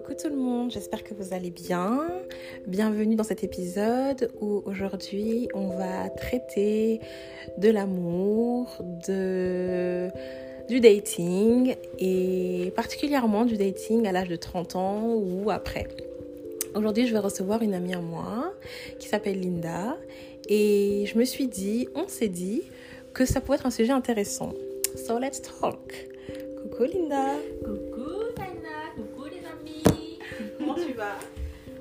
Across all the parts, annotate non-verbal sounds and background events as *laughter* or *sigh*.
Coucou tout le monde, j'espère que vous allez bien. Bienvenue dans cet épisode où aujourd'hui on va traiter de l'amour, de du dating et particulièrement du dating à l'âge de 30 ans ou après. Aujourd'hui, je vais recevoir une amie à moi qui s'appelle Linda et je me suis dit, on s'est dit que ça pourrait être un sujet intéressant. So let's talk. Coucou Linda. Coucou Vas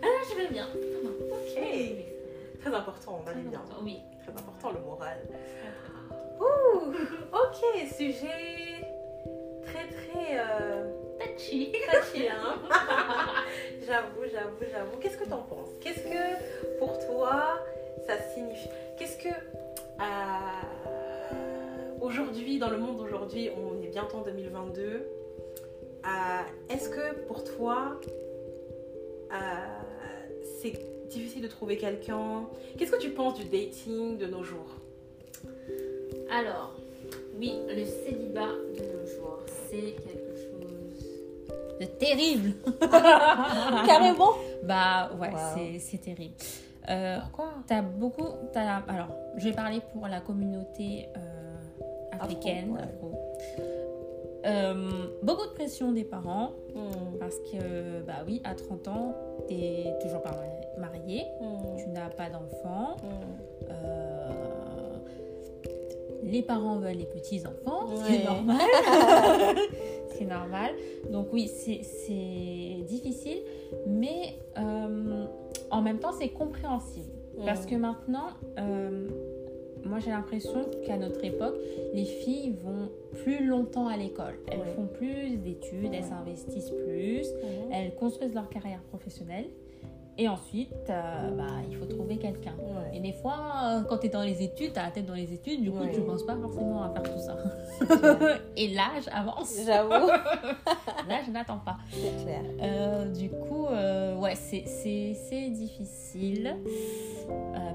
Ah, je vais bien. Ok. Très important, on va bien. Oui. Très important le moral. Ouh, ok, sujet très très euh, Tachi. touchy, hein. *laughs* j'avoue, j'avoue, j'avoue. Qu'est-ce que t'en penses? Qu'est-ce que pour toi ça signifie? Qu'est-ce que euh, aujourd'hui, dans le monde d'aujourd'hui, on est bientôt en 2022. euh, Est-ce que pour toi c'est difficile de trouver quelqu'un Qu'est-ce que tu penses du dating de nos jours? Alors, oui, le célibat de nos jours, c'est quelque chose de terrible. *laughs* Carrément Bah ouais, Wow. c'est- c'est terrible. Euh, Pourquoi? T'as beaucoup. T'as, alors, je vais parler pour la communauté euh, africaine. ouais. afro. Euh, beaucoup de pression des parents Hmm, parce que, bah oui, à 30 ans, t'es toujours pas mari- marié, hmm, tu n'as pas d'enfant. hmm. euh, les parents veulent les petits-enfants, Ouais. c'est normal. *laughs* c'est normal. Donc oui, c'est, difficile, mais euh, en même temps, c'est compréhensible. Parce que maintenant, moi j'ai l'impression qu'à notre époque, les filles vont plus longtemps à l'école. Elles Ouais. font plus d'études, elles s'investissent plus, elles construisent leur carrière professionnelle. Et ensuite, euh, bah, il faut trouver quelqu'un. Ouais. Et des fois, euh, quand tu es dans les études, tu as la tête dans les études, du coup, Ouais. tu penses pas forcément à faire tout ça. *laughs* Et l'âge avance. J'avoue, *laughs* L'âge n'attend pas. c'est clair. Euh, du coup, euh, ouais, c'est- c'est c'est difficile.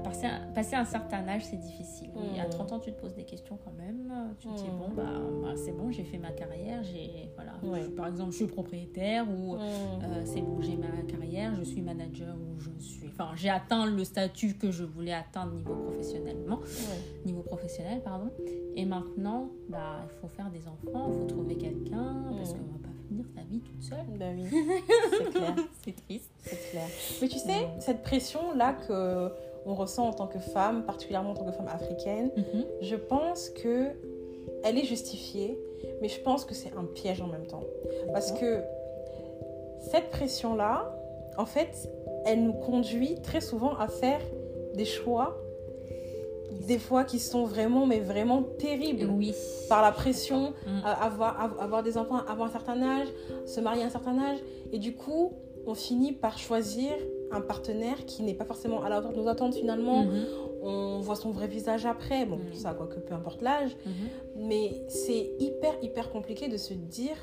Passer, un, passer un certain âge, c'est difficile. Oui, à Mm. 30 ans, tu te poses des questions quand même. Tu te dis, bon, bah, bah, c'est bon, j'ai fait ma carrière. j'ai voilà, Ouais. je- par exemple, je suis propriétaire ou c'est bon, j'ai ma carrière, je suis manager ou je suis. Enfin, j'ai atteint le statut que je voulais atteindre niveau professionnellement, Ouais. niveau professionnel, pardon. Et maintenant, bah, il faut faire des enfants, il faut trouver quelqu'un parce Mm. qu'on va pas finir sa vie toute seule. Bah oui, *laughs* c'est clair, C'est triste. c'est clair. Mais tu sais, cette pression-là que on ressent en tant que femme, particulièrement en tant que femme africaine, Mhm. je pense que elle est justifiée, mais je pense que c'est un piège en même temps. Parce que cette pression-là, en fait, elle nous conduit très souvent à faire des choix, des fois qui sont vraiment, mais vraiment terribles. Oui. Par la pression, Mm. avoir, avoir des enfants avant un certain âge, se marier à un certain âge. Et du coup, on finit par choisir un partenaire qui n'est pas forcément à la hauteur de nos attentes finalement. Mhm. On voit son vrai visage après. Bon, Mm. ça, quoi que peu importe l'âge. Mhm. Mais c'est hyper, hyper compliqué de se dire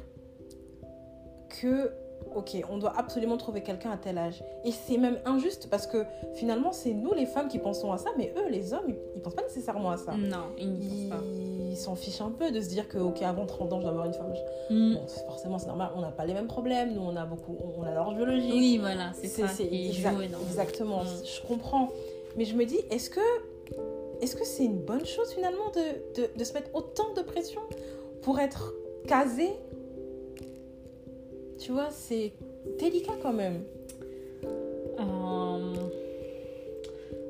que, ok, on doit absolument trouver quelqu'un à tel âge. Et c'est même injuste parce que finalement, c'est nous les femmes qui pensons à ça, mais eux, les hommes, ils, ils pensent pas nécessairement à ça. Non, ils n'y pensent pas. Ils s'en fichent un peu de se dire que, ok, avant 30 ans, je dois avoir une femme. Mm. Bon, forcément, c'est normal, on n'a pas les mêmes problèmes, nous, on a beaucoup, on a l'ordre biologique. Oui, voilà, c'est ça c'est exact-. Exactement, Mm. je comprends. Mais je me dis, est-ce que est-ce que c'est une bonne chose finalement de, de, de se mettre autant de pression pour être casé Tu vois, c'est délicat quand même. Euh,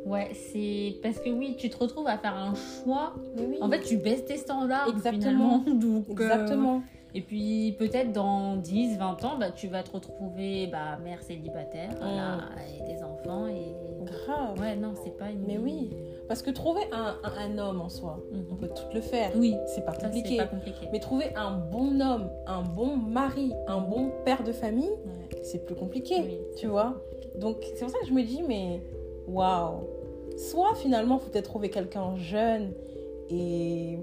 Ouais, c'est parce que oui, tu te retrouves à faire un choix. Oui, En fait, tu baisses tes standards Exactement. finalement. *laughs* Donc, euh, exactement. Et puis peut-être dans 10, 20 ans, bah, tu vas te retrouver bah, mère célibataire voilà, et des enfants. Et... Grave. Ouais, non, c'est pas une. Mais oui. Parce que trouver un, un, un homme en soi, Mhm. on peut tout le faire. Oui, C'est pas compliqué. c'est pas compliqué. Mais trouver un bon homme, un bon mari, un bon père de famille, Ouais. c'est plus compliqué, Oui, tu vois. Donc c'est pour ça que je me dis, mais waouh. Soit finalement, faut peut-être trouver quelqu'un jeune et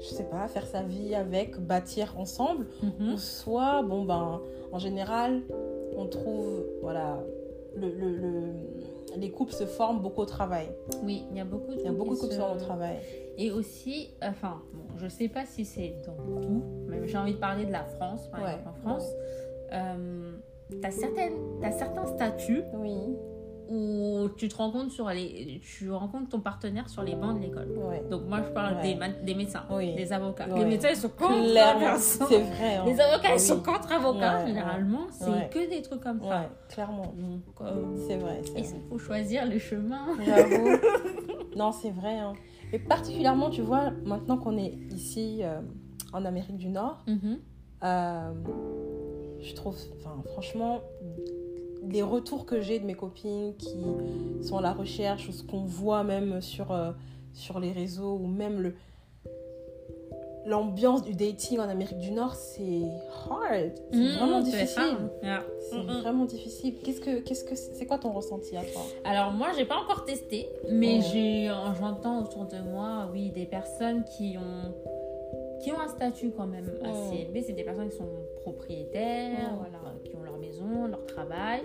je sais pas, faire sa vie avec, bâtir ensemble. Mhm. Ou soit, bon ben, en général, on trouve, voilà, le, le- le- les couples se forment beaucoup au travail. Oui, il y a beaucoup de Il y a beaucoup de couples qui se forment au travail. Et aussi, enfin, bon, je sais pas si c'est dans tout, mais j'ai envie de parler de la France, par Ouais, exemple en France. Euh, as, certaines, as certains statuts Oui. Où tu te rends compte sur les, tu rencontres ton partenaire sur les bancs de l'école. Ouais. Donc moi je parle Ouais. des, des médecins, Oui. des avocats. Les médecins ils sont contre personne. c'est vrai. hein. Les avocats ils Oui. sont contre avocats généralement, c'est que des trucs comme ça. clairement. Euh, C'est vrai. c'est il vrai. faut choisir le chemin. *laughs* Non, c'est vrai. hein. Et particulièrement, tu vois, maintenant qu'on est ici euh, en Amérique du Nord, Mhm. euh, je trouve, enfin, franchement, les retours que j'ai de mes copines qui sont à la recherche ou ce qu'on voit même sur, euh, sur les réseaux ou même le l'ambiance du dating en Amérique du Nord, c'est hard. C'est Mhm, vraiment difficile. Yeah. C'est Mhm. vraiment difficile. Qu'est-ce que, qu'est-ce que, c'est quoi ton ressenti à toi? Alors moi, j'ai pas encore testé, mais j'ai, j'entends autour de moi, oui, des personnes qui ont, qui ont un statut quand même assez élevé. C'est des personnes qui sont propriétaires, voilà, maison, leur travail,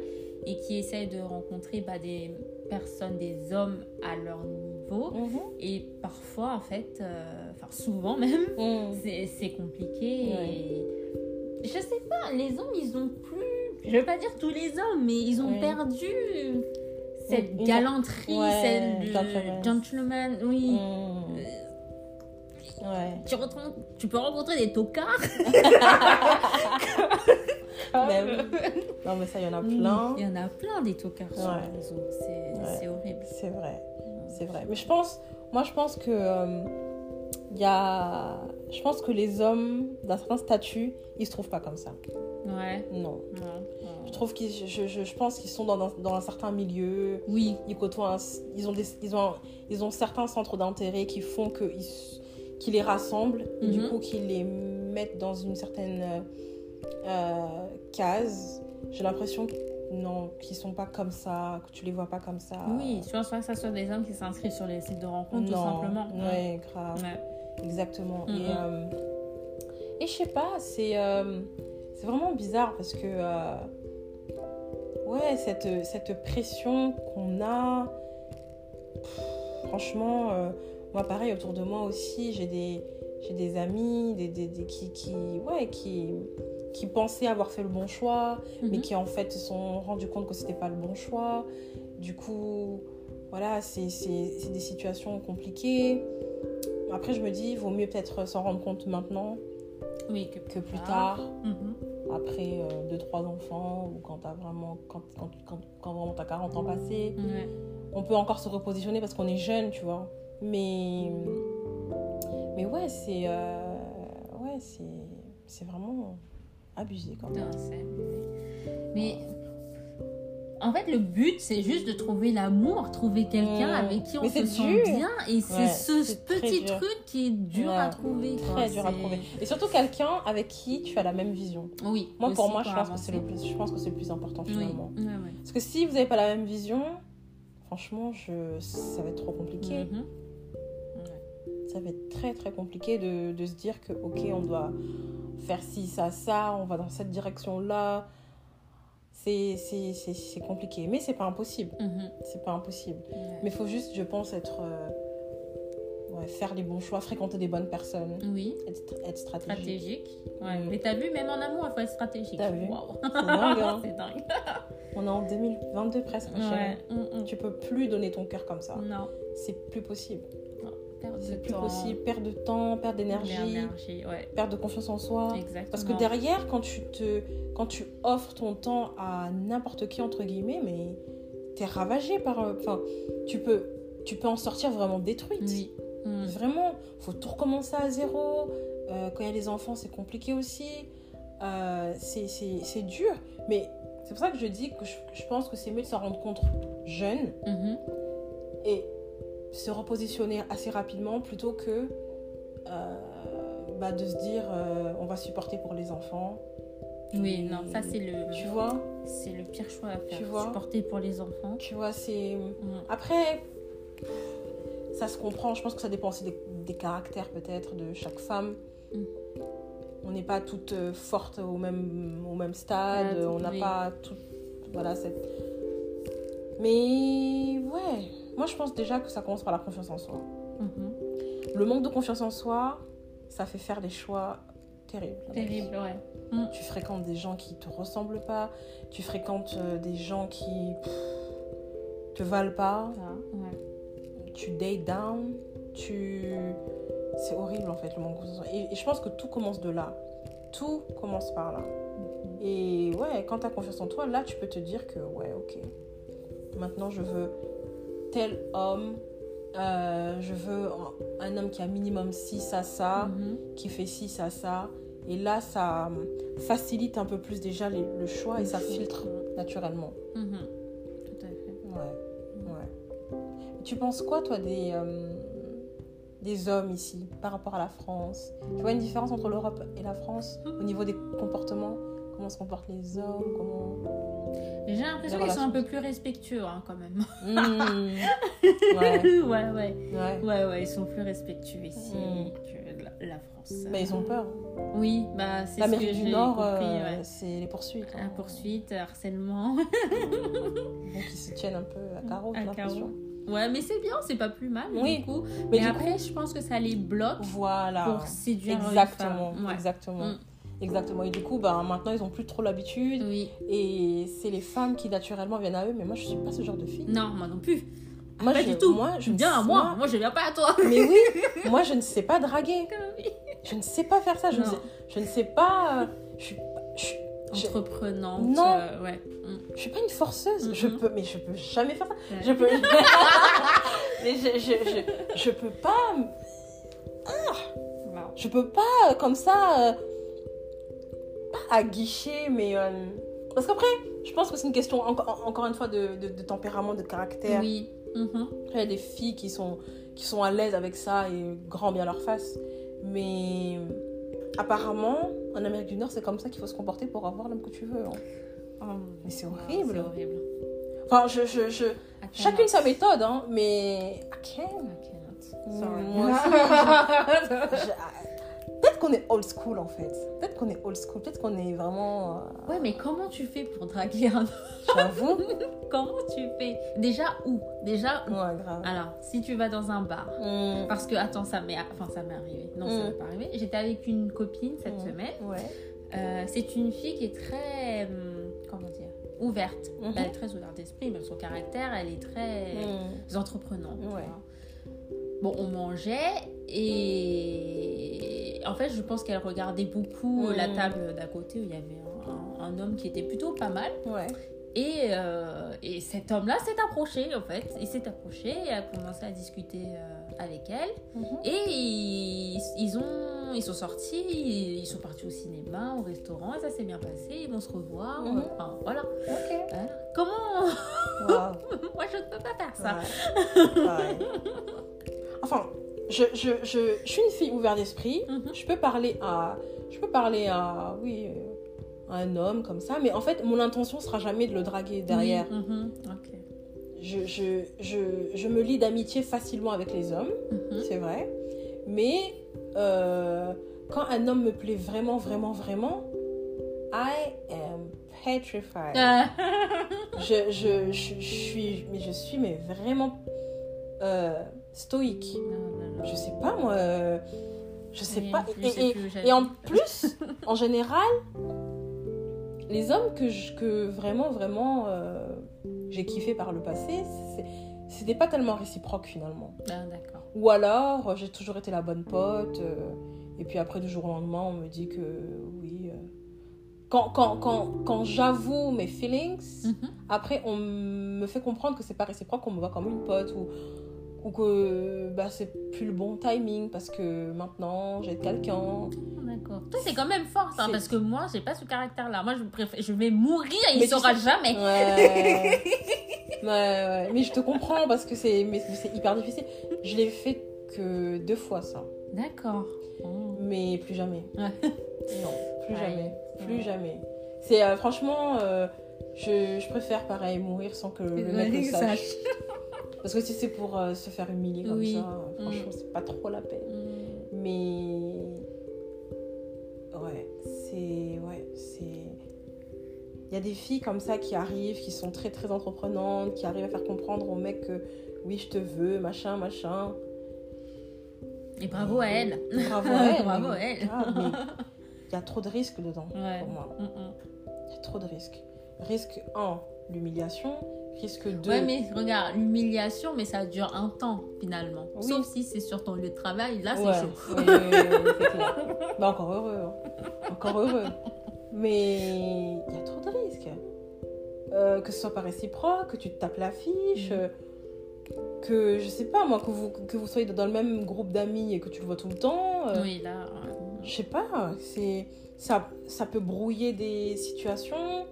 et qui essayent de rencontrer bah, des personnes, des hommes à leur niveau. Et parfois, en fait, euh, enfin souvent même, Mhm. c'est, compliqué. Ouais. Et je sais pas, les hommes, ils ont plus, je veux pas dire tous les hommes, mais ils ont perdu cette Une- galanterie, Ouais, celle de gentleman. Oui. Mhm. Ouais. Tu, retrouves- tu peux rencontrer des tocards. *laughs* Oui. Non, mais ça, il y en a *laughs* plein. Il y en a plein des tocards sur Ouais. réseaux. C'est, Ouais. c'est horrible. C'est vrai. C'est vrai. Mais je pense, moi, je pense que euh, y a, je pense que les hommes d'un certain statut, ils se trouvent pas comme ça. Ouais. Non. Ouais. Je trouve qu'ils, je, je, je pense qu'ils sont dans, un- dans un certain milieu. Oui. Ils côtoient, un- ils ont des, ils ont, ils ont certains centres d'intérêt qui font que ils, qui les rassemblent et du Mhm. coup qui les mettent dans une certaine euh, euh, case. J'ai l'impression que non, qu'ils sont pas comme ça, que tu les vois pas comme ça. Oui, soit, soit ça soit des hommes qui s'inscrivent sur les sites de rencontres, tout simplement. Ouais, grave. Ouais. Exactement. Mhm. Et, euh, et je sais pas, c'est euh, c'est vraiment bizarre parce que, euh, ouais, cette, cette pression qu'on a, pff, franchement, euh, moi pareil, autour de moi aussi, j'ai des, des amis des, des, des- qui, qui, ouais, qui, qui pensaient avoir fait le bon choix, mais Mhm. qui en fait se sont rendus compte que c'était pas le bon choix. Du coup, voilà, c'est des situations compliquées. Après, je me dis, il vaut mieux peut-être s'en rendre compte maintenant Oui, que, que plus tard, Mhm. après 2-3 enfants, ou quand t'as vraiment, quand, quand, quand, quand vraiment t'as 40 ans passés. On peut encore se repositionner parce qu'on est jeune, tu vois. Mais, mais ouais, c'est euh, ouais, c'est vraiment abusé quand même. Non, Mais en fait, le but, c'est juste de trouver l'amour, trouver quelqu'un Mm. avec qui on se sent dur. bien. Et c'est Ouais, ce petit truc qui est dur Ouais, à trouver. quoi. Très dur à trouver. Et surtout quelqu'un avec qui tu as la même vision. Oui. Moi, pour moi, je pense, que c'est le plus, je pense que c'est le plus important finalement. Ouais. Parce que si vous n'avez pas la même vision, franchement, je... ça va être trop compliqué. Mhm. Ça va être très très compliqué de, de se dire que, ok, on doit faire ci, ça, ça, on va dans cette direction-là. C'est compliqué. Mais c'est pas impossible. Mhm. C'est pas impossible. Mais il faut juste, je pense, être. euh, ouais, faire les bons choix, fréquenter des bonnes personnes, Oui, être, être stratégique. stratégique. Ouais. Mm. Mais t'as vu, même en amour, il faut être stratégique. T'as vu. C'est *laughs* dingue, hein. C'est dingue. On est en 2022 presque, Ouais. Mm, mm. Tu peux plus donner ton cœur comme ça. Non, C'est plus possible. Perte de C'est plus temps. possible. Perte de temps, perte d'énergie, ouais. perte de confiance en soi. Exactement. Parce que derrière, quand tu, te, quand tu offres ton temps à n'importe qui, entre guillemets, mais t'es ravagé par... euh, Enfin, tu peux, tu peux en sortir vraiment détruite. Oui. Mm. Vraiment, faut tout recommencer à zéro. Euh, quand il y a les enfants, c'est compliqué aussi. Euh, c'est- dur. Mais c'est pour ça que je dis que je, je pense que c'est mieux de s'en rendre compte jeune Mhm. et se repositionner assez rapidement plutôt que euh, bah, de se dire euh, on va supporter pour les enfants. Oui, non, ça c'est le, Tu vois, c'est le pire choix à faire. Tu vois Supporter pour les enfants. tu vois, c'est. Après, ça se comprend. Je pense que ça dépend aussi des, des caractères peut-être de chaque femme. Mm. On n'est pas toutes euh, fortes au même, au même stade. Ouais, on n'a oui. pas tout. Voilà, cette. Mais ouais, moi je pense déjà que ça commence par la confiance en soi. Mhm. Le manque de confiance en soi, ça fait faire des choix terrible. la vie. Terrible, ouais. Tu fréquentes des gens qui te ressemblent pas. Tu fréquentes euh, des gens qui pff, te valent pas. Ouais. Tu date down. Tu... C'est horrible en fait le manque de confiance. Et, et je pense que tout commence de là. Tout commence par là. Et ouais, quand tu as confiance en toi, là, tu peux te dire que, ouais, ok. Maintenant, je veux tel homme. euh, je veux un, homme qui a minimum 6 à ça, Mhm. qui fait 6 à ça. Et là, ça facilite un peu plus déjà les- le choix et ça filtre naturellement. Mhm. Tout à fait. Ouais, ouais. Tu penses quoi, toi, des, euh, des hommes ici par rapport à la France? Tu vois une différence entre l'Europe et la France au niveau des comportements? Comment se comportent les hommes Comment. J'ai l'impression qu'ils sont un peu plus respectueux hein, quand même. *laughs* Mmh. Ouais, ouais, ouais. ouais. Ouais, ouais, ils sont plus respectueux ici Mm. que la, la France. Mais ils ont peur. Oui, bah c'est ce que du j'ai Nord, compris. euh, ouais. c'est les poursuites. La hein. poursuite, harcèlement. Donc ils *laughs* se tiennent un peu à carreau, j'ai À l'impression. Ouais, mais c'est bien, c'est pas plus mal Oui, du coup. Mais Mais, du après, je pense que ça les bloque coup, voilà. pour séduire Exactement, les femmes. Ouais. exactement. Mm. Exactement. Et du coup, bah, maintenant, ils ont plus trop l'habitude. Oui. Et c'est les femmes qui naturellement viennent à eux. Mais moi, je suis pas ce genre de fille. Non, moi non plus. Moi, pas je, du tout. Moi, je Je viens à ne- moi. Moi, je viens pas à toi. *laughs* Mais oui, *laughs* moi, je ne sais pas draguer. *laughs* Je ne sais pas faire ça. Je, ne sais, je ne sais pas. euh, Je suis, je, je- Entreprenante. Non. euh, ouais. Mm. je suis pas une forceuse. Je Mhm. peux, mais je peux jamais faire ça. Ouais. Je peux. mais je, je, je, je peux pas. Wow. Je peux pas euh, comme ça. À guichet, mais. euh, parce qu'après, je pense que c'est une question, encore encore une fois, de, de- de tempérament, de caractère. Oui. Mhm. Il y a des filles qui sont, qui sont à l'aise avec ça et grand bien leur face. Mais apparemment, en Amérique du Nord, c'est comme ça qu'il faut se comporter pour avoir l'homme que tu veux. hein. Oh, Mais c'est horrible. C'est horrible. Enfin, je, je, je- chacune sa méthode, hein, mais. I can't. I cannot. Mm, Sorry. moi aussi, Je- *laughs* Peut-être qu'on est old school en fait. Peut-être qu'on est old school. Peut-être qu'on est vraiment. euh, Ouais, mais comment tu fais pour draguer un J'avoue. *laughs* Comment tu fais? Déjà où? Déjà où? Ouais, grave. Alors, si tu vas dans un bar, Mm. parce que, attends, ça m'est enfin, ça m'est arrivé. Non, ça Mm. m'est pas arrivé. J'étais avec une copine cette Mm. semaine. Ouais. Euh, c'est une fille qui est très, comment dire, ouverte. Mhm. Elle est très ouverte d'esprit, même son caractère, elle est très entreprenante. tu Ouais. vois. Bon, on mangeait et en fait, je pense qu'elle regardait beaucoup Mhm. la table d'à côté où il y avait un, un- un homme qui était plutôt pas mal. Ouais. Et, euh, et cet homme-là s'est approché, en fait. Il s'est approché et a commencé à discuter euh, avec elle. Mhm. Et ils, ils ont, ils sont sortis, ils sont partis au cinéma, au restaurant, et ça s'est bien passé. Ils vont se revoir. Mhm. Enfin, voilà. Ok. Voilà. Comment? Wow. *laughs* Moi, je ne peux pas faire ça. Ouais. Ouais. *laughs* Enfin, je, je, je, je suis une fille ouverte d'esprit. Mhm. Je peux parler à. Je peux parler à. Oui. euh, à un homme comme ça. Mais en fait, mon intention sera jamais de le draguer derrière. Mhm. Je, je, je, je me lie d'amitié facilement avec les hommes. Mhm. c'est vrai. Mais euh, quand un homme me plaît vraiment, vraiment, vraiment, I am petrified. Ah. Je, je, je, je suis, mais je suis mais vraiment euh, stoïque. Non, non, non. Je sais pas moi, euh, je sais Oui, pas. Et, et- plus et en plus, *laughs* en général, les hommes que, je- que vraiment, vraiment euh, j'ai kiffé par le passé, c'était pas tellement réciproque finalement. Ah, d'accord. Ou alors, j'ai toujours été la bonne pote. euh, et puis après, du jour au lendemain, on me dit que oui. euh, Quand, quand, quand, quand j'avoue mes feelings, Mhm. après, on me fait comprendre que c'est pas réciproque, qu'on me voit comme une pote. Ou, ou que bah, c'est plus le bon timing parce que maintenant, j'ai quelqu'un. D'accord. Toi, c'est quand même fort, hein, parce que moi, j'ai pas ce caractère-là. Moi, je, préfère, je vais mourir et il Mais tu saura sais- jamais. Ouais. *laughs* ouais, ouais. Mais je te comprends parce que c'est hyper difficile. Je l'ai fait que deux fois, ça. D'accord. Oh. Mais plus jamais. Ouais. Non, plus jamais. Plus jamais. C'est euh, franchement, euh, je, je préfère pareil mourir sans que le mec le sache. *laughs* Parce que si c'est pour euh, se faire humilier comme Oui. ça, euh, franchement, c'est pas trop la peine. Mm. Mais ouais, c'est ouais, c'est. Il y a des filles comme ça qui arrivent, qui sont très très entreprenantes, qui arrivent à faire comprendre au mec que oui, je te veux, machin, machin. Et bravo à elle. Bravo à elle. *laughs* Bravo à elle. mais il y a trop de risques dedans Ouais. pour moi. Mm, mm. Il y a trop de risques. Risque 1, l'humiliation. Risque 2, Ouais, mais regarde, l'humiliation, mais ça dure un temps finalement. Oui. Sauf si c'est sur ton lieu de travail, là c'est chaud. oui, clair. Bah, encore heureux. hein. Encore heureux. Mais il y a trop de risques. Euh, que ce soit pas réciproque, que tu te tapes l'affiche, Mm. euh, que je sais pas moi, que vous, que vous soyez dans le même groupe d'amis et que tu le vois tout le temps. euh, Oui, là. ouais. Je sais pas, c'est ça, ça peut brouiller des situations.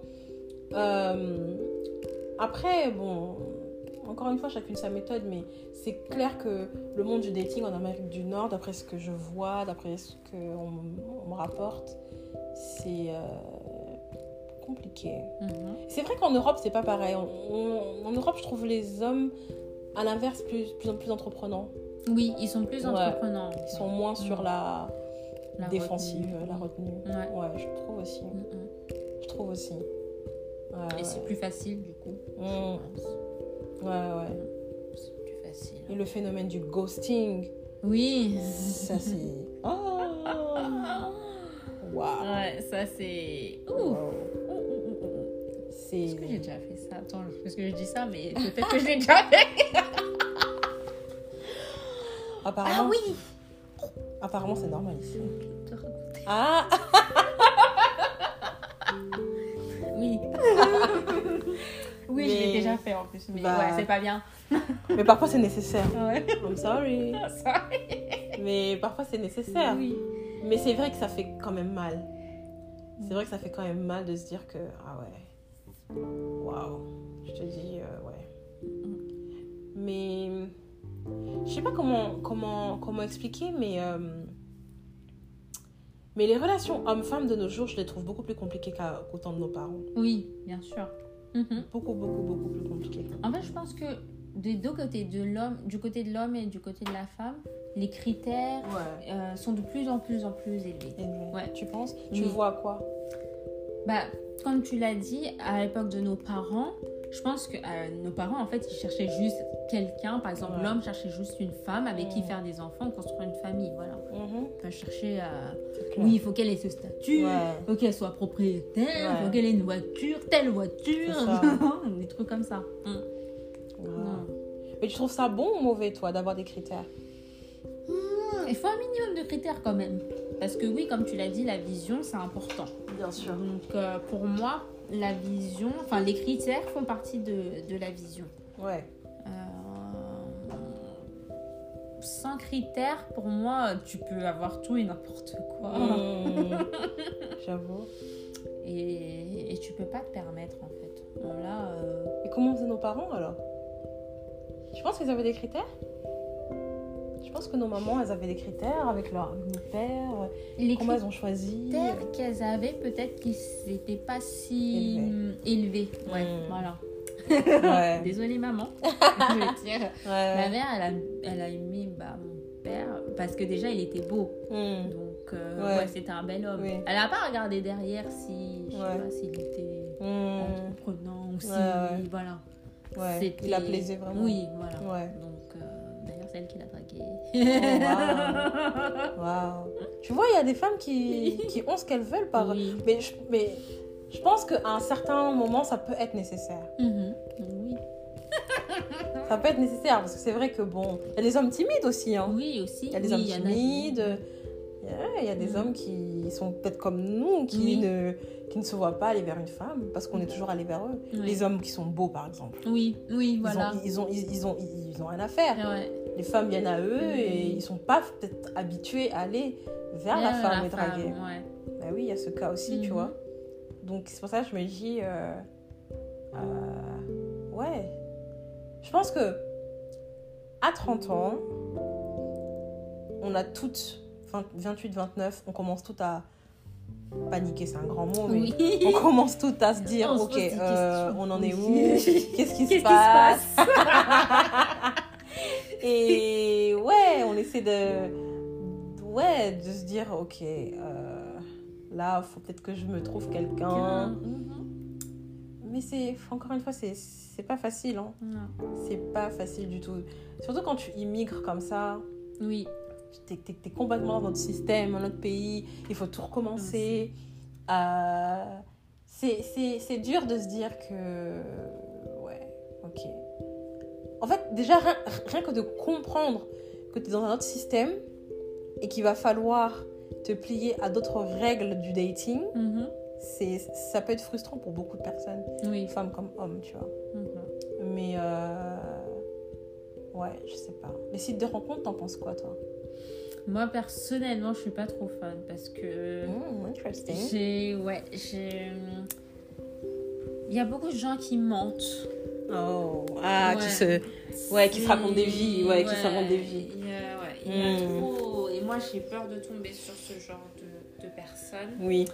Euh, après, bon, encore une fois, chacune sa méthode, mais c'est clair que le monde du dating en Amérique du Nord, d'après ce que je vois, d'après ce qu'on on me rapporte, c'est euh, compliqué. Mhm. C'est vrai qu'en Europe, c'est pas pareil. On- on- en Europe, je trouve les hommes, à l'inverse, plus, plus, plus entreprenants. Oui, ils sont plus Ouais. entreprenants. Ils sont moins sur la, La défensive, retenue. la retenue. Ouais. Ouais, je trouve aussi. Mm. Je trouve aussi. Ouais, Et c'est plus facile du coup. Mm. je pense. Ouais, ouais. C'est plus facile. Et le phénomène du ghosting, Oui. ça c'est. *laughs* Oh Waouh Ouais, ça c'est. Ouh. Wow. Ouh, ouh, ouh, ouh. C'est. Est-ce que j'ai déjà fait ça? Attends, parce que je dis ça, mais peut-être que je l'ai déjà fait. Apparemment, Ah oui apparemment c'est normal ici. Ah *laughs* *laughs* oui, je l'ai déjà fait en plus, mais Bah. ouais, c'est pas bien. *laughs* Mais parfois c'est nécessaire. *laughs* Ouais. I'm sorry. Mais parfois c'est nécessaire. Oui. Mais c'est vrai que ça fait quand même mal. C'est vrai que ça fait quand même mal de se dire que. Ah ouais. Waouh. Je te dis, euh, ouais. Mais. Je sais pas comment, comment, comment expliquer, mais. euh, mais les relations hommes-femmes de nos jours, je les trouve beaucoup plus compliquées qu'au temps de nos parents. Oui, bien sûr. Mhm. Beaucoup, beaucoup, beaucoup plus compliquées. En fait, je pense que des deux côtés, de l'homme, du côté de l'homme et du côté de la femme, les critères Ouais. euh, sont de plus en plus en plus élevés. Ouais. Tu penses? Tu vois quoi? Bah, comme tu l'as dit, à l'époque de nos parents, je pense que euh, nos parents, en fait, ils cherchaient juste quelqu'un. Par exemple, Ouais. l'homme cherchait juste une femme avec qui faire des enfants, construire une famille. Voilà. Mhm. Pas chercher à. Clair. Oui, il faut qu'elle ait ce statut. Ouais. Il faut qu'elle soit propriétaire. Il Ouais. faut qu'elle ait une voiture, telle voiture. *laughs* Des trucs comme ça. Non. Mais tu trouves ça bon ou mauvais, toi, d'avoir des critères? Il faut un minimum de critères quand même. Parce que oui, comme tu l'as dit, la vision, c'est important. Bien sûr. Donc euh, pour moi, la vision, enfin les critères font partie de, de la vision. Ouais. Euh, sans critères, pour moi, tu peux avoir tout et n'importe quoi. Mmh. *laughs* J'avoue. Et, et tu peux pas te permettre en fait. Bon, là, euh, Et comment faisaient nos parents alors? Je pense qu'ils avaient des critères. Je pense que nos mamans, elles avaient des critères avec leur pères. les Comment elles ont choisi critères qu'elles avaient, peut-être qu'ils n'étaient pas si élevés. Ouais, Mm. voilà. *laughs* Ouais. Désolée maman, *laughs* je veux dire. Ma ouais. mère, elle a, elle a aimé bah, mon père parce que déjà, il était beau. Mmh. Donc, euh, Ouais. ouais, c'était un bel homme. Oui. Elle n'a pas regardé derrière si, je sais Ouais. pas, s'il était Mmh. entreprenant ou si, Ouais, ouais. voilà. Ouais. Il la plaisait vraiment. Oui, voilà. Ouais. Donc, euh, d'ailleurs, c'est elle qui l'a dragué. Oh, *laughs* Waouh. Tu vois, il y a des femmes qui, qui ont ce qu'elles veulent par. Oui. Mais, je, mais je pense qu'à un certain moment, ça peut être nécessaire. Mhm. Oui. *laughs* Ça peut être nécessaire parce que c'est vrai que bon, il y a des hommes timides aussi. Hein. oui, aussi. Il y a des Oui, hommes y timides. Il y a, il y a des Mhm. hommes qui sont peut-être comme nous, qui, Oui. ne, qui ne se voient pas aller vers une femme parce qu'on est toujours allé vers eux. Oui. Les hommes qui sont beaux, par exemple. Oui, oui, voilà. Ils, ont, ils, ont, ils, ont, ils, ils ont rien à faire. Ouais. Les femmes viennent à eux et ils sont pas peut-être habitués à aller vers la femme et femme, draguer. ouais. Bah oui, il y a ce cas aussi, tu Mhm. vois. Donc c'est pour ça que je me dis, euh, euh, ouais. Je pense que à 30 ans, on a toutes, 28, 29, on commence toutes à paniquer, c'est un grand mot, mais Oui. on commence toutes à se dire, On ok, euh, on en est *laughs* où? Qu'est-ce qui se se passe? passe? *laughs* Et ouais, on essaie de, ouais, de se dire, ok, euh, là, faut peut-être que je me trouve quelqu'un. Mhm. Mais c'est, encore une fois, c'est, pas facile, hein. C'est pas facile du tout. Surtout quand tu immigres comme ça, Oui. t'es, t'es complètement dans notre système, dans notre pays, il faut tout recommencer. Euh, c'est dur de se dire que. En fait, déjà, rien, rien que de comprendre que tu es dans un autre système et qu'il va falloir te plier à d'autres règles du dating, Mhm. c'est, ça peut être frustrant pour beaucoup de personnes, Oui. femmes comme hommes, tu vois. Mhm. Mais euh... ouais, je sais pas. Les sites de rencontres, t'en penses quoi, toi? Moi, personnellement, je suis pas trop fan parce que. Interesting. J'ai. Ouais, j'ai. Il y a beaucoup de gens qui mentent. Oh, ah, Ouais. qui se, ouais, qui se racontent des vies, ouais, qui se racontent des vies. Il y a, ouais, il y a Mm. trop. Et moi, j'ai peur de tomber sur ce genre de, de personnes. Oui,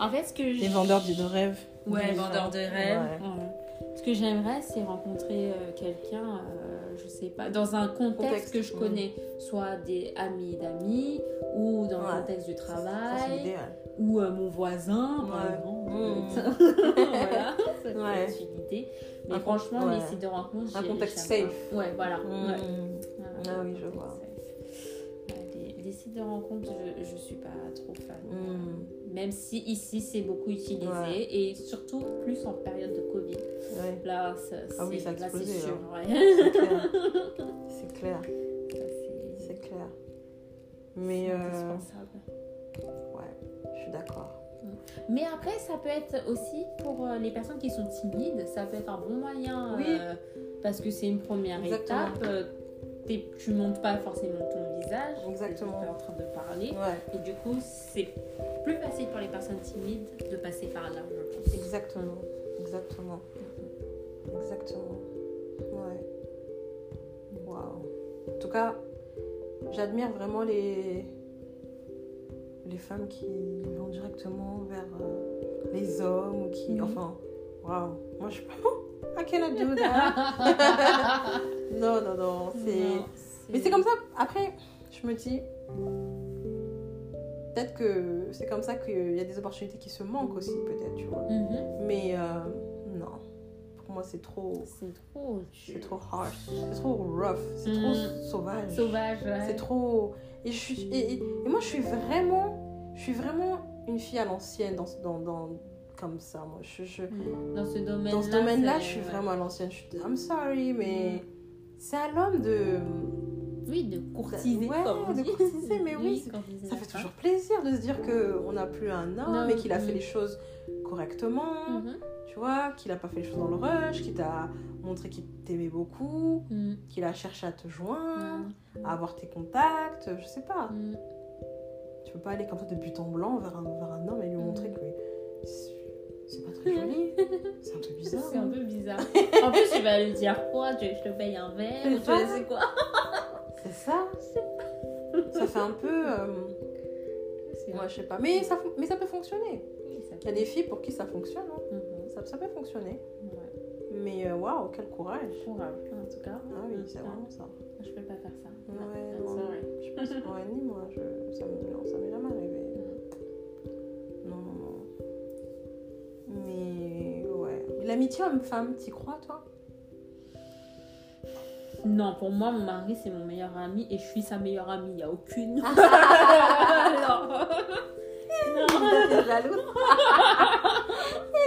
En fait, ce que les vendeurs de rêves. Ouais, Des vendeur gens. de rêves. Ouais. Ouais. Ce que j'aimerais, c'est rencontrer euh, quelqu'un, euh, je sais pas, dans un contexte, Contexte, que je connais, soit des amis d'amis, ou dans Ouais. le contexte du Ça, c'est travail, l'idéal. Ou euh, mon voisin, par Ouais. exemple. Mm. *laughs* *laughs* voilà, ça peut Ouais. être une idée. Mais Un con- franchement, ouais. les sites de rencontres, Un contexte safe. pas. Ouais, voilà. Ah oui, je vois. les, les sites de rencontres, je, je suis pas trop fan. Hmm. Même si ici, c'est beaucoup utilisé, et surtout plus en période de Covid. Ouais, Là, ça, Ah oui, c'est- c'est sûr. ouais. c'est clair. *laughs* C'est clair, c'est- c'est clair. Mais c'est euh, indispensable. Suis d'accord. Mais après, ça peut être aussi pour euh, les personnes qui sont timides, ça peut être un bon moyen Oui. euh, parce que c'est une première Exactement. étape. euh, tu montes pas forcément ton visage, Exactement. tu es en train de parler. Ouais, Et du coup, c'est plus facile pour les personnes timides de passer par là, je pense. exactement, exactement, exactement. Ouais. Waouh. En tout cas, j'admire vraiment les les femmes qui vont directement vers euh, les hommes ou qui, Mhm. enfin, waouh. Moi, je *laughs* I cannot do that. *laughs* non, non, non. C'est. Mais c'est comme ça, après, je me dis, peut-être que c'est comme ça qu'il y a des opportunités qui se manquent aussi, peut-être, tu vois. Mhm. Mais euh, non, pour moi, c'est trop, C'est trop c'est trop harsh, c'est trop rough, c'est trop Mm. sauvage. sauvage. ouais. C'est trop. Et, je suis... et, et- et moi, je suis vraiment, je suis vraiment une fille à l'ancienne dans, dans, dans, comme ça. Moi, je, je- Dans ce domaine-là. dans ce domaine-là, c'est- je suis vraiment à l'ancienne. Je suis- I'm sorry, mais Mm. c'est à l'homme de. Oui, de courtiser. Ouais, comme de courtiser, mais *laughs* oui, Ça fait toujours plaisir de se dire qu'on n'a plus un homme Non, et qu'il a fait mm. les choses correctement, Mhm. Tu vois, qu'il n'a pas fait les choses dans le rush, qu'il t'a montré qu'il t'aimait beaucoup, Mm. qu'il a cherché à te joindre, Mm. à avoir tes contacts, je sais pas. Mm. Tu peux pas aller comme ça de but en blanc vers un, vers un homme et lui Mm. montrer que c'est- pas très joli. c'est un peu *laughs* bizarre. C'est un hein. peu bizarre. *laughs* En plus, tu vas lui dire quoi? Tu je te paye un verre C'est ou tu c'est quoi? C'est ça. Ça fait un peu. euh, moi, je sais pas. Mais ça, mais ça peut fonctionner. Il y a des filles pour qui ça fonctionne. hein. Ça, ça peut fonctionner. Ouais. Mais euh, waouh, quel courage. Courage, en tout cas. Ah oui, c'est vraiment ça. Je peux pas faire ça. Ouais, non. sorry. Je pense ouais, ni moi, je, ça m'est ça jamais arrivé. Non, non, non. Mais ouais. L'amitié homme-femme, t'y crois, toi? Non, pour moi, mon mari, c'est mon meilleur ami et je suis sa meilleure amie. Il n'y a aucune. *laughs* *laughs* *laughs* non. Linda, t'es *laughs* jalouse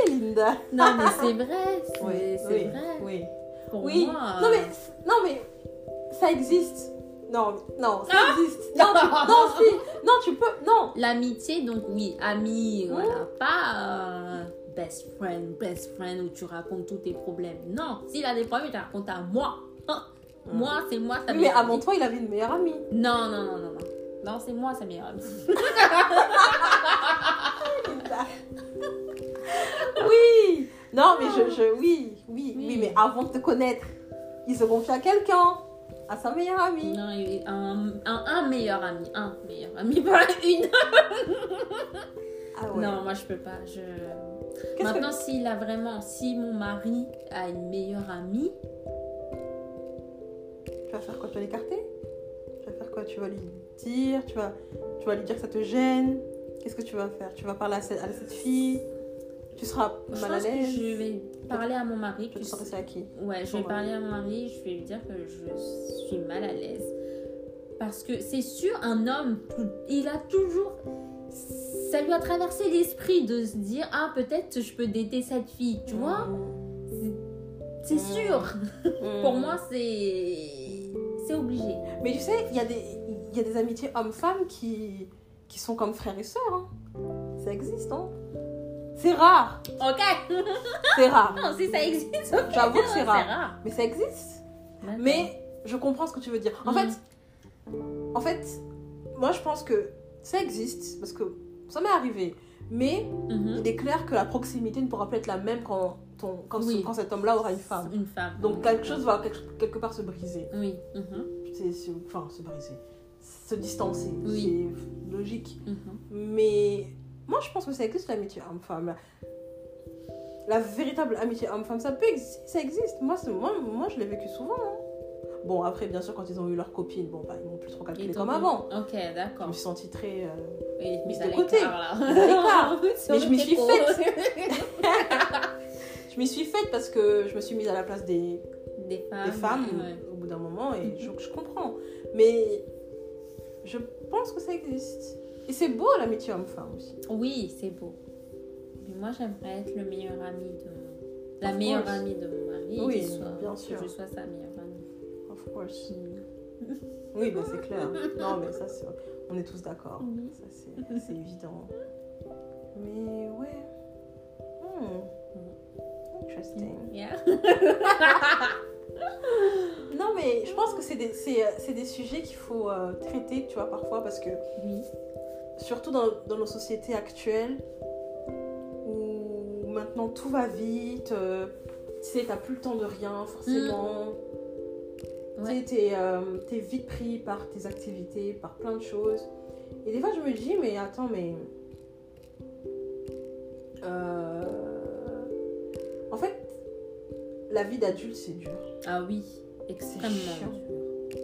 Eh, Linda non, mais c'est vrai. C'est Oui, vrai. Oui. Pour Oui. moi. Non, mais, non, mais ça existe. Non, non, ça existe. Non, tu, *laughs* non, si. Non, tu peux. Non. L'amitié, donc oui, ami, voilà. Pas euh, best friend, best friend où tu racontes tous tes problèmes. Non, s'il a des problèmes, il te raconte à moi. Hein. *laughs* Moi, c'est moi Oui, mais avant toi, il avait une meilleure amie. Non, non, non, non, non. Non, c'est moi sa meilleure amie. Oui. Non, mais je, je oui, oui, oui, Oui. mais avant de te connaître, il se confie à quelqu'un, à sa meilleure amie. Non, un, un, un meilleur ami. Un meilleur ami, *laughs* pas une. Ah ouais. Non, moi je peux pas. Je... Maintenant, s'il a vraiment, si mon mari a une meilleure amie, que tu vas faire quoi Tu vas l'écarter? Faire quoi Tu vas lui dire tu vas, tu vas lui dire que ça te gêne Qu'est-ce que tu vas faire? Tu vas parler à cette, à cette fille? Tu seras je mal à l'aise? je vais parler à mon mari. Tu vas t'adresser à qui? Ouais, je vais parler à mon mari, je vais lui dire que je suis mal à l'aise Parce que c'est sûr, un homme, il a toujours. Ça lui a traversé l'esprit de se dire Ah, peut-être je peux dater cette fille, tu vois? C'est sûr. *laughs* Pour moi, c'est. C'est obligé. Mais tu sais, il y, a des, y a des amitiés hommes-femmes qui, qui sont comme frères et sœurs. hein. Ça existe, hein C'est rare. Ok. C'est rare. non, si ça existe. J'avoue que c'est rare. rare. Mais ça existe. D'accord. Mais je comprends ce que tu veux dire. En Mhm. fait, en fait, moi je pense que ça existe parce que ça m'est arrivé. Mais Mhm. il est clair que la proximité ne pourra plus être la même quand, ton, quand, ce- Oui. quand cet homme-là aura une femme. Une femme. Donc quelque chose va quelque, quelque part se briser. Oui. Mhm. Enfin, se briser. Se distancer. Oui. C'est logique. Mhm. Mais moi je pense que ça existe l'amitié homme-femme. La, véritable amitié homme-femme, ça peut exister, ça existe. Moi, moi, moi je l'ai vécu souvent. hein. Bon, après, bien sûr, quand ils ont eu leur copine, bon, bah, ils m'ont plus trop calculé comme avant. Ok, Je d'accord. me suis sentie très. euh, Oui, mise de côté. là. *laughs* Mais je m'y suis dépôt. *laughs* Je m'y suis faite parce que je me suis mise à la place des, Des femmes. des femmes ouais. au bout d'un moment et *laughs* je, je comprends. Mais je pense que ça existe. Et c'est beau l'amitié homme-femme aussi. Oui, c'est beau. Mais moi, j'aimerais être le meilleur ami de. La Of meilleure course. amie de mon mari. Oui, soit- bien que sûr. je sois sa meilleure amie. Of course. Mm. Oui, bah, c'est clair. *laughs* Non, mais ça, c'est- on est tous d'accord. Ça, c'est c'est évident. Mais ouais. Hmm. Interesting. Yeah. *laughs* Non, mais je pense que c'est des, c'est, c'est des sujets qu'il faut euh, traiter, tu vois, parfois, parce que Oui. surtout dans, dans nos sociétés actuelles, où maintenant tout va vite, euh, tu sais, t'as plus le temps de rien, forcément. Tu sais, t'es, euh, t'es vite pris par tes activités, par plein de choses. Et des fois, je me dis, mais attends, mais. euh, En fait, la vie d'adulte, c'est dur. Ah oui, extrêmement dur.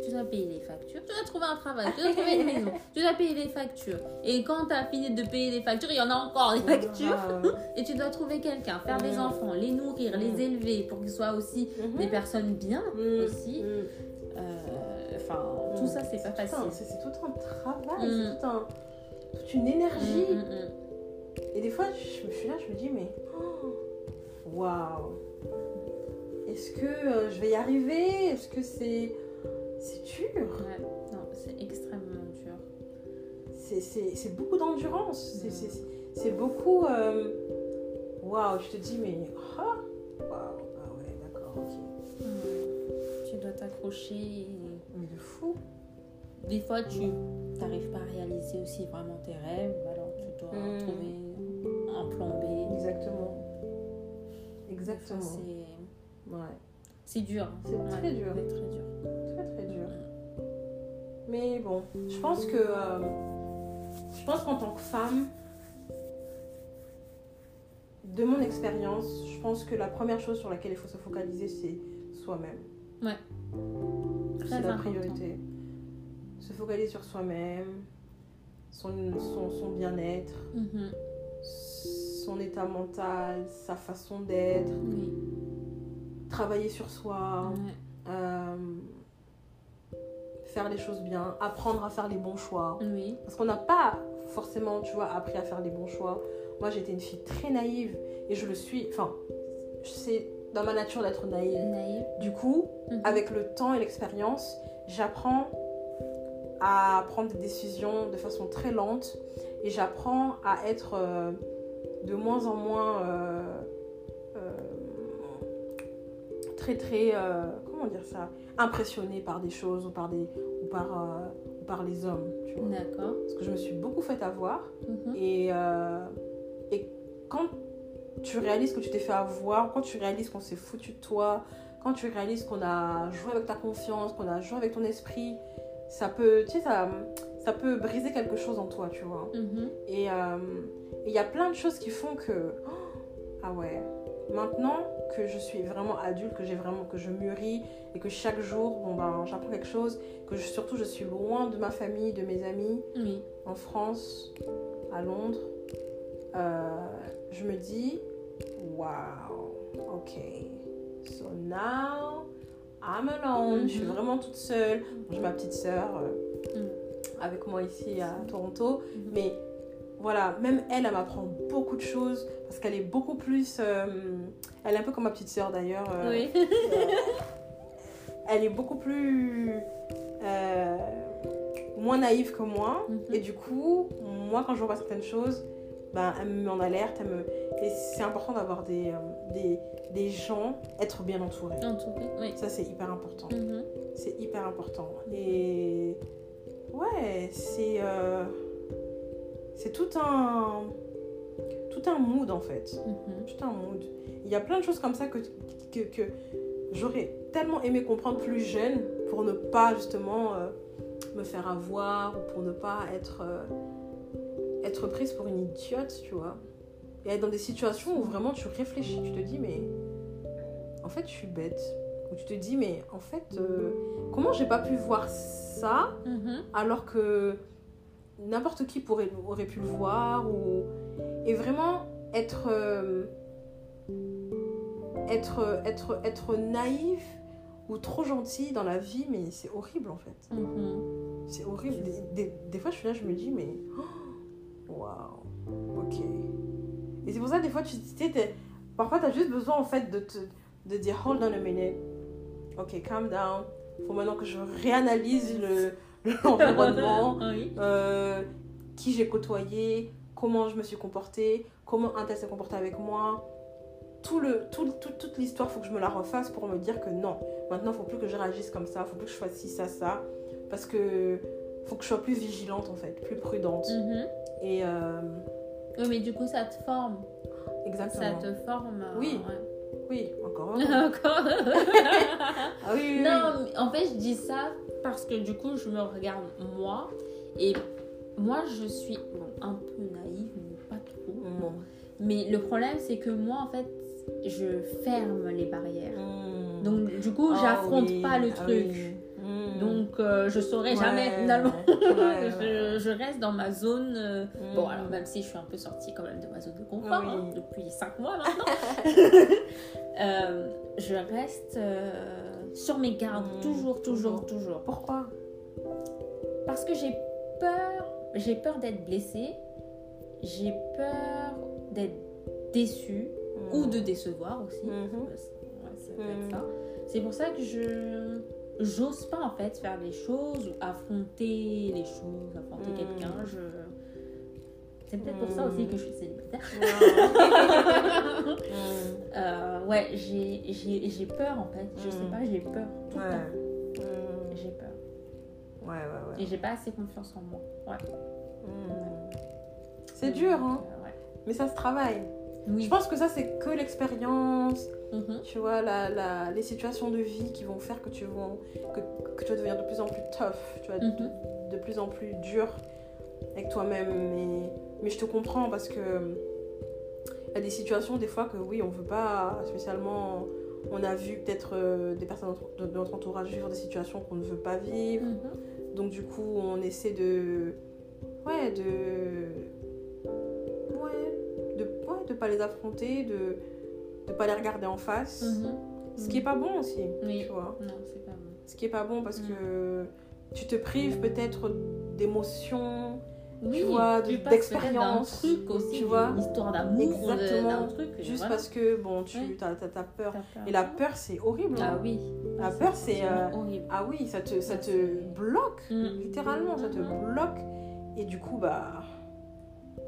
Tu dois payer les factures, tu dois trouver un travail, tu dois trouver une maison, *laughs* tu dois payer les factures. Et quand tu as fini de payer les factures, il y en a encore des factures. Euh, *laughs* Et tu dois trouver quelqu'un, faire des enfants, les nourrir, les élever pour qu'ils soient aussi mhm. des personnes bien Mm, aussi. mm. Euh, Enfin, Mm. tout ça, c'est pas facile. C'est tout un travail, c'est tout un, toute une énergie. Et des fois, je me suis là, je me dis, mais oh, waouh, est-ce que euh, je vais y arriver? Est-ce que c'est c'est dur? Ouais, non, c'est extrêmement dur. C'est- beaucoup d'endurance. C'est- beaucoup. euh, Waouh, je te dis, mais ah, waouh, ah ouais, d'accord, ok. Tu dois t'accrocher. et- Mais de fou. Des fois, tu n'arrives pas à réaliser aussi vraiment tes rêves, alors tu dois Mm. trouver un plan B. Exactement. Exactement. c'est- Ouais, C'est dur. C'est Ouais, très dur. C'est très dur. très très dur. Mais bon, je pense que. euh, je pense qu'en tant que femme, de mon expérience, je pense que la première chose sur laquelle il faut se focaliser, c'est soi-même. Très C'est la important. priorité. Se focaliser sur soi-même, son, son, son bien-être, Mhm. Son état mental, sa façon d'être, Oui. travailler sur soi, Ouais. euh, faire les choses bien, apprendre à faire les bons choix. Oui. Parce qu'on n'a pas forcément, tu vois, appris à faire les bons choix. Moi, j'étais une fille très naïve et je le suis. Enfin, c'est dans ma nature d'être naïve. Naïve. Du coup, Mhm. avec le temps et l'expérience, j'apprends à prendre des décisions de façon très lente et j'apprends à être euh, de moins en moins euh, euh, très très euh, comment dire ça impressionnée par des choses ou par des ou par ou par les hommes tu vois. D'accord. parce que je me suis beaucoup fait avoir Mhm. et, et quand tu réalises que tu t'es fait avoir, quand tu réalises qu'on s'est foutu de toi, quand tu réalises qu'on a joué avec ta confiance, qu'on a joué avec ton esprit, ça peut, tu sais, ça, ça peut briser quelque chose en toi, tu vois. Mhm. Et euh, il y a plein de choses qui font que, oh, ah ouais, maintenant que je suis vraiment adulte, que j'ai vraiment, que je mûris et que chaque jour, bon ben, j'apprends quelque chose, que je- surtout je suis loin de ma famille, de mes amis, Oui. en France, à Londres, euh, je me dis, wow, ok, so now I'm alone, je suis vraiment toute seule. J'ai ma petite sœur, euh, Mm. Avec moi ici à Toronto. Mhm. Mais voilà, même elle, elle m'apprend beaucoup de choses parce qu'elle est beaucoup plus. euh, elle est un peu comme ma petite sœur d'ailleurs. euh, Oui. *laughs* elle est beaucoup plus. euh, moins naïve que moi. Mhm. Et du coup, moi, quand je vois certaines choses, ben, elle me met en alerte. Elle me... Et c'est important d'avoir des, des, des gens, être bien entourés. En tout cas, oui. Ça, c'est hyper important. C'est hyper important. Et ouais, c'est euh, c'est tout un tout un mood en fait. Mhm. Tout un mood. Il y a plein de choses comme ça que, que, que j'aurais tellement aimé comprendre plus jeune pour ne pas justement euh, me faire avoir ou pour ne pas être euh, être prise pour une idiote, tu vois. Et être dans des situations où vraiment tu réfléchis, tu te dis mais en fait je suis bête. Tu te dis mais en fait euh, comment j'ai pas pu voir ça Mhm. alors que n'importe qui pourrait, aurait pu le voir ou et vraiment être euh, être être être naïf ou trop gentil dans la vie mais c'est horrible en fait Mhm. c'est horrible des, des- des fois je suis là je me dis mais *gasps* waouh ok et c'est pour ça des fois tu sais parfois tu as juste besoin en fait de te de dire hold on a minute ok calm down faut maintenant que je réanalyse le l'environnement *laughs* *laughs* Oui. euh, qui j'ai côtoyé, comment je me suis comportée, comment un tel s'est comporté avec moi. Tout le, tout, tout- toute l'histoire, faut que je me la refasse pour me dire que non, maintenant, faut plus que je réagisse comme ça, faut plus que je fasse ci, ça, ça. Parce que faut que je sois plus vigilante, en fait, plus prudente. Mhm. Et euh, Oui, mais du coup, ça te forme. Ça exactement. te forme. euh, Oui. ouais. Oui, encore. *laughs* Encore. ah oui. Non, en fait, je dis ça parce que du coup, je me regarde moi. Et moi, je suis bon, un peu naïve, mais pas trop. Mm. Bon. Mais le problème, c'est que moi, en fait, je ferme les barrières. Mm. Donc, du coup, Ah j'affronte oui, pas le ah truc. oui. Mm. Donc, euh, je saurais Ouais, jamais finalement. ouais, ouais. *laughs* je, je reste dans ma zone. euh, Mm. Bon, alors même si je suis un peu sortie quand même de ma zone de confort Oui. hein, depuis 5 mois maintenant, *laughs* euh, je reste euh, sur mes gardes, Mm. toujours, toujours, Toujours. Pourquoi? Parce que j'ai peur, j'ai peur d'être blessée, j'ai peur d'être déçue ou de décevoir aussi. Mhm. Mm. ça. C'est pour ça que je j'ose pas en fait faire les choses ou affronter les choses, affronter Mm. quelqu'un. Je... C'est peut-être pour ça aussi que je suis célibataire. Mm. *laughs* Euh, ouais, j'ai peur en fait. Je sais Mm. pas, j'ai peur tout le Ouais. temps. J'ai peur. Ouais, ouais, ouais. Et j'ai pas assez confiance en moi. Ouais. C'est dur, hein, Euh, ouais. mais ça se travaille. Oui. Je pense que ça, c'est que l'expérience, Mhm. tu vois, la, la- les situations de vie qui vont faire que tu, vont, que, que tu vas devenir de plus en plus tough, tu vois, de, Mhm. de plus en plus dur avec toi-même. Mais, mais je te comprends parce que il y a des situations, des fois, que oui, on veut pas spécialement. On a vu peut-être euh, des personnes de, de notre entourage vivre des situations qu'on ne veut pas vivre. Mhm. Donc du coup, on essaie de... Ouais, de... Ouais, de, ouais, de pas les affronter, de de pas les regarder en face. Mhm. Ce qui est pas bon aussi, Oui. tu vois. Non, c'est pas bon. Ce qui est pas bon parce Mm. que tu te prives peut-être d'émotions, Oui, vois, tu d'expérience, peut-être d'un truc aussi, tu vois. une histoire d'amour, Exactement. d'un truc. et juste voilà. parce que, bon, tu Oui. as, t'as- t'as peur. Et la peur, c'est horrible. Ah hein. oui. La Ah, peur, c'est, horrible. Ah oui, ça te, ça Ah, te bloque, Mm. littéralement, ça te Mhm. bloque. Et du coup, bah...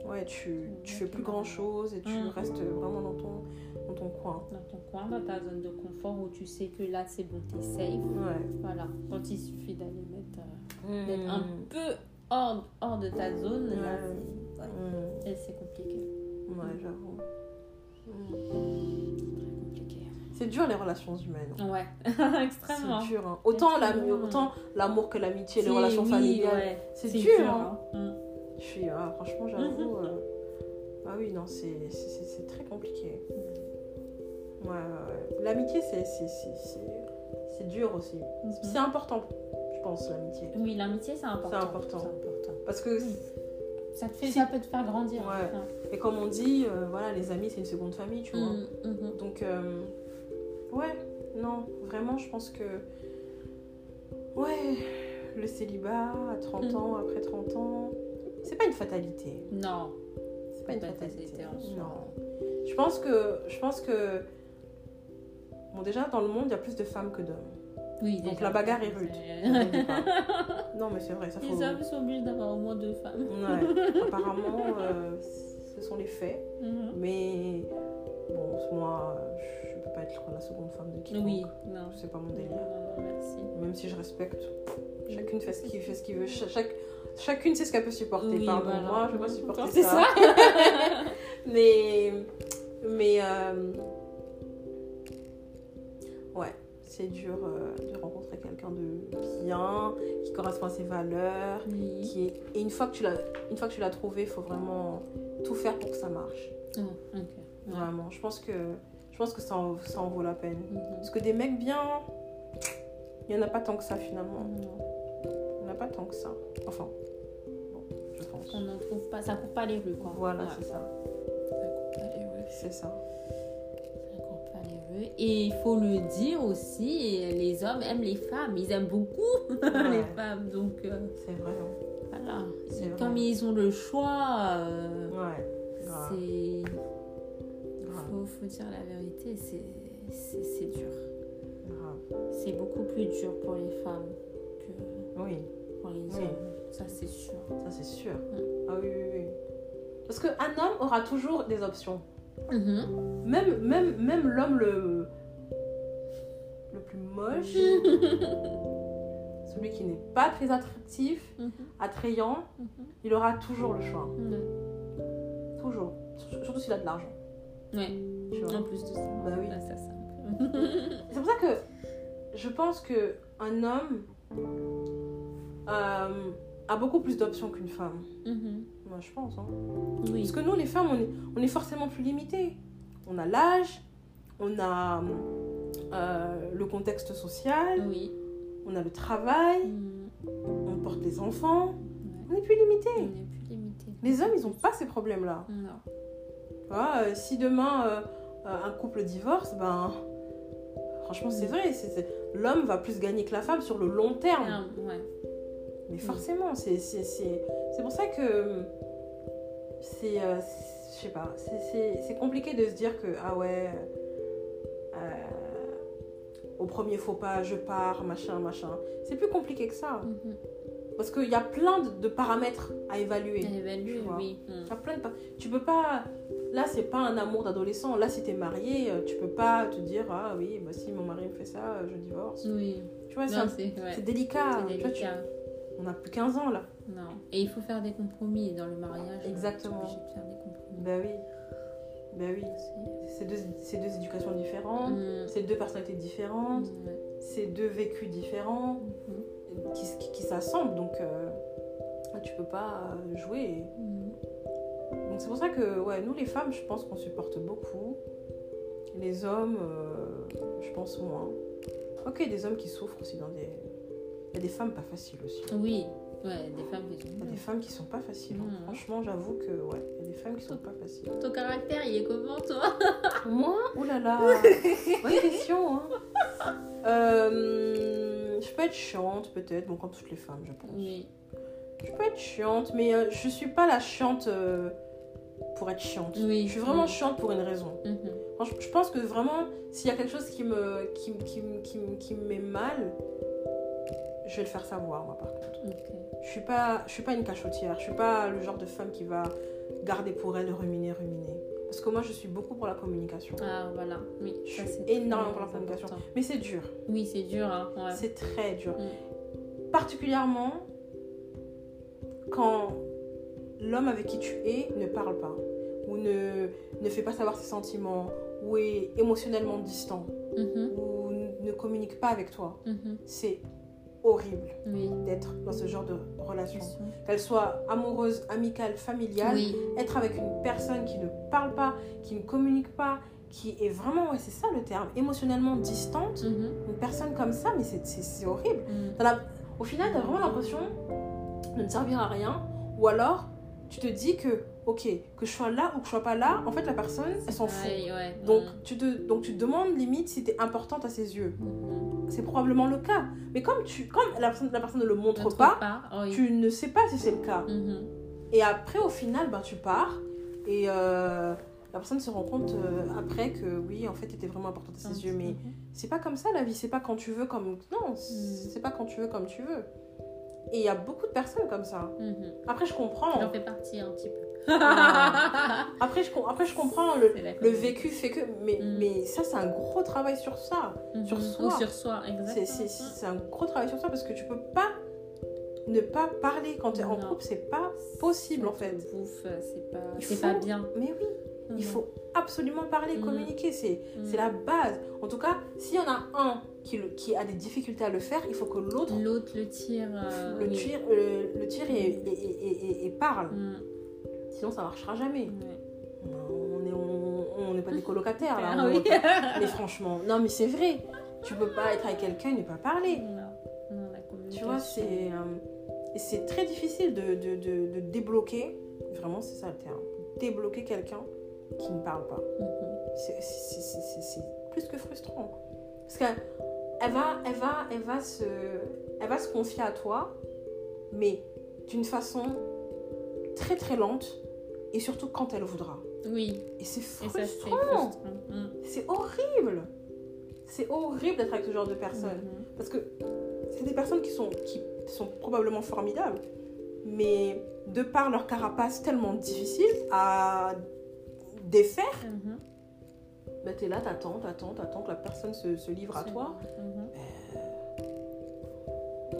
Ouais, tu, tu fais plus grand chose et tu Mm. restes vraiment dans ton, dans ton coin. Dans ton coin, dans ta zone de confort où tu sais que là c'est bon, t'es safe. Ouais. Voilà. Quand il suffit d'aller mettre, euh, d'être Mm. un peu hors, hors de ta zone, là Ouais. c'est ouais, Mm. Et c'est compliqué. Ouais, j'avoue. Mm. Très compliqué. C'est dur les relations humaines. Ouais, *laughs* extrêmement. C'est dur. hein. Autant l'amour que l'amitié, les relations oui, familiales. C'est dur, hein. Mm. Je suis, ah, franchement, j'avoue. *laughs* euh, Ah oui, non, c'est c'est- c'est- c'est très compliqué. Ouais. L'amitié, c'est c'est- c'est- c'est- c'est dur aussi. Mhm. C'est important, je pense, l'amitié. Oui, l'amitié c'est important. C'est important. C'est important. Parce que. Ça, te fait, ça peut te faire grandir. Ouais. et comme on dit, euh, voilà, les amis, c'est une seconde famille, tu vois. Mm, mhm. Donc, euh, ouais, non, vraiment, je pense que. Ouais, le célibat à 30 ans, après 30 ans, c'est pas une fatalité. Non. C'est pas une Pas fatalité. fatalité en soi. Non. Je pense que, je pense que, bon déjà dans le monde il y a plus de femmes que d'hommes. Oui, Donc la bagarre est rude. Non mais c'est vrai, ça faut. Les hommes sont obligés d'avoir au moins deux femmes. Ouais. *laughs* Apparemment, euh, ce sont les faits. Mhm. Mais bon, moi, je peux pas être la seconde femme de quiconque. Oui, non. C'est pas mon délire. non, merci. Même si je respecte, chacune fait ce qu'il fait ce qu'il veut. Cha- Chaque, chacune sait ce qu'elle peut supporter. Oui, Pardon, voilà. moi, je peux pas supporter C'est ça. ça. *laughs* mais, mais, euh, ouais, c'est dur euh, de rencontrer quelqu'un de bien, qui correspond à ses valeurs, Oui. qui est. Et une fois que tu l'as, une fois que tu l'as trouvé, il faut vraiment tout faire pour que ça marche. Ouais. Vraiment, je pense que, je pense que ça en, ça en vaut la peine. Mhm. Parce que des mecs bien, il n'y en a pas tant que ça finalement. Il n'y en a pas tant que ça. Enfin, bon, je pense. On n'en trouve pas, ça court pas les rues quoi. Voilà, Ouais. c'est ça. Ça court pas les rues. C'est ça. Et il faut le dire aussi, les hommes aiment les femmes. Ils aiment beaucoup *laughs* Ouais. les femmes. Donc euh, C'est vrai. hein. voilà. Vrai. Comme ils ont le choix, euh, Ouais. C'est. Faut, faut dire la vérité, c'est dur. C'est beaucoup plus dur pour les femmes que Oui, pour les Oui. hommes. Ça, c'est sûr. ça c'est sûr. Ah oui, oui, oui. Parce qu'un homme aura toujours des options. Mhm. Même, même, même l'homme le, le plus moche, *laughs* celui qui n'est pas très attractif, Mhm. attrayant, Mhm. il aura toujours le choix. Toujours. Surtout s'il a de l'argent. Ouais. En plus de ça. Bah oui. Simple. *laughs* C'est pour ça que je pense que un homme euh, a beaucoup plus d'options qu'une femme. Moi, je pense. hein. Oui. Parce que nous, les femmes, on est, on est forcément plus limitées. On a l'âge, on a euh, le contexte social, Oui. on a le travail, Mhm. on porte des enfants. Ouais. On est plus limité. On est plus limité. Les hommes, ils n'ont pas ces problèmes-là. Non. Euh, si demain euh, un couple divorce, ben franchement c'est Mm. vrai, l'homme va plus gagner que la femme sur le long terme. Ouais. Mais forcément, c'est c'est- c'est- c'est pour ça que c'est, euh, je sais pas, c'est- c'est c'est compliqué de se dire que ah ouais, euh, au premier faux pas, je pars, machin, machin. C'est plus compliqué que ça, Mhm. parce qu'il y a plein de, de paramètres à évaluer. Évaluer, tu vois. oui. Il y a plein de pa- Tu peux pas. Là, c'est pas un amour d'adolescent. Là, si t'es marié, euh, tu peux pas te dire Ah oui, bah, si mon mari me fait ça, je divorce. Oui. Tu vois, c'est ouais. délicat. C'est Tu vois, tu- délicat. On a plus 15 ans là. Non. Et il faut faire des compromis dans le mariage. euh, Exactement. Obligé de faire des compromis. Bah oui. Bah oui. C'est- deux, deux éducations différentes. Mhm. C'est deux personnalités différentes. Ouais. C'est deux vécus différents Mhm. qui, qui, qui s'assemblent. Donc, euh, tu peux pas euh, jouer. Mhm. Donc c'est pour ça que ouais, nous les femmes, je pense qu'on supporte beaucoup. Les hommes, euh, je pense moins. Ok, des hommes qui souffrent aussi dans des... Il y a des femmes pas faciles aussi. Oui. Ouais, des femmes qui Il y a des femmes qui sont pas faciles. Mhm. Franchement, j'avoue que ouais, il y a des femmes qui sont pas faciles. Ton caractère, il est comment, toi? Moi? Oh là là *laughs* Bonne question, hein Euh, Je peux être chiante peut-être, bon comme toutes les femmes je pense. Oui. Je peux être chiante, mais euh, je suis pas la chiante euh, pour être chiante. Oui. Je suis vraiment chiante pour une raison. Mhm. Franchement, je pense que vraiment, s'il y a quelque chose qui me, qui, me- qui, me- qui, me- qui me met mal, je vais le faire savoir, moi, par contre. Je suis pas, je suis pas une cachotière. Je suis pas le genre de femme qui va garder pour elle, ruminer, ruminer. Parce que moi, je suis beaucoup pour la communication. Ah, voilà. Oui. Je ça, suis énormément pour la communication. important. Mais c'est dur. Oui, c'est dur, hein. Ouais. C'est très dur. Mm. Particulièrement quand l'homme avec qui tu es ne parle pas, ou ne, ne fait pas savoir ses sentiments, ou est émotionnellement distant, Mhm. ou ne communique pas avec toi. Mhm. C'est horrible Oui. d'être dans ce genre de relation. Qu'elle soit amoureuse, amicale, familiale, Oui. être avec une personne qui ne parle pas, qui ne communique pas, qui est vraiment, ouais, c'est ça le terme, émotionnellement distante. Mhm. Une personne comme ça, mais c'est- horrible. Mhm. La- Au final, tu as vraiment l'impression de ne servir à rien. Ou alors, tu te dis que, ok, que je sois là ou que je sois pas là, en fait, la personne, elle s'en fout. Ouais, ouais. Donc tu, te, donc tu te demandes limite si tu es importante à ses yeux. Mhm. C'est probablement le cas. Mais comme, tu, comme la, personne, la personne ne le montre pas, oui. tu ne sais pas si c'est le cas. Mhm. Et après, au final, ben, tu pars et euh, la personne se rend compte euh, après que oui, en fait, tu étais vraiment importante à ses yeux. Mais Mhm. c'est pas comme ça la vie, c'est pas quand tu veux comme. Non, c'est pas quand tu veux comme tu veux. Et il y a beaucoup de personnes comme ça. Mhm. Après, je comprends. J'en fais partie un petit peu. Après, je, com- après, je comprends le, vécu fait que. Mais, Mm. mais ça, c'est un gros travail sur ça. sur Mhm. soi. Ou sur soi, exactement. C'est un gros travail sur ça parce que tu peux pas ne pas parler quand tu es en couple, c'est pas possible en fait. C'est pas, faut- bien. Mais oui, il Mhm. faut absolument parler, Mm. communiquer, c'est la base. En tout cas, s'il y en a un qui, a des difficultés à le faire, il faut que l'autre L'autre le tire. euh, le oui. tire, euh, le tire et, et- et- et- et parle. Mhm. Sinon, ça marchera jamais. Ouais. On n'est on, on pas des colocataires là. *laughs* Ah oui. *laughs* Mais franchement, non mais c'est vrai. Tu peux pas être avec quelqu'un et ne pas parler. Non. Non, la Tu vois, c'est euh, c'est très difficile de, de, de, de débloquer, vraiment c'est ça le terme, débloquer quelqu'un qui ne parle pas. Mhm. C'est- plus que frustrant. Parce qu'elle elle va, elle va, elle va, se, elle va se confier à toi, mais d'une façon très très lente et surtout quand elle voudra. Oui, Et c'est frustrant. Mhm. C'est horrible. C'est horrible d'être avec ce genre de personnes. Mhm. Parce que c'est des personnes qui sont, qui sont probablement formidables, mais de par leur carapace tellement difficile à défaire, Mhm. bah t'es là, t'attends, t'attends, t'attends que la personne se, se livre à toi. Mhm.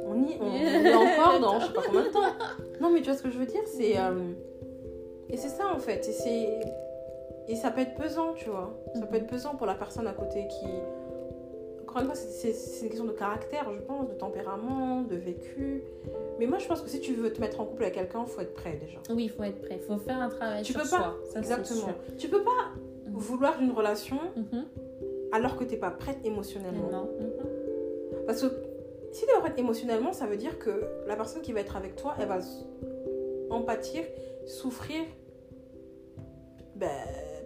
On y, on, on *laughs* est encore dans je sais pas combien de temps. Non, mais tu vois ce que je veux dire C'est. euh, et c'est ça en fait. Et, c'est, et ça peut être pesant, tu vois. Ça peut être pesant pour la personne à côté qui. Encore une fois, c'est, une question de caractère, je pense, de tempérament, de vécu. Mais moi, je pense que si tu veux te mettre en couple avec quelqu'un, il faut être prêt déjà. Oui, il faut être prêt. Il faut faire un travail Tu sur peux pas. Ça, Exactement. sûr. Tu peux pas Mhm. vouloir une relation Mhm. alors que t'es pas prête émotionnellement. Non. Mhm. Parce que si tu es prête émotionnellement, ça veut dire que la personne qui va être avec toi, elle va en pâtir, souffrir ben,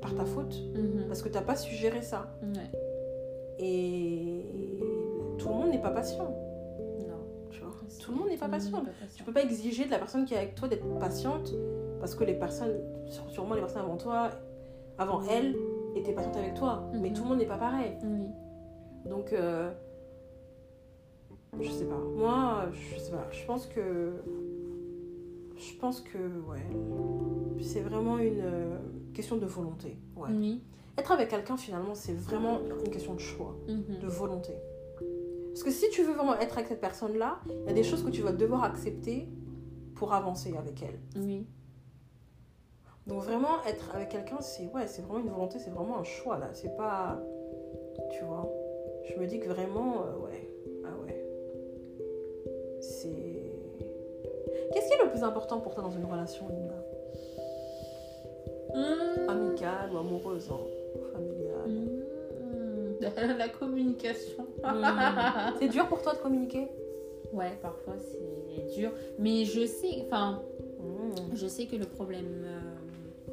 par ta faute. Mhm. Parce que tu n'as pas su gérer ça. Ouais. Et tout le monde n'est pas patient. Non. Tu vois? Tout le monde n'est pas patient. Tu peux pas exiger de la personne qui est avec toi d'être patiente parce que les personnes, sûrement les personnes avant toi, avant Mhm. elle, étaient patientes avec toi. Mais Mhm. tout le monde n'est pas pareil. Donc, euh, je sais pas. Moi, je sais pas. Je pense que. Je pense que, ouais. C'est vraiment une euh, question de volonté. Ouais. Oui. Être avec quelqu'un, finalement, c'est vraiment une question de choix, Mhm. de volonté. Parce que si tu veux vraiment être avec cette personne-là, il y a des choses que tu vas devoir accepter pour avancer avec elle. Oui. Donc, vraiment, être avec quelqu'un, c'est ouais, c'est vraiment une volonté, c'est vraiment un choix, là. C'est pas. Tu vois. Je me dis que vraiment, euh, ouais. Ah ouais. C'est. Qu'est-ce qui est le plus important pour toi dans une relation, Linda? Mhm. Amicale ou amoureuse, hein, familiale Mhm. *laughs* La communication. Mhm. C'est dur pour toi de communiquer? Ouais, parfois c'est dur. Mais je sais, enfin, je sais que le problème euh,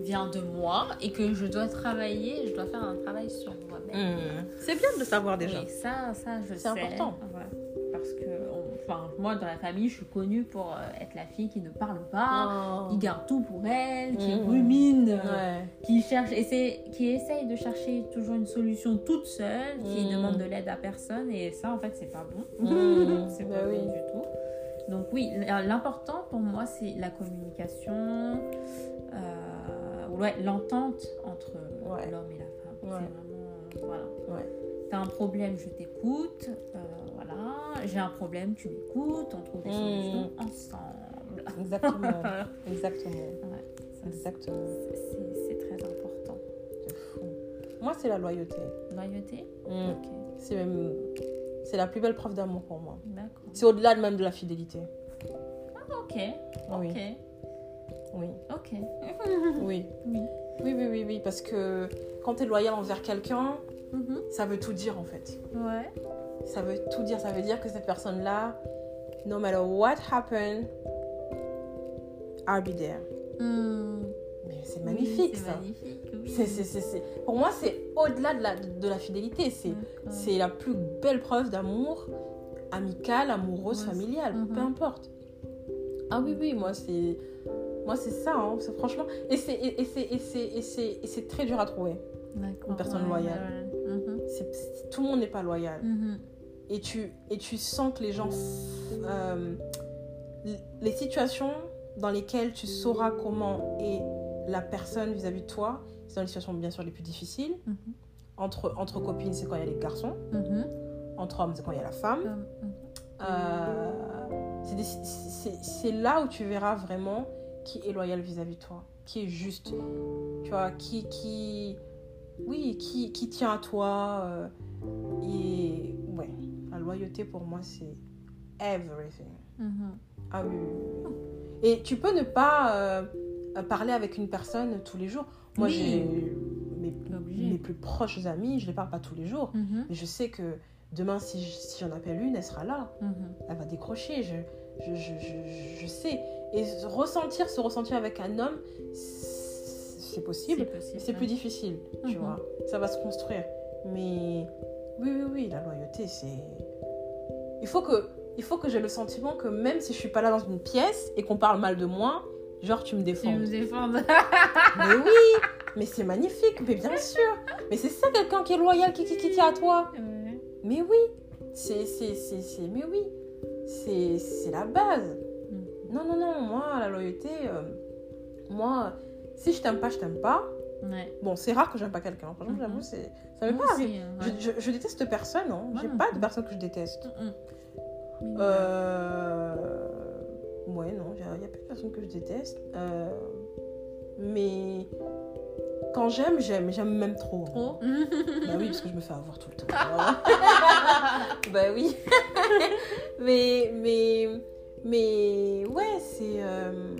vient de moi et que je dois travailler, je dois faire un travail sur moi-même. C'est bien de le savoir déjà. Oui, ça, ça, je sais. C'est important. Ouais. Parce que, on- enfin, moi, dans la famille, je suis connue pour euh, être la fille qui ne parle pas, qui garde tout pour elle, qui Mhm. rumine, euh, Ouais. qui cherche, et c'est- qui essaye de chercher toujours une solution toute seule, qui Mhm. demande de l'aide à personne, et ça, en fait, c'est pas bon. Mhm. *laughs* c'est Bah pas oui. bon du tout. Donc oui, l'important pour moi, c'est la communication, euh, ouais, l'entente entre Ouais. l'homme et la femme. Ouais. C'est vraiment, voilà. T'as un problème, je t'écoute. euh, voilà. J'ai un problème, tu m'écoutes. On trouve des Mhm. solutions ensemble. Exactement. *laughs* Exactement. Ouais, Exactement. c'est- très important. Fou. Moi, c'est la loyauté. Loyauté? Mm. Ok, C'est même. C'est la plus belle preuve d'amour pour moi. C'est au-delà de même de la fidélité. Ok, Oui. ok, Oui. ok. *laughs* Oui. Oui. Oui, oui, oui, oui. Parce que quand tu es loyal envers quelqu'un, Mhm. ça veut tout dire en fait. Ouais. Ça veut tout dire. Ça veut dire que cette personne-là, no matter what happen, I'll be there. Hmm, mais c'est magnifique Oui, c'est ça. magnifique, oui. C'est, c'est- Pour moi, c'est au-delà de la, de la fidélité. C'est, la plus belle preuve d'amour amical, amoureuse, familiale, Mhm. peu importe. Ah oui, oui, moi, c'est, moi, c'est ça, hein, franchement. Et c'est, très dur à trouver. Une personne ouais, loyale. ouais, tout le monde n'est pas loyal. Mhm. Et, tu, et tu sens que les gens. euh, les situations dans lesquelles tu sauras comment est la personne vis-à-vis de toi, c'est dans les situations, bien sûr, les plus difficiles. Mhm. Entre, entre copines, c'est quand il y a les garçons. Mhm. Entre hommes, c'est quand il y a la femme. Euh, c'est là où tu verras vraiment qui est loyal vis-à-vis de toi, qui est juste, tu vois, qui, qui, oui, qui, qui tient à toi. euh, et ouais, la loyauté pour moi, c'est everything. Mhm. Ah oui. Et tu peux ne pas euh, parler avec une personne tous les jours. Moi, Oui. j'ai mes, mes plus proches amis, je les parle pas tous les jours. Mhm. Mais je sais que demain, si je- si j'en appelle une, elle sera là. Mhm. Elle va décrocher. Je, je, je, je, sais. Et se ressentir, se ressentir avec un homme, c'est possible. C'est possible. mais C'est plus difficile, tu Mhm. vois. Ça va se construire. Mais oui, oui, oui, la loyauté, c'est. Il faut que, il faut que j'ai le sentiment que même si je suis pas là dans une pièce et qu'on parle mal de moi, genre tu me Tu défends. me défends. *laughs* Mais oui, mais c'est magnifique, mais bien sûr. Mais c'est ça quelqu'un qui est loyal, qui, qui, qui tient à toi. Ouais. Mais oui, c'est, c'est, c'est, c'est- mais oui, c'est, c'est la base. Mhm. Non, non, non, moi, la loyauté, euh, moi, si je t'aime pas, je t'aime pas. Ouais. Bon, c'est rare que j'aime pas quelqu'un. Franchement, Mhm. j'avoue, c'est, ça m'est pas arrivé. hein, Je, ouais. je, je déteste personne, hein. Moi J'ai non pas de personne que je déteste. Mais Euh... Ouais, non, il n'y a, pas de personne que je déteste. Euh, Mais quand j'aime, j'aime. J'aime même trop. Trop. Bah oui, parce que je me fais avoir tout le temps. *laughs* bah oui. *laughs* mais, mais, mais, ouais, c'est. euh,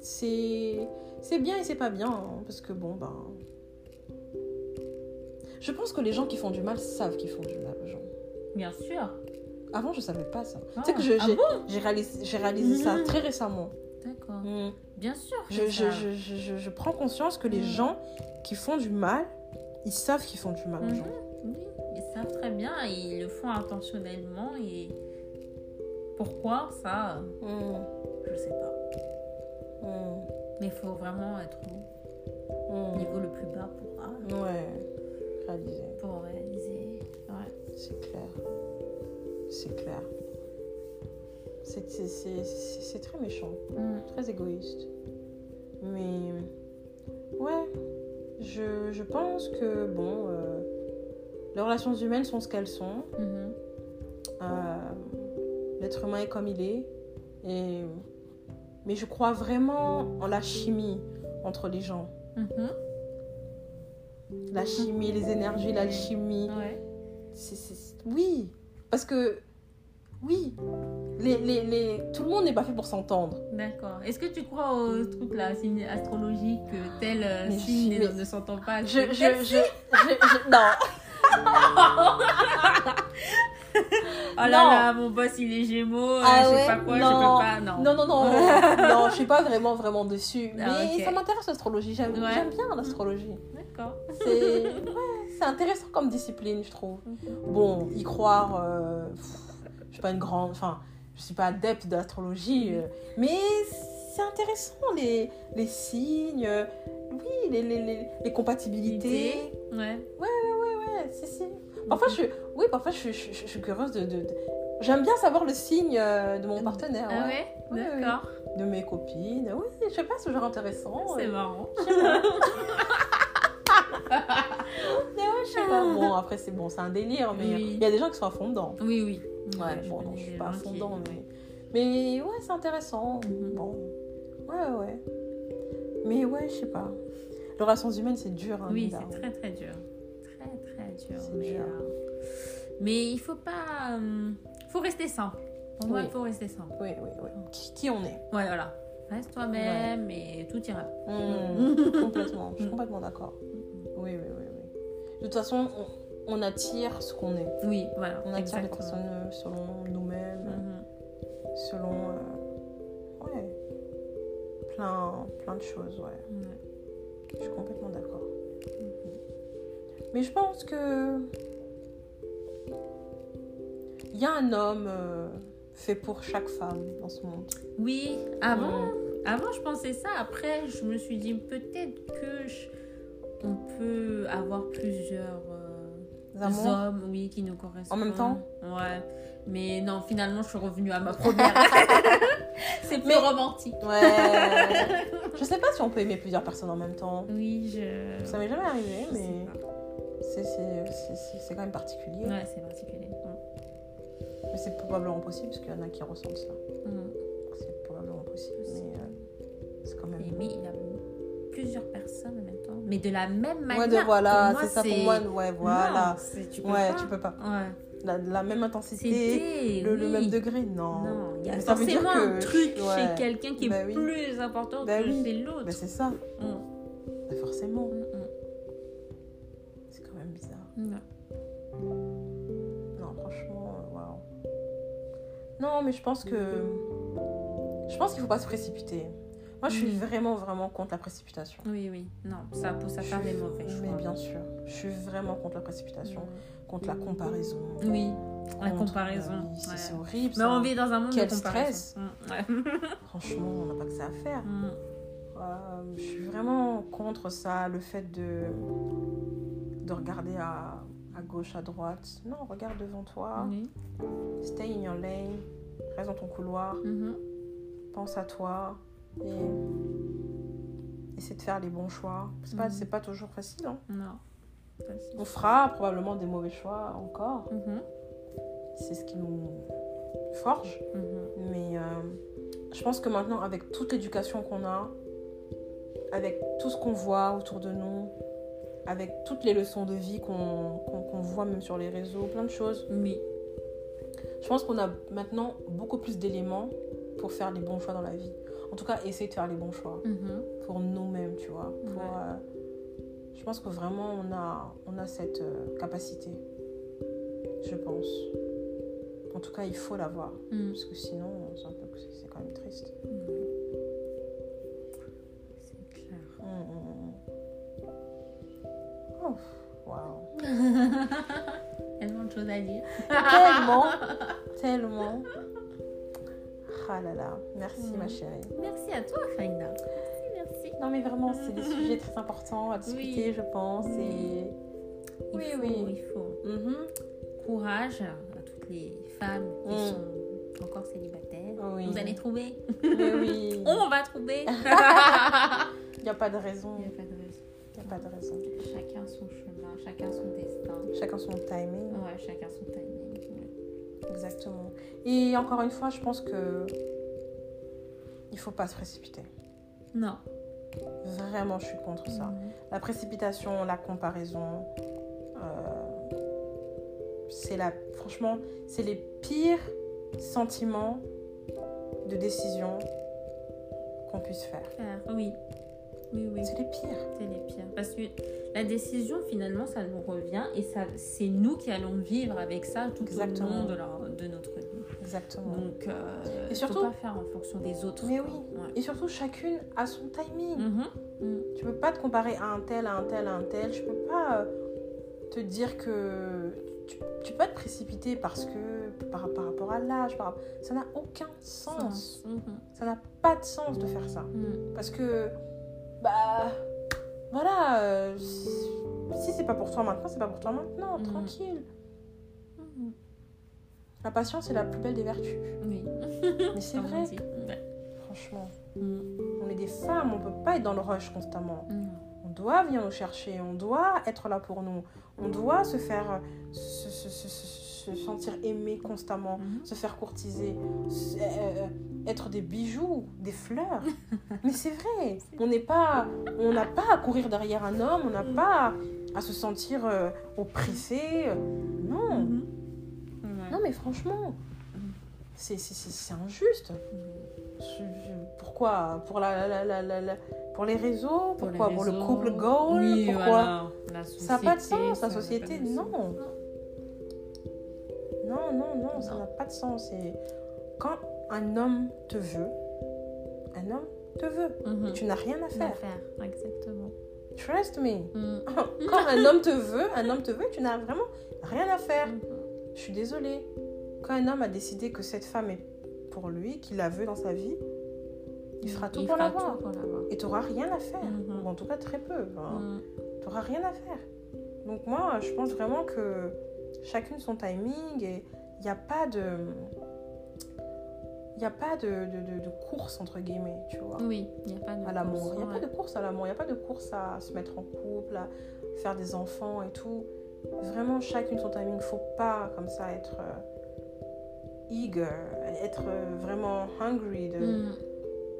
C'est. C'est bien et c'est pas bien. hein, parce que bon, ben. Je pense que les gens qui font du mal savent qu'ils font du mal aux gens. Bien sûr. Avant, je savais pas ça. Ah. tu sais que je- Ah j'ai bon? j'ai réalisé, ça Mhm. très récemment. D'accord. Mm. Bien sûr. Je, que je, ça- je, je, je- prends conscience que les Mhm. gens qui font du mal, ils savent qu'ils font du mal aux gens. Oui, ils savent très bien, ils le font intentionnellement et pourquoi ça, je sais pas. Mm. Mais il faut vraiment être au Mm. niveau le plus bas pour, ah, Ouais, réalisé. pour réaliser. Ouais. C'est clair. C'est clair. C'est- très méchant, Mm. très égoïste. Mais ouais, je, je pense que bon, euh, les relations humaines sont ce qu'elles sont. Mhm. Euh, L'être humain est comme il est. Et... Mais je crois vraiment en la chimie entre les gens. Mhm. La chimie, les énergies, l'alchimie. Ouais. Oui, parce que oui, les, les, les... tout le monde n'est pas fait pour s'entendre. D'accord. Est-ce que tu crois au truc là, signe astrologique, que tel euh, Mais signe ne- s'entend pas? Je, je, je- je- non. *laughs* *laughs* Oh là Non. là, mon boss il est gémeaux, euh, Ah je sais ouais? pas quoi, Non. je peux pas. Non. Non, non, non, *laughs* non, je suis pas vraiment, vraiment dessus. Mais Ah, ok. ça m'intéresse l'astrologie, j'aime Ouais. bien l'astrologie. D'accord. C'est ouais, intéressant comme discipline, je trouve. Bon, y croire, euh, pff, je suis pas une grande, enfin, je suis pas adepte d'astrologie, euh, mais c'est intéressant les, les signes, euh, oui, les, les, les, les compatibilités. Ouais. Ouais, ouais, si, si. Parfois, je suis, oui, parfois, je suis, je, je- je suis curieuse de. de- de- J'aime bien savoir le signe euh, de mon partenaire, Ah ouais. ouais, Ouais. D'accord. de mes copines. Oui, je sais pas, c'est genre intéressant. C'est euh, marrant. je sais pas. *laughs* Mais ouais, je sais pas. Bon, après, c'est bon, c'est un délire, mais Oui. il y a des gens qui sont à fond dedans. Oui, oui. Ouais, bon, non, je suis pas à fond dedans, mais. Mais ouais, c'est intéressant. Mhm. Bon. Ouais, ouais. Mais ouais, je sais pas. Les relations humaines, c'est dur. Hein, Oui, c'est très très dur. Dur. Mais, dur. euh, mais il faut pas. euh, faut rester simple. Pour moi, il faut rester simple. Oui, oui, oui. Qui, qui on est Ouais, voilà. Reste toi-même et tout ira. Mmh, *laughs* complètement, je suis complètement d'accord. Oui, oui, oui, oui. De toute façon, on, on attire ce qu'on est. Oui, voilà. On attire les personnes euh, selon nous-mêmes, Mhm. selon. euh, Ouais. plein, plein de choses, ouais. Ouais. Je suis complètement d'accord. Mais je pense que. Il y a un homme euh, fait pour chaque femme dans ce monde. Oui, avant, avant je pensais ça. Après, je me suis dit peut-être que je- on peut avoir plusieurs euh, hommes, oui, qui nous correspondent. En même temps Ouais. Mais non, finalement, je suis revenue à ma première. *laughs* C'est plus Mais- romantique. Ouais. je sais pas si on peut aimer plusieurs personnes en même temps. Oui, je. Ça m'est jamais arrivé, je sais mais pas. C'est- quand même particulier. Ouais, c'est particulier. Mais c'est probablement possible parce qu'il y en a qui ressentent ça. Mm. C'est probablement possible. Mais euh, c'est quand même. Et mais il y a plusieurs personnes en même temps. Mais de la même manière. Ouais, de, voilà, c'est ça pour moi. Ouais, voilà. Non, tu peux ouais, pas. tu peux pas. Ouais. La, la même intensité, le, même degré, non. Non, il y a Mais ça veut dire forcément un que- truc ouais. chez quelqu'un qui est oui. plus important Bah que oui. chez l'autre. Mais c'est ça, Mm. Forcément. Mm, Ouais. Non, franchement, euh, waouh. Non, mais je pense que. Je pense qu'il faut pas se précipiter. Moi, je suis Mm. vraiment, vraiment contre la précipitation. Oui, oui. Non, ça pousse à faire des mauvais choix. Mais bien sûr, je suis vraiment contre la précipitation, Mm. contre la comparaison. Oui, la comparaison. oui, c'est ouais. c'est horrible. Mais ça. on vit dans un monde Quel de comparaison. stress. Mm, ouais. *laughs* Franchement, on n'a pas que ça à faire. Euh, je suis vraiment contre ça, le fait de, de regarder à, à gauche, à droite. Non, regarde devant toi. Oui. Stay in your lane. Reste dans ton couloir. Mhm. Pense à toi. Et essaie de faire les bons choix. C'est pas, Mhm. c'est pas toujours facile. hein. Non. Facile. On fera probablement des mauvais choix encore. Mhm. C'est ce qui nous forge. Mais euh, je pense que maintenant, avec toute l'éducation qu'on a, avec tout ce qu'on voit autour de nous, avec toutes les leçons de vie qu'on qu'on voit même sur les réseaux, plein de choses, Oui. je pense qu'on a maintenant beaucoup plus d'éléments pour faire les bons choix dans la vie. En tout cas, essayer de faire les bons choix Mhm. pour nous-mêmes, tu vois. Pour, Ouais. euh, je pense que vraiment, on a, on a cette euh, capacité. Je pense. En tout cas, il faut l'avoir. Mm. Parce que sinon, c'est un peu, c'est quand même triste. Mhm. Waouh. *laughs* Tellement de choses à dire. Tellement, *laughs* tellement. Ah là là, merci Mm. ma chérie. Merci à toi, Faïna. Merci, merci. Non mais vraiment, c'est des sujets très importants à discuter, Oui. je pense. Et... Il Oui, faut, oui. il faut. Mhm. Courage à toutes les femmes qui Mm. sont encore célibataires. Oui. Vous allez trouver. Mais oui, *laughs* On va trouver. il n'y a pas de raison. Il n'y a pas de raison. Il n'y a pas de raison. Chacun son chemin, chacun son destin. Chacun son timing. Ouais, chacun son timing. Ouais. Exactement. Et encore une fois, je pense que il faut pas se précipiter. Non. Vraiment, je suis contre ça. Mhm. La précipitation, la comparaison, euh, c'est la, franchement, c'est les pires sentiments de décision qu'on puisse faire. Faire. Oui. Oui, oui. C'est les pires. C'est les pires. Parce que la décision, finalement, ça nous revient et ça, c'est nous qui allons vivre avec ça tout Exactement. au long de, leur- de notre vie. Exactement. Donc, euh, Et surtout- faut pas faire en fonction des autres. Mais quoi. oui. Ouais. Et surtout, chacune a son timing. Mhm. Mhm. Tu peux pas te comparer à un tel, à un tel, à un tel. Je peux pas euh, te dire que tu, tu peux pas te précipiter parce que par, par rapport à l'âge, par, ça n'a aucun sens. Sens. Mhm. Ça n'a pas de sens de faire ça. Mhm. Parce que, bah, voilà, euh, si c'est pas pour toi maintenant, c'est pas pour toi maintenant, Mhm. tranquille. Mhm. La patience est la plus belle des vertus. Oui. *laughs* Mais c'est vrai. Ouais. franchement. Mhm. On est des femmes, on peut pas être dans le rush constamment. On doit venir nous chercher, on doit être là pour nous, on doit se faire se, se- se- se- se sentir aimé constamment, Mhm. se faire courtiser, se- euh, euh, être des bijoux, des fleurs. *laughs* Mais c'est vrai, on n'est pas, on n'a pas à courir derrière un homme, on n'a pas à se sentir euh, oppressé. euh, Non, Mhm. Ouais. non mais franchement, Mhm. c'est injuste. Mhm. Pourquoi pour, la, la- la- la- la- pour les réseaux Pour les Pourquoi Pour le couple goal Oui, Pourquoi voilà. La Ça n'a pas de sens, la société, de non. Non, non, non, ça n'a pas de sens. Et quand un homme te veut, un homme te veut. Mhm. Et tu n'as rien à faire. L'affaire, exactement. Trust me. Mm. *laughs* Quand un homme te veut, un homme te veut, tu n'as vraiment rien à faire. Mhm. Je suis désolée. Quand un homme a décidé que cette femme est pour lui, qu'il la veut dans sa vie, il fera tout Il pour fera l'avoir. tout pour l'avoir. Et tu n'auras rien à faire. Mhm. Ou en tout cas, très peu. Mm. Tu n'auras rien à faire. Donc moi, je pense vraiment que chacune son timing et il n'y a pas de... Il n'y a pas de, de, de- de course, entre guillemets, tu vois, Oui, il n'y a pas de à l'amour. Il n'y a pas de course à l'amour. Il n'y a pas de course à se mettre en couple, à faire des enfants et tout. Vraiment, chacune son timing. Il ne faut pas, comme ça, être euh, eager, être euh, vraiment hungry de, Mm.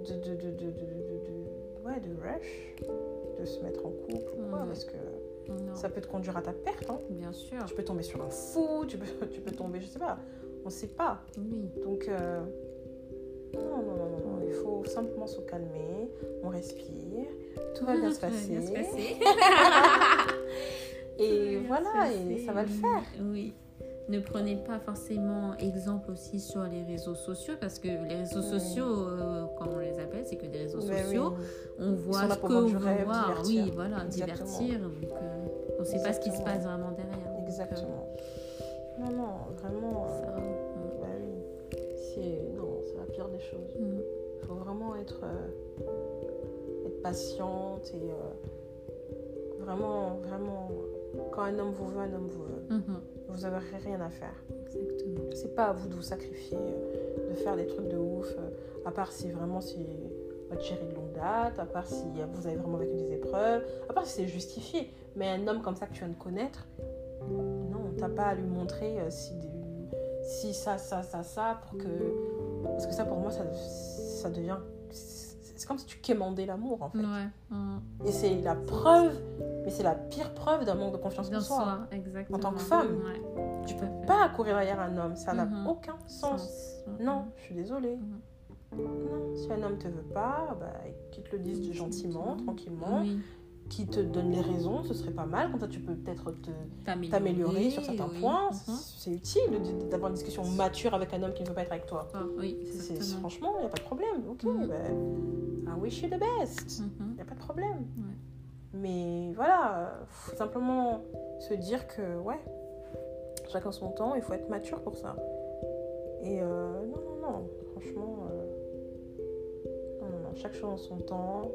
de, de, de, de, de, de- de- ouais, de rush, de se mettre en couple ou quoi, parce que Non, ça peut te conduire à ta perte. Hein. bien sûr. Tu peux tomber sur un fou, tu peux, *laughs* tu peux tomber, je sais pas, on sait pas. Oui. Donc, euh, non, non, non, non, il faut simplement se calmer, on respire, tout va *laughs* bien se passer. *laughs* bien se passer. Et voilà, bien se et ça va le faire. Oui. Ne prenez pas forcément exemple aussi sur les réseaux sociaux parce que les réseaux Oui. sociaux, euh, comme on les appelle, c'est que des réseaux Mais sociaux. oui. On voit ce que on veut voir. Oui, voilà, Exactement. divertir. Donc, euh, on ne sait pas ce qui se passe vraiment derrière. Euh, Exactement. Non, non, vraiment. euh, ça, mm, bah oui. C'est, non, c'est la pire des choses. mm, Il faut vraiment être, euh, être patiente et vraiment, vraiment, quand un homme vous veut, un homme vous veut. mhm, Vous n'avez rien à faire. exactement. C'est pas à vous de vous sacrifier, de faire des trucs de ouf, à part si vraiment c'est votre chérie de longue date, à part si vous avez vraiment vécu des épreuves, à part si c'est justifié. Mais un homme comme ça que tu viens de connaître, non, t'as pas à lui montrer euh, si, si ça, ça, ça, ça, pour que. Parce que ça, pour moi, ça, ça devient. C'est comme si tu quémandais l'amour, en fait. Ouais. Et c'est la preuve, mais c'est la pire preuve d'un manque de confiance en soi. exactement. En tant que femme, Ouais, Tu peux pas courir derrière un homme, ça n'a Mhm. aucun sens. Non, je suis désolée. Mhm. Non, si un homme te veut pas, bah, qu'il te le dise gentiment, tranquillement, Oui. qu'il te donne les raisons, ce serait pas mal. Comme ça, tu peux peut-être te- T'améliorer, sur certains oui. points. Mhm. C'est utile d'avoir une discussion mature avec un homme qui ne veut pas être avec toi. Ah, oui, franchement, il n'y a pas de problème. Ok, Mhm. ben, I wish you the best. Mhm. Il n'y a pas de problème. Ouais. Mais voilà, faut simplement se dire que, ouais, chacun son temps, il faut être mature pour ça. Et euh, non, non, non, franchement, euh, chaque chose en son temps.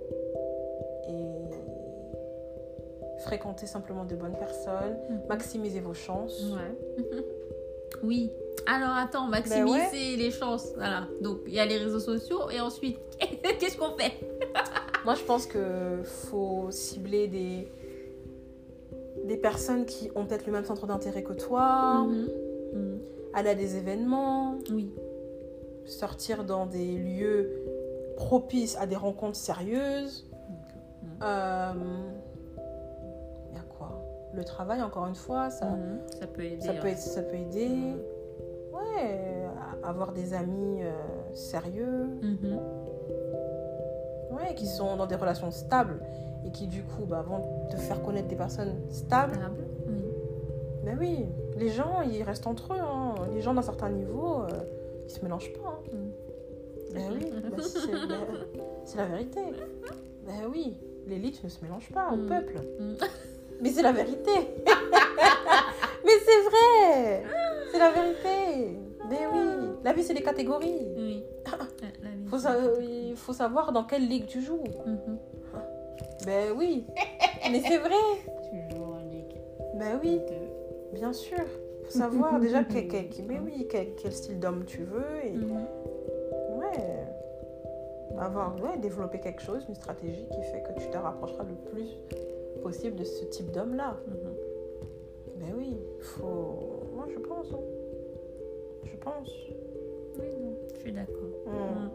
Et fréquenter simplement de bonnes personnes, Mhm. maximiser vos chances. Ouais. *laughs* oui. Alors attends, maximiser Ben les chances. Voilà. Donc il y a les réseaux sociaux et ensuite, *laughs* qu'est-ce qu'on fait? *laughs* Moi, je pense que faut cibler des, des personnes qui ont peut-être le même centre d'intérêt que toi, Mhm. Mhm. aller à des événements, Oui. sortir dans des lieux propices à des rencontres sérieuses. Euh, Il y a quoi? Le travail, encore une fois, ça, Mhm. Ça peut aider. ça, peut, ouais. être- ça peut aider. Mhm. Ouais, avoir des amis euh, sérieux, Mhm. ouais, qui sont dans des relations stables et qui, du coup, bah, vont te faire connaître des personnes stables. Stable. Ben oui, les gens, ils restent entre eux. hein. Les gens d'un certain niveau, euh, ils se mélangent pas. hein. Ben oui, ben c'est c'est la vérité. *laughs* Ben oui, l'élite ne se mélange pas au Mm. peuple. Mm. Mais c'est la vérité. *laughs* Mais c'est vrai. C'est la vérité. Ben oui, la vie, c'est des catégories. Oui. *laughs* Faut sa- Il faut savoir dans quelle ligue tu joues. Mhm. Ben oui, mais c'est vrai. Toujours en ligue. Ben oui. Bien sûr. Faut savoir déjà quel, quel- quel- mais oui, quel, quel style d'homme tu veux et Mhm. ouais, avoir, ouais, développer quelque chose, une stratégie qui fait que tu te rapprocheras le plus possible de ce type d'homme-là. Mhm. Ben oui, faut. Moi, je pense. hein. Je pense. Oui, non, je suis d'accord. Mhm.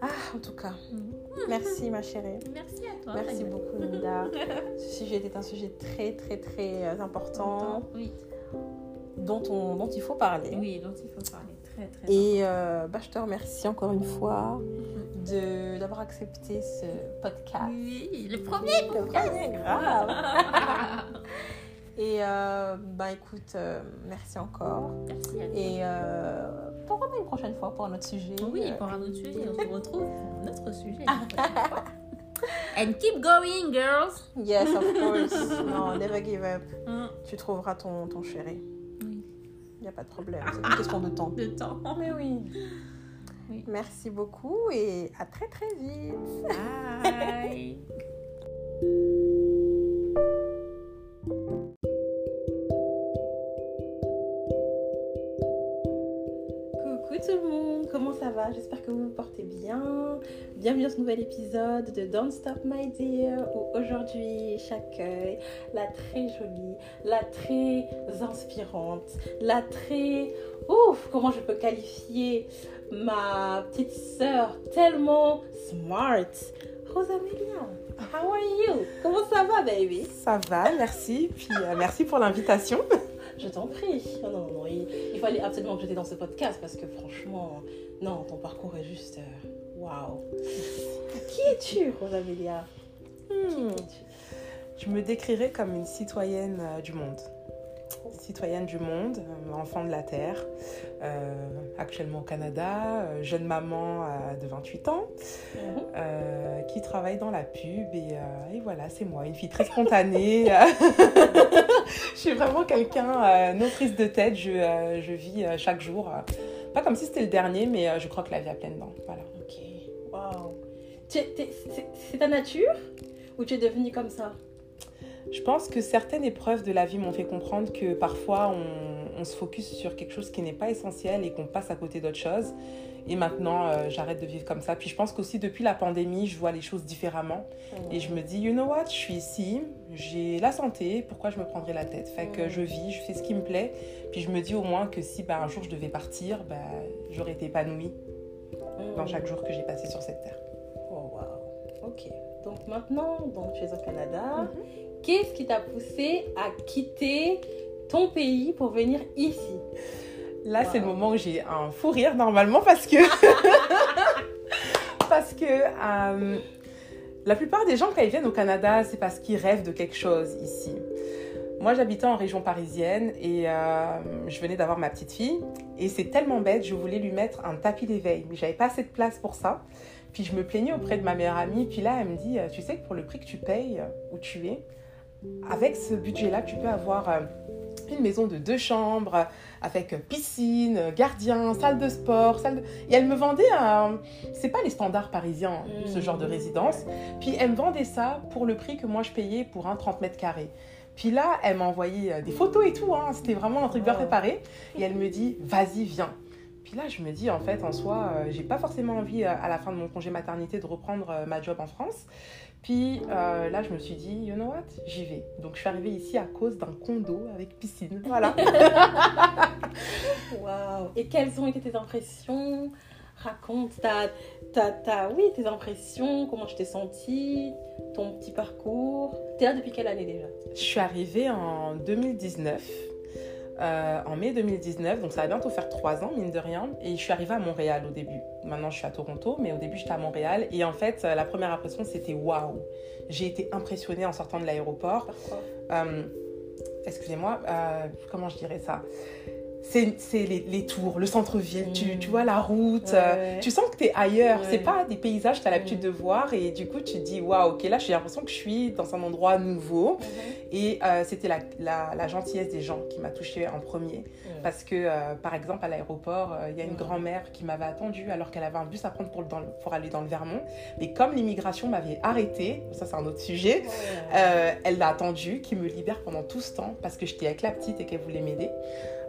Ah, en tout cas, Mhm. merci ma chérie. *laughs* Merci à toi. Merci beaucoup, Linda. *laughs* Ce sujet était un sujet très, très, très important Oui. dont, on, dont il faut parler. oui, dont il faut parler. Très, très Et euh, bah, je te remercie encore une fois de d'avoir accepté ce podcast. Oui, le premier Le premier, grave. *laughs* Et euh, bah écoute, euh, merci encore. Merci à toi. Et euh, pourquoi pas une prochaine fois pour un autre sujet Oui, pour un autre sujet, on se retrouve pour un autre sujet. *laughs* And keep going, girls. Yes, of course. *laughs* non, never give up. Mm. Tu trouveras ton, ton chéri. N'y a pas de problème. C'est une question de temps. *laughs* De temps. Mais oui. Oui. Merci beaucoup et à très très vite. Bye. *laughs* Coucou tout le monde, comment ça va? J'espère que vous vous portez bien. Bienvenue dans ce nouvel épisode de Don't Stop My Dear où aujourd'hui j'accueille la très jolie, la très inspirante, la très... Ouf, comment je peux qualifier ma petite sœur tellement smart, Rosamelia. How are you? Comment ça va baby? Ça va, merci. Puis euh, merci pour l'invitation. Je t'en prie. Non, non, non, il, il fallait absolument que j'étais dans ce podcast parce que franchement, non, ton parcours est juste. euh, Waouh! Qui es-tu, Rosamelia? Hmm, Qui es-tu? Je me décrirais comme une citoyenne euh, du monde. Citoyenne du monde, euh, enfant de la Terre, euh, actuellement au Canada, euh, jeune maman de 28 ans, Mhm. euh, qui travaille dans la pub. Et, euh, et voilà, c'est moi, une fille très spontanée. *laughs* *laughs* je suis vraiment quelqu'un, non prise de tête. Je, je vis chaque jour, pas comme si c'était le dernier, mais je crois que la vie a pleine dents. Voilà. Ok, waouh! C'est ta nature ou tu es devenue comme ça? Je pense que certaines épreuves de la vie m'ont fait comprendre que parfois on, on se focus sur quelque chose qui n'est pas essentiel et qu'on passe à côté d'autres choses. Et maintenant, euh, j'arrête de vivre comme ça. Puis je pense qu'aussi depuis la pandémie, je vois les choses différemment. Et je me dis, you know what, je suis ici, j'ai la santé, pourquoi je me prendrais la tête? Fait que je vis, je fais ce qui me plaît. Puis je me dis au moins que si bah, un jour je devais partir, bah, j'aurais été épanouie dans chaque jour que j'ai passé sur cette terre. Oh, waouh! Ok. Donc maintenant, donc, tu es au Canada. Qu'est-ce qui t'a poussé à quitter ton pays pour venir ici? Là, c'est le moment où j'ai un fou rire normalement parce que. *laughs* parce que euh, la plupart des gens, quand ils viennent au Canada, c'est parce qu'ils rêvent de quelque chose ici. Moi, j'habitais en région parisienne et euh, je venais d'avoir ma petite fille. Et c'est tellement bête, je voulais lui mettre un tapis d'éveil, mais j'avais pas assez de place pour ça. Puis je me plaignais auprès de ma meilleure amie. Puis là, elle me dit Tu sais que pour le prix que tu payes euh, où tu es, avec ce budget-là, tu peux avoir euh, une maison de deux chambres avec piscine, gardien, salle de sport, salle de... Et elle me vendait un... C'est pas les standards parisiens, Mm. ce genre de résidence. Puis elle me vendait ça pour le prix que moi je payais pour un 30 mètres carrés. Puis là, elle m'a envoyé euh, des photos et tout, hein. c'était vraiment un truc bien préparé. Et elle me dit, vas-y, viens. Puis là, je me dis, en fait, en soi, euh, j'ai pas forcément envie, euh, à la fin de mon congé maternité, de reprendre euh, ma job en France. Puis euh, là, je me suis dit, you know what, j'y vais. Donc, je suis arrivée ici à cause d'un condo avec piscine. Voilà. *laughs* Waouh Et quelles ont été tes impressions? Raconte ta, ta, ta, oui, tes impressions, comment tu t'es sentie, ton petit parcours. T'es là depuis quelle année déjà? Je suis arrivée en 2019, euh, en mai 2019, donc ça va bientôt faire trois ans, mine de rien. Et je suis arrivée à Montréal au début. Maintenant, je suis à Toronto, mais au début, j'étais à Montréal. Et en fait, euh, la première impression, c'était waouh. J'ai été impressionnée en sortant de l'aéroport. Euh, Excusez-moi, euh, comment je dirais ça? C'est les, les tours, le centre-ville, tu, Mm. tu vois la route, Ouais, euh, tu sens que tu es ailleurs, Ouais. c'est pas des paysages que tu as l'habitude Mm. de voir et du coup tu te dis waouh, ok là j'ai l'impression que je suis dans un endroit nouveau et euh, c'était la, la, la gentillesse des gens qui m'a touchée en premier parce que euh, par exemple à l'aéroport euh, il y a une Mm. grand-mère qui m'avait attendue alors qu'elle avait un bus à prendre pour, le- dans le- pour aller dans le Vermont mais comme l'immigration m'avait arrêtée, ça c'est un autre sujet, elle l'a attendu, qui me libère pendant tout ce temps parce que j'étais avec la petite et qu'elle voulait m'aider.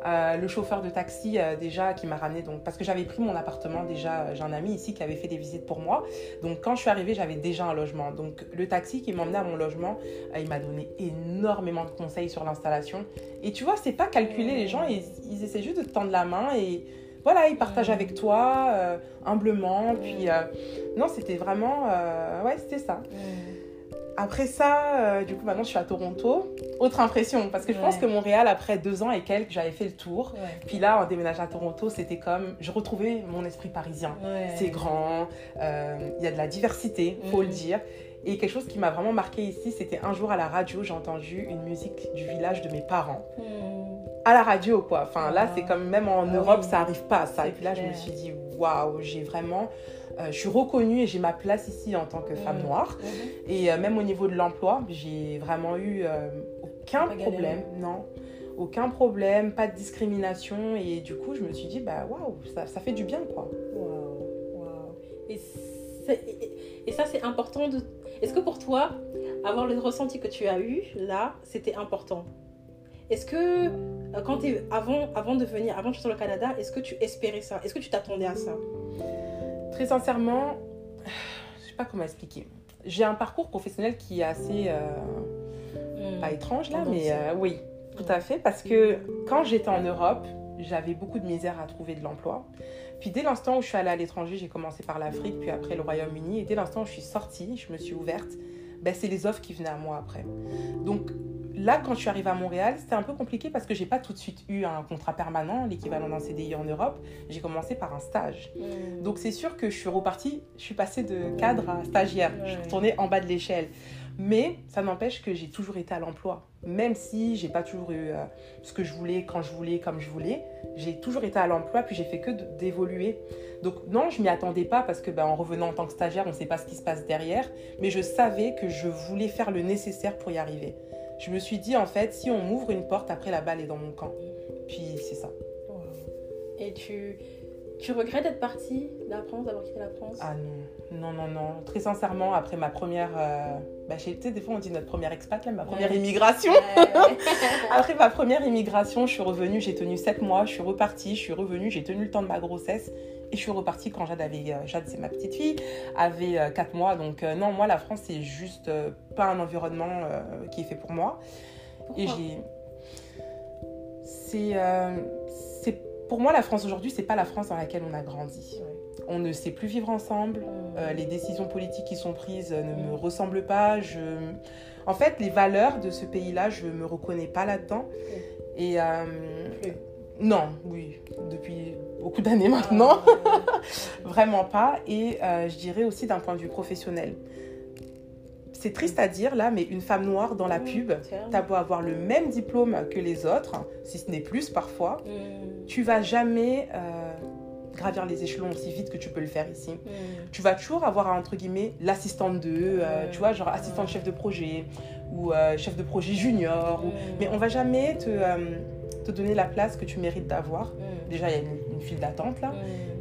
Euh, le chauffeur de taxi euh, déjà qui m'a ramené donc parce que j'avais pris mon appartement déjà euh, j'ai un ami ici qui avait fait des visites pour moi. Donc quand je suis arrivée j'avais déjà un logement. Donc le taxi qui m'emmenait à mon logement il m'a donné énormément de conseils sur l'installation. Et tu vois c'est pas calculé. Les gens ils, ils essaient juste de te tendre la main et voilà ils partagent avec toi humblement. Puis non c'était vraiment ouais c'était ça après ça, euh, du coup, maintenant, je suis à Toronto. Autre impression, parce que je pense que Montréal, après deux ans et quelques, j'avais fait le tour. Ouais. Puis là, en déménageant à Toronto, c'était comme, je retrouvais mon esprit parisien. Ouais. C'est grand, euh, il y a de la diversité, faut le Mhm. dire. Et quelque chose qui m'a vraiment marqué ici, c'était un jour à la radio, j'ai entendu une musique du village de mes parents. Hmm. À la radio, quoi. Enfin, là, Ah. c'est comme même en Ah Europe, oui. ça arrive pas, ça. C'est Et puis là, je me suis dit, waouh, j'ai vraiment. Euh, je suis reconnue et j'ai ma place ici en tant que femme Mhm. noire. Mhm. Et euh, même au niveau de l'emploi, j'ai vraiment eu euh, aucun problème. Non. Aucun problème, pas de discrimination. Et du coup, je me suis dit, bah waouh, ça, ça fait du bien, quoi. Waouh, waouh. Et, c'est- et- et ça, c'est important. De... Est-ce que pour toi, avoir le ressenti que tu as eu là, c'était important? Est-ce que, quand es, avant, avant de venir, avant de sur le Canada, est-ce que tu espérais ça? Est-ce que tu t'attendais à ça? Très sincèrement, je sais pas comment expliquer. J'ai un parcours professionnel qui est assez. euh, pas étrange là, mais euh, oui, tout à fait. Parce que quand j'étais en Europe, j'avais beaucoup de misère à trouver de l'emploi. Puis dès l'instant où je suis allée à l'étranger, j'ai commencé par l'Afrique, puis après le Royaume-Uni. Et dès l'instant où je suis sortie, je me suis ouverte, ben, c'est les offres qui venaient à moi après. Donc là, quand je suis arrivée à Montréal, c'était un peu compliqué parce que j'ai pas tout de suite eu un contrat permanent, l'équivalent d'un CDI en Europe. J'ai commencé par un stage. Donc c'est sûr que je suis repartie, je suis passée de cadre à stagiaire. Je suis retournée en bas de l'échelle. Mais ça n'empêche que j'ai toujours été à l'emploi. Même si j'ai pas toujours eu euh, ce que je voulais, quand je voulais, comme je voulais, j'ai toujours été à l'emploi, puis j'ai fait que d'évoluer. Donc non, je m'y attendais pas parce que ben, en revenant en tant que stagiaire, on ne sait pas ce qui se passe derrière. Mais je savais que je voulais faire le nécessaire pour y arriver. Je me suis dit, en fait, si on m'ouvre une porte, après la balle est dans mon camp. Puis c'est ça. Et tu, tu regrettes d'être partie de la France, d'avoir quitté la France? Ah non, non, non, non. Très sincèrement, après ma première. euh, bah, tu sais, des fois on dit notre première expat, là, ma première Ouais. immigration. Ouais. *laughs* Après ma première immigration, je suis revenue, j'ai tenu 7 mois, je suis repartie, je suis revenue, j'ai tenu le temps de ma grossesse et je suis repartie quand Jade avait. euh, Jade, c'est ma petite fille, avait 4 mois. Donc, euh, non, moi, la France, c'est juste euh, pas un environnement euh, qui est fait pour moi. Et j'ai. C'est. Pour moi, la France aujourd'hui, c'est pas la France dans laquelle on a grandi. On ne sait plus vivre ensemble. Euh, les décisions politiques qui sont prises ne me ressemblent pas. Je... En fait, les valeurs de ce pays-là, je me reconnais pas là-dedans. Et euh, non, oui, depuis beaucoup d'années maintenant, Ah, *laughs* vraiment pas. Et euh, je dirais aussi d'un point de vue professionnel. C'est triste à dire là, mais une femme noire dans la Mm, pub, t'as beau avoir le même diplôme que les autres, si ce n'est plus parfois, Mm. tu vas jamais euh, gravir les échelons aussi vite que tu peux le faire ici Mm. tu vas toujours avoir entre guillemets l'assistante de, euh, tu vois, genre assistante chef de projet ou euh, chef de projet junior. ou- Mm. Mais on va jamais te, te donner la place que tu mérites d'avoir. Mm. Déjà, il y a une, une file d'attente là.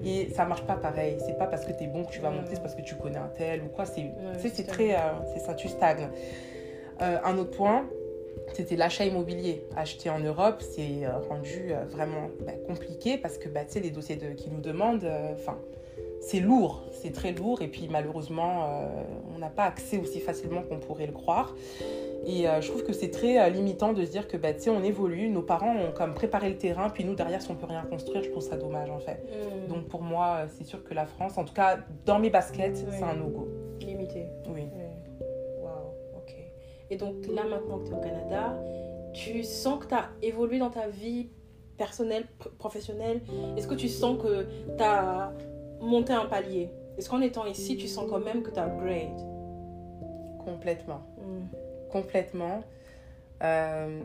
Et ça marche pas pareil. C'est pas parce que tu es bon que tu vas monter, c'est parce que tu connais un tel ou quoi. C'est c'est très. euh, c'est ça, tu stagnes. Euh, un autre point, c'était l'achat immobilier. Acheter en Europe, c'est euh, rendu vraiment bah, compliqué parce que bah, tu sais, les dossiers de, qui nous demandent, euh, enfin, c'est lourd, c'est très lourd. Et puis malheureusement, euh, on n'a pas accès aussi facilement qu'on pourrait le croire. Et euh, je trouve que c'est très euh, limitant de se dire que bah, tu sais, on évolue, nos parents ont comme préparé le terrain, puis nous derrière, si on peut rien construire, je trouve ça dommage en fait. Mm. Donc pour moi, c'est sûr que la France, en tout cas dans mes baskets, Oui. c'est un no-go. Limité. Oui. Oui. Waouh, ok. Et donc là, maintenant que tu es au Canada, tu sens que tu as évolué dans ta vie personnelle, pr- professionnelle? Est-ce que tu sens que tu as monté un palier Est-ce qu'en étant ici, tu sens quand même que tu as upgrade? Complètement. Mm. Complètement. Euh,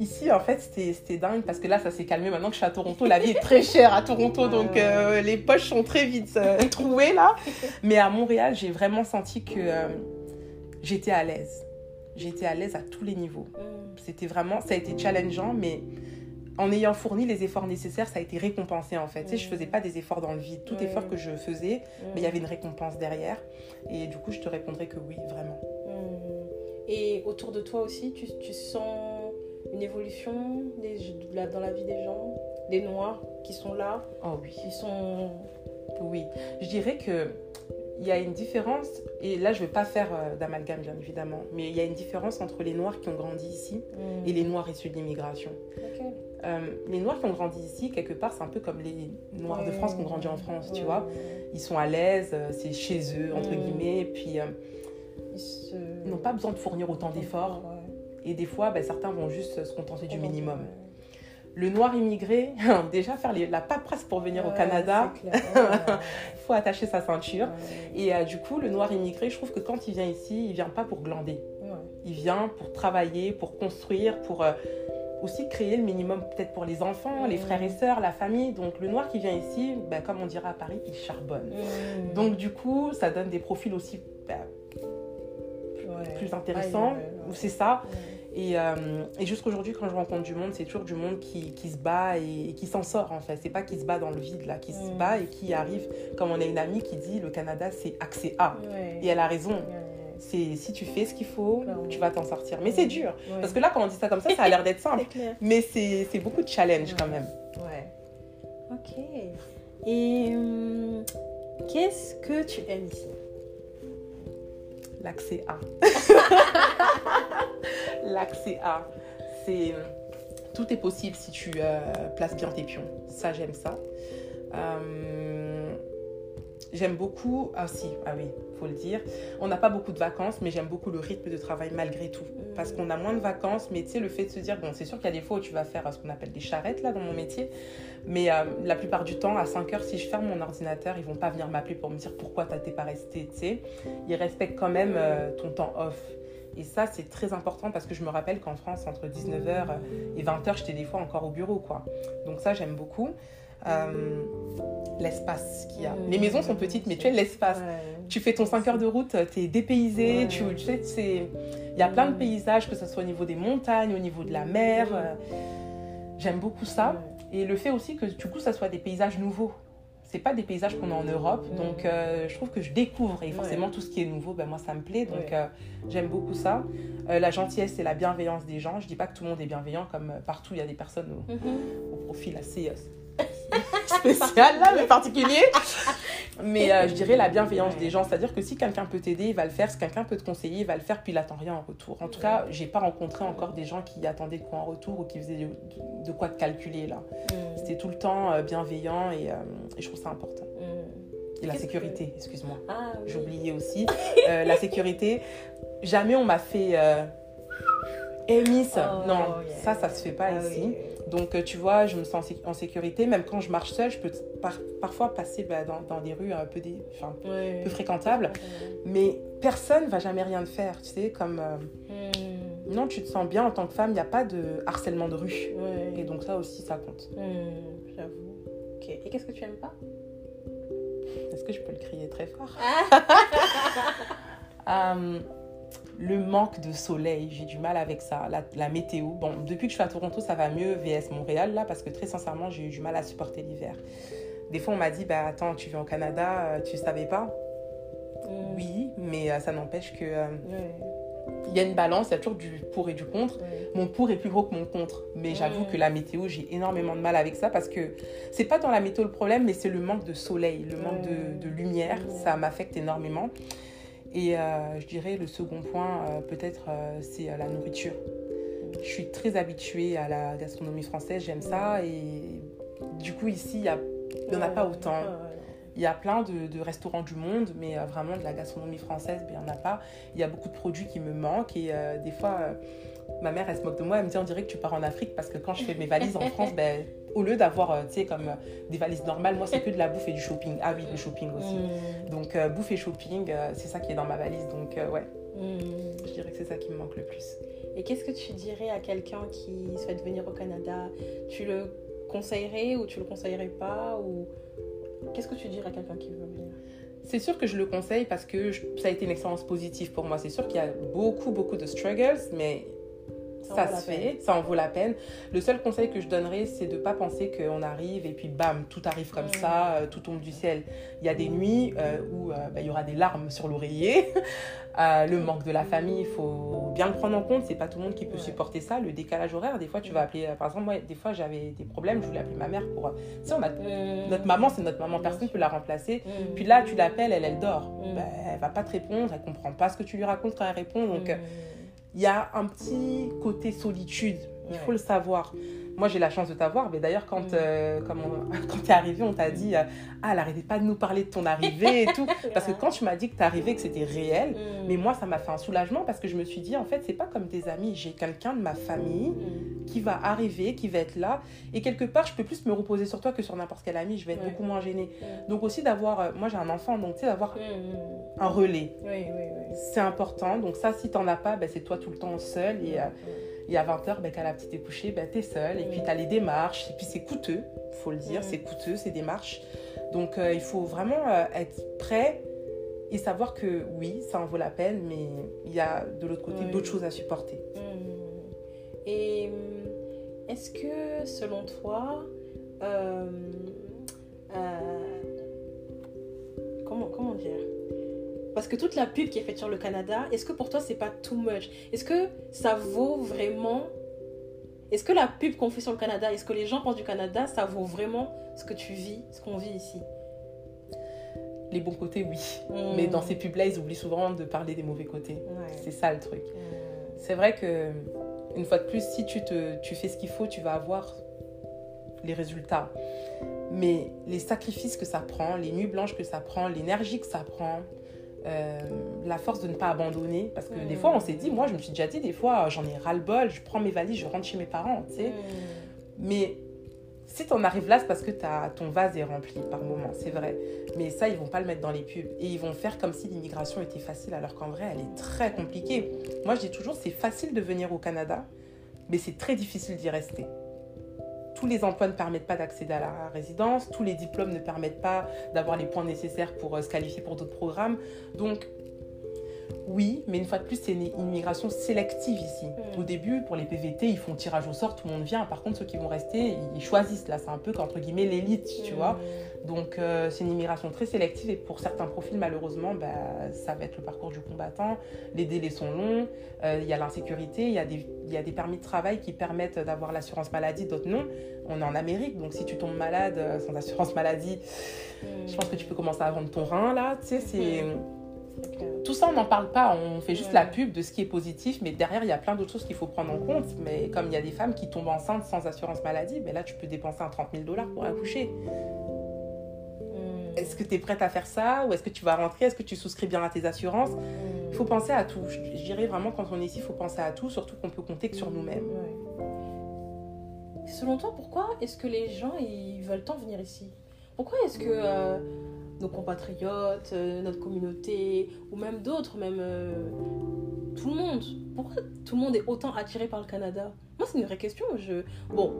Ici, en fait, c'était dingue parce que là, ça s'est calmé. Maintenant que je suis à Toronto, la vie est très chère à Toronto, Ouais, donc euh, les poches sont très vite euh, *laughs* trouées là. Mais à Montréal, j'ai vraiment senti que euh, j'étais à l'aise. J'étais à l'aise à tous les niveaux. Mm. C'était vraiment, ça a été challengeant, mais en ayant fourni les efforts nécessaires, ça a été récompensé en fait. Tu sais, je faisais pas des efforts dans le vide. Tout Ouais. effort que je faisais, Mm. mais il y avait une récompense derrière. Et du coup, je te répondrai que oui, vraiment. Et autour de toi aussi, tu, tu sens une évolution des- dans la vie des gens? Des Noirs qui sont là, Oh oui. qui sont... Oui, je dirais que il y a une différence, et là je ne vais pas faire euh, d'amalgame bien évidemment, mais il y a une différence entre les Noirs qui ont grandi ici et les Noirs issus de l'immigration. Euh, les Noirs qui ont grandi ici, quelque part, c'est un peu comme les Noirs de France qui ont grandi en France, tu vois. Ils sont à l'aise, euh, c'est chez eux, entre Mm. guillemets, et puis euh, Ils n'ont pas besoin de fournir autant d'efforts. Et des fois, ben, certains vont juste se contenter du minimum. Le noir immigré, *laughs* déjà faire la paperasse pour venir au Canada, *laughs* il faut attacher sa ceinture. Et euh, du coup, le noir immigré, je trouve que quand il vient ici, il vient pas pour glander. Il vient pour travailler, pour construire, pour euh, aussi créer le minimum peut-être pour les enfants, les frères et sœurs, la famille. Donc le noir qui vient ici, ben, comme on dira à Paris, il charbonne. Donc du coup, ça donne des profils aussi ben, plus intéressants. C'est ça. Et, euh, et jusqu'aujourd'hui, quand je rencontre du monde, c'est toujours du monde qui, qui se bat et, qui s'en sort en fait. C'est pas qui se bat dans le vide là, qui se bat et qui arrive. Comme on a une amie qui dit le Canada c'est accès A. Et elle a raison. C'est si tu fais ce qu'il faut, tu vas t'en sortir. Mais c'est dur. Parce que là, quand on dit ça comme ça, ça a l'air d'être simple. *laughs* Mais c'est beaucoup de challenge quand même. Ouais. Ok. Et hum, qu'est-ce que tu aimes ici L'accès A. *laughs* L'accès A. C'est tout est possible si tu euh, places bien tes pions. Ça, j'aime ça. Euh, j'aime beaucoup. Ah, si, ah oui, faut le dire. On n'a pas beaucoup de vacances, mais j'aime beaucoup le rythme de travail malgré tout. Parce qu'on a moins de vacances, mais tu sais, le fait de se dire, bon, c'est sûr qu'il y a des fois où tu vas faire ce qu'on appelle des charrettes là dans mon métier. Mais euh, la plupart du temps, à 5 heures, si je ferme mon ordinateur, ils vont pas venir m'appeler pour me dire pourquoi t'es pas resté, tu sais. Ils respectent quand même ton temps off. Et ça, c'est très important parce que je me rappelle qu'en France, entre 19h et 20h, j'étais des fois encore au bureau, quoi. Donc ça, j'aime beaucoup. Euh, l'espace qu'il y a. Les maisons sont petites, mais tu as l'espace. Tu fais ton 5 heures de route, tu es dépaysé, tu, sais, il y a plein de paysages, que ce soit au niveau des montagnes, au niveau de la mer. Euh, j'aime beaucoup ça. Et le fait aussi que du coup, ça soit des paysages nouveaux c'est pas des paysages qu'on a en Europe. Mm. Donc, euh, je trouve que je découvre. Et forcément, tout ce qui est nouveau, ben, moi, ça me plaît. Donc, euh, j'aime beaucoup ça. Euh, la gentillesse et la bienveillance des gens. Je dis pas que tout le monde est bienveillant, comme partout, il y a des personnes au, mm-hmm. au profil assez *laughs* spécial, là, mais particulier. Mais euh, je dirais la bienveillance des gens. C'est-à-dire que si quelqu'un peut t'aider, il va le faire. Si quelqu'un peut te conseiller, il va le faire, puis il attend rien en retour. En tout cas, j'ai pas rencontré encore des gens qui attendaient quoi en retour ou qui faisaient de, quoi te calculer, là. Mm. C'était tout le temps euh, bienveillant et, euh, et, je trouve ça important. Mm. Et la sécurité, excuse-moi. Ah, oui. Oublié aussi. la sécurité, jamais on m'a fait... Miss, oh, non, ça, ça se fait pas ah ici. Donc, euh, tu vois, je me sens en sécurité. Même quand je marche seule, je peux parfois passer bah, dans, des rues un peu, des, peu fréquentables. Mais personne ne va jamais rien faire, tu sais, comme... Euh. Non, tu te sens bien en tant que femme, il n'y a pas de harcèlement de rue. Et donc ça aussi, ça compte. J'avoue. Ok. Et qu'est-ce que tu aimes pas? Est-ce que je peux le crier très fort? *laughs* Euh, le manque de soleil, j'ai du mal avec ça, la, météo. Bon, depuis que je suis à Toronto, ça va mieux, VS Montréal, là, parce que très sincèrement, j'ai eu du mal à supporter l'hiver. Des fois, on m'a dit, bah attends, tu viens au Canada, euh, tu savais pas? Mm. Oui, mais euh, ça n'empêche que... Euh, il y a une balance, il y a toujours du pour et du contre. Mon pour est plus gros que mon contre. Mais j'avoue que la météo, j'ai énormément de mal avec ça parce que c'est pas dans la météo le problème, mais c'est le manque de soleil, le manque de, de lumière. Ça m'affecte énormément. Et euh, je dirais le second point, euh, peut-être, euh, c'est la nourriture. Je suis très habituée à la gastronomie française, j'aime ça. Et du coup, ici, il n'y en a pas autant. Il y a plein de, restaurants du monde, mais vraiment de la gastronomie française, ben, il n'y en a pas. Il y a beaucoup de produits qui me manquent et des fois, ma mère, elle se moque de moi, elle me dit on dirait que tu pars en Afrique parce que quand je fais mes valises en France, ben, au lieu d'avoir, euh, tu sais, comme euh, des valises normales, moi, c'est que de la bouffe et du shopping. Ah oui, le shopping aussi. Mm. Donc, euh, bouffe et shopping, c'est ça qui est dans ma valise. Donc, ouais, mm. je dirais que c'est ça qui me manque le plus. Et qu'est-ce que tu dirais à quelqu'un qui souhaite venir au Canada? Tu le conseillerais ou tu le conseillerais pas ou Qu'est-ce que tu dirais à quelqu'un qui veut venir? C'est sûr que je le conseille parce que ça a été une expérience positive pour moi. C'est sûr qu'il y a beaucoup, beaucoup de struggles, mais ça, se fait, ça en vaut la peine. Le seul conseil que je donnerais, c'est de ne pas penser qu'on arrive et puis bam, tout arrive comme ça, euh, tout tombe du ciel. Il y a des nuits euh, où euh, bah, il y aura des larmes sur l'oreiller, *laughs* le manque de la famille, il faut bien le prendre en compte. C'est pas tout le monde qui peut supporter ça. Le décalage horaire, des fois, tu vas appeler, par exemple, moi, des fois, j'avais des problèmes, je voulais appeler ma mère pour. Tu sais, notre maman, c'est notre maman, personne ne peut la remplacer. Puis là, tu l'appelles, elle, elle dort. Bah, elle va pas te répondre, elle comprend pas ce que tu lui racontes quand elle répond. Donc il y a un petit côté solitude. Il faut le savoir. Moi, j'ai la chance de t'avoir. Mais d'ailleurs, quand, Mm. euh, *laughs* quand tu es arrivée, on t'a dit euh, Ah, elle pas de nous parler de ton arrivée et tout. *laughs* Parce que quand tu m'as dit que tu arrivée, que c'était réel, Mm. mais moi, ça m'a fait un soulagement parce que je me suis dit En fait, c'est pas comme tes amis. J'ai quelqu'un de ma famille Mm. qui va arriver, qui va être là. Et quelque part, je peux plus me reposer sur toi que sur n'importe quel ami. Je vais être beaucoup moins gênée. Donc, aussi d'avoir. euh, moi, j'ai un enfant, donc tu sais, d'avoir un relais. Oui, oui, oui. C'est important. Donc, ça, si t'en as pas, ben, c'est toi tout le temps seul. Et. Euh, et à 20h, ben, quand la petite est couchée, ben, t'es seule. Et puis, t'as les démarches. Et puis, c'est coûteux, faut le dire. Mm. C'est coûteux, ces démarches. Donc, euh, il faut vraiment euh, être prêt et savoir que oui, ça en vaut la peine, mais il y a de l'autre côté Oui. d'autres choses à supporter. Mm. Et mm, est-ce que, selon toi, euh, euh, comment, comment dire? Parce que toute la pub qui est faite sur le Canada, est-ce que pour toi, c'est pas too much? Est-ce que ça vaut vraiment Est-ce que la pub qu'on fait sur le Canada, est-ce que les gens pensent du Canada, ça vaut vraiment ce que tu vis, ce qu'on vit ici? Les bons côtés, oui. Mm. Mais dans ces pubs-là, ils oublient souvent de parler des mauvais côtés. Ouais. C'est ça le truc. Mm. C'est vrai que, une fois de plus, si tu, te, tu fais ce qu'il faut, tu vas avoir les résultats. Mais les sacrifices que ça prend, les nuits blanches que ça prend, l'énergie que ça prend, euh, la force de ne pas abandonner. Parce que des Mm. fois, on s'est dit, moi, je me suis déjà dit, des fois, j'en ai ras-le-bol, je prends mes valises, je rentre chez mes parents, tu sais. Mm. Mais si t'en arrives là, c'est parce que ton vase est rempli par moment, c'est vrai. Mais ça, ils vont pas le mettre dans les pubs. Et ils vont faire comme si l'immigration était facile, alors qu'en vrai, elle est très compliquée. Moi, je dis toujours, c'est facile de venir au Canada, mais c'est très difficile d'y rester. Tous les emplois ne permettent pas d'accéder à la résidence, tous les diplômes ne permettent pas d'avoir les points nécessaires pour euh, se qualifier pour d'autres programmes. Donc, oui, mais une fois de plus, c'est une immigration sélective ici. Mm. Au début, pour les PVT, ils font tirage au sort, tout le monde vient. Par contre, ceux qui vont rester, ils choisissent. Là, c'est un peu, entre guillemets, l'élite, tu Mm. vois. Donc, euh, c'est une immigration très sélective et pour certains profils, malheureusement, bah, ça va être le parcours du combattant. Les délais sont longs, euh, il y a l'insécurité, il y, a des- il y a des permis de travail qui permettent d'avoir l'assurance maladie, d'autres non. On est en Amérique, donc si tu tombes malade euh, sans assurance maladie, je pense que tu peux commencer à vendre ton rein, là. Tu sais, c'est... Tout ça, on n'en parle pas. On fait juste la pub de ce qui est positif, mais derrière, il y a plein d'autres choses qu'il faut prendre en compte. Mais comme il y a des femmes qui tombent enceintes sans assurance maladie, mais là, tu peux dépenser un 30 000 dollars pour accoucher. Est-ce que tu es prête à faire ça Ou est-ce que tu vas rentrer? Est-ce que tu souscris bien à tes assurances? Il faut penser à tout. Je, dirais vraiment, quand on est ici, il faut penser à tout, surtout qu'on peut compter que sur nous-mêmes. Selon toi, pourquoi est-ce que les gens ils veulent tant venir ici? Pourquoi est-ce que euh, nos compatriotes, euh, notre communauté, ou même d'autres, même euh, tout le monde, pourquoi tout le monde est autant attiré par le Canada? Moi, c'est une vraie question. Je... Bon,